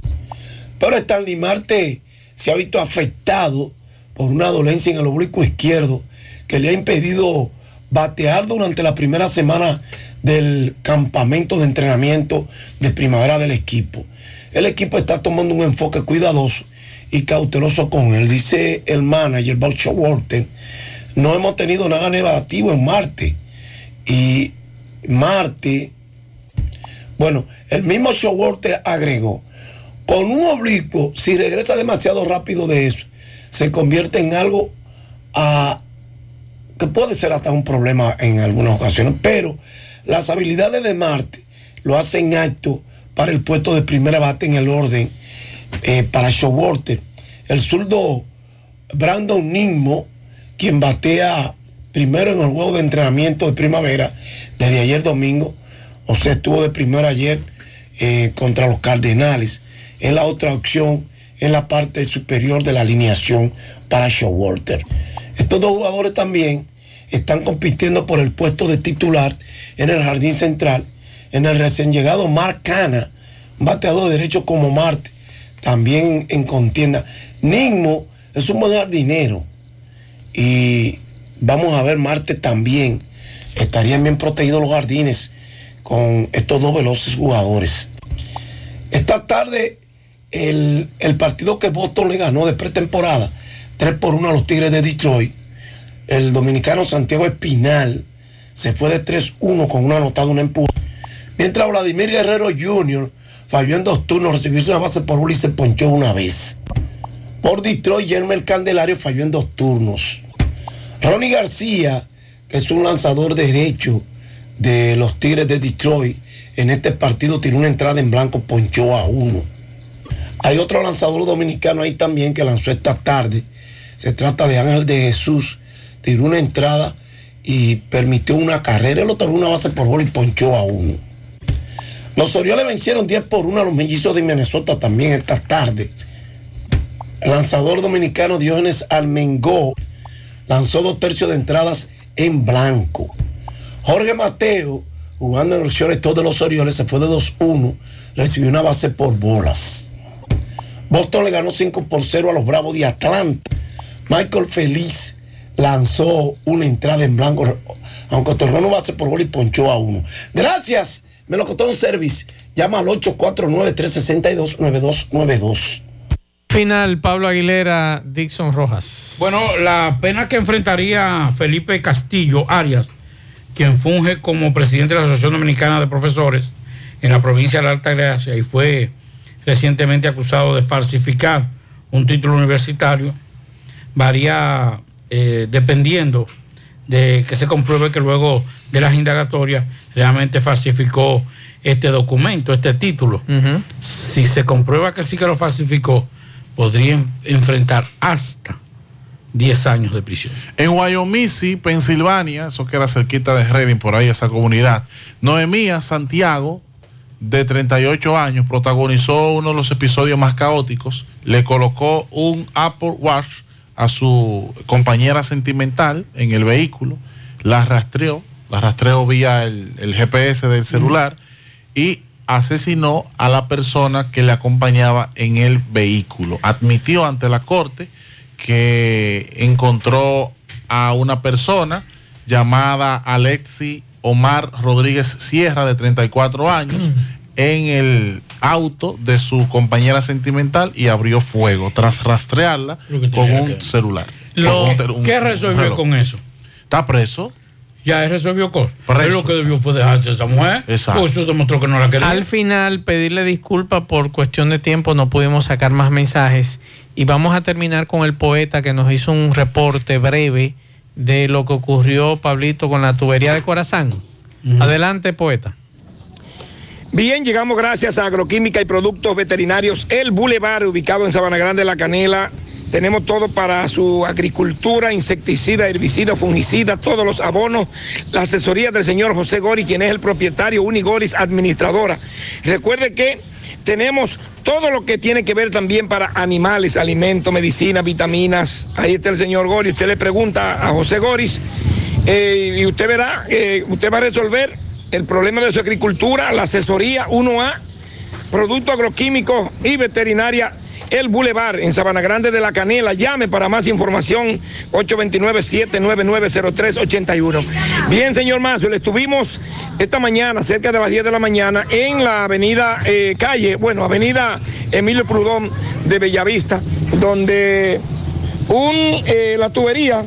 Pero Stanley Marte se ha visto afectado por una dolencia en el oblicuo izquierdo que le ha impedido batear durante la primera semana del campamento de entrenamiento de primavera del equipo. El equipo está tomando un enfoque cuidadoso y cauteloso con él. Dice el manager, Bob Walter, no hemos tenido nada negativo en Marte. Y Marte, bueno, el mismo Showalter agregó, con un oblicuo, si regresa demasiado rápido de eso, se convierte en algo ah, que puede ser hasta un problema en algunas ocasiones, pero las habilidades de Marte lo hacen acto para el puesto de primera bate en el orden eh, para Showalter. El zurdo Brandon Nismo, quien batea primero en el juego de entrenamiento de primavera desde ayer domingo, o sea, estuvo de primero ayer eh, contra los Cardenales. Es la otra opción en la parte superior de la alineación para Showalter. Estos dos jugadores también están compitiendo por el puesto de titular en el jardín central. En el recién llegado Mark Cana, bateador de derecho como Marte, también en contienda. Nismo es un buen jardinero y vamos a ver Marte también. Estarían bien protegidos los jardines con estos dos veloces jugadores. Esta tarde el, partido que Boston le ganó de pretemporada, 3 por 1 a los Tigres de Detroit, el dominicano Santiago Espinal se fue de 3-1 con una anotada, una empuje. Mientras Vladimir Guerrero Jr. falló en dos turnos, recibió una base por uno y se ponchó una vez. Por Detroit, Yermel Candelario falló en dos turnos. Ronnie García, que es un lanzador derecho de los Tigres de Detroit, en este partido tiró una entrada en blanco, ponchó a uno. Hay otro lanzador dominicano ahí también que lanzó esta tarde. Se trata de Ángel de Jesús. Tiró una entrada y permitió una carrera. El otro una base por bola y ponchó a uno. Los Orioles vencieron 10 por 1 a los mellizos de Minnesota también esta tarde. El lanzador dominicano Diógenes Almengó lanzó dos tercios de entradas en blanco. Jorge Mateo, jugando en los todos de los Orioles, se fue de 2-1, recibió una base por bolas. Boston le ganó 5 por 0 a los Bravos de Atlanta. Michael Feliz lanzó una entrada en blanco aunque torneo no va a ser por gol y ponchó a uno. Gracias, Melocotón Service. Llama al 849-362-9292. Final, Pablo Aguilera, Dixon Rojas. Bueno, la pena que enfrentaría Felipe Castillo Arias, quien funge como presidente de la Asociación Dominicana de Profesores en la provincia de la Alta Gracia y fue recientemente acusado de falsificar un título universitario, varía eh, dependiendo de que se compruebe que luego de las indagatorias realmente falsificó este documento, este título. Si se comprueba que sí que lo falsificó, podría en- enfrentar hasta 10 años de prisión. En Wyoming, Pensilvania, eso que era cerquita de Reading, por ahí esa comunidad, Noemía Santiago, de 38 años, protagonizó uno de los episodios más caóticos. Le colocó un Apple Watch a su compañera sentimental en el vehículo, la rastreó, la rastreó vía el, el GPS del celular y asesinó a la persona que le acompañaba en el vehículo. Admitió ante la corte que encontró a una persona llamada Alexi Omar Rodríguez Sierra, de 34 años, en el auto de su compañera sentimental y abrió fuego tras rastrearla con un celular. Lo- Con un tel- un- ¿Qué resolvió con eso? Está preso. Ya resolvió cosas. Preso. Él lo que debió fue dejarse a esa mujer. Exacto. Pues eso demostró que no la quería. Al final, pedirle disculpas por cuestión de tiempo, no pudimos sacar más mensajes. Y vamos a terminar con el poeta que nos hizo un reporte breve de lo que ocurrió, Pablito, con la tubería de Corazán. Adelante, poeta. Bien, llegamos gracias a Agroquímica y Productos Veterinarios El Boulevard, ubicado en Sabana Grande, La Canela. Tenemos todo para su agricultura, insecticida, herbicida, fungicida, todos los abonos. La asesoría del señor José Gori, quien es el propietario Unigoris Administradora. Recuerde que tenemos todo lo que tiene que ver también para animales, alimentos, medicina, vitaminas. Ahí está el señor Gori. Usted le pregunta a José Goris eh, y usted verá, eh, usted va a resolver el problema de su agricultura, la asesoría 1A, productos agroquímicos y veterinaria. El Boulevard en Sabana Grande de la Canela. Llame para más información 829-799-0381. Bien, señor Mazo, estuvimos esta mañana, cerca de las 10 de la mañana, en la avenida eh, calle, bueno, avenida Emilio Prudón de Bellavista, donde un, eh, la tubería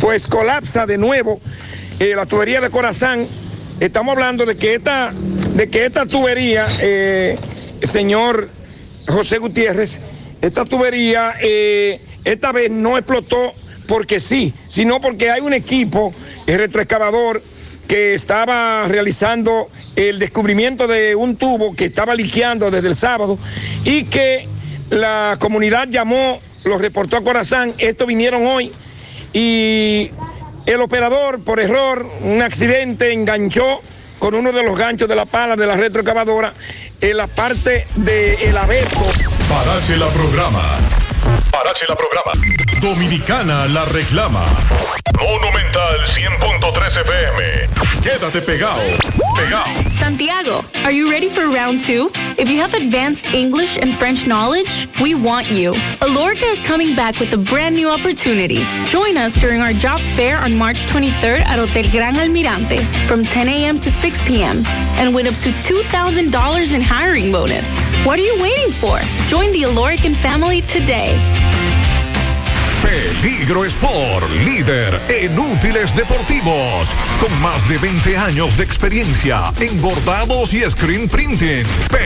pues colapsa de nuevo eh, la tubería de Corazán. Estamos hablando de que esta, de que esta tubería, eh, señor José Gutiérrez, esta tubería eh, esta vez no explotó porque sí, sino porque hay un equipo, el retroexcavador, que estaba realizando el descubrimiento de un tubo que estaba liqueando desde el sábado y que la comunidad llamó, lo reportó a Corazán, estos vinieron hoy y el operador, por error, un accidente, enganchó con uno de los ganchos de la pala de la retroexcavadora en la parte del abeto. Parache la programa. Parache la programa. Dominicana la reclama. Monumental 100.13 FM. Quédate pegado. Pegado. Santiago, are you ready for round two? If you have advanced English and French knowledge, we want you. Alorca is coming back with a brand new opportunity. Join us during our job fair on March 23rd at Hotel Gran Almirante from 10 a.m. to 6 p.m. and win up to $2,000 in hiring bonus. What are you waiting for? Join the Alorican family today. Peligro Sport, líder en útiles deportivos, con más de 20 años de experiencia en bordados y screen printing.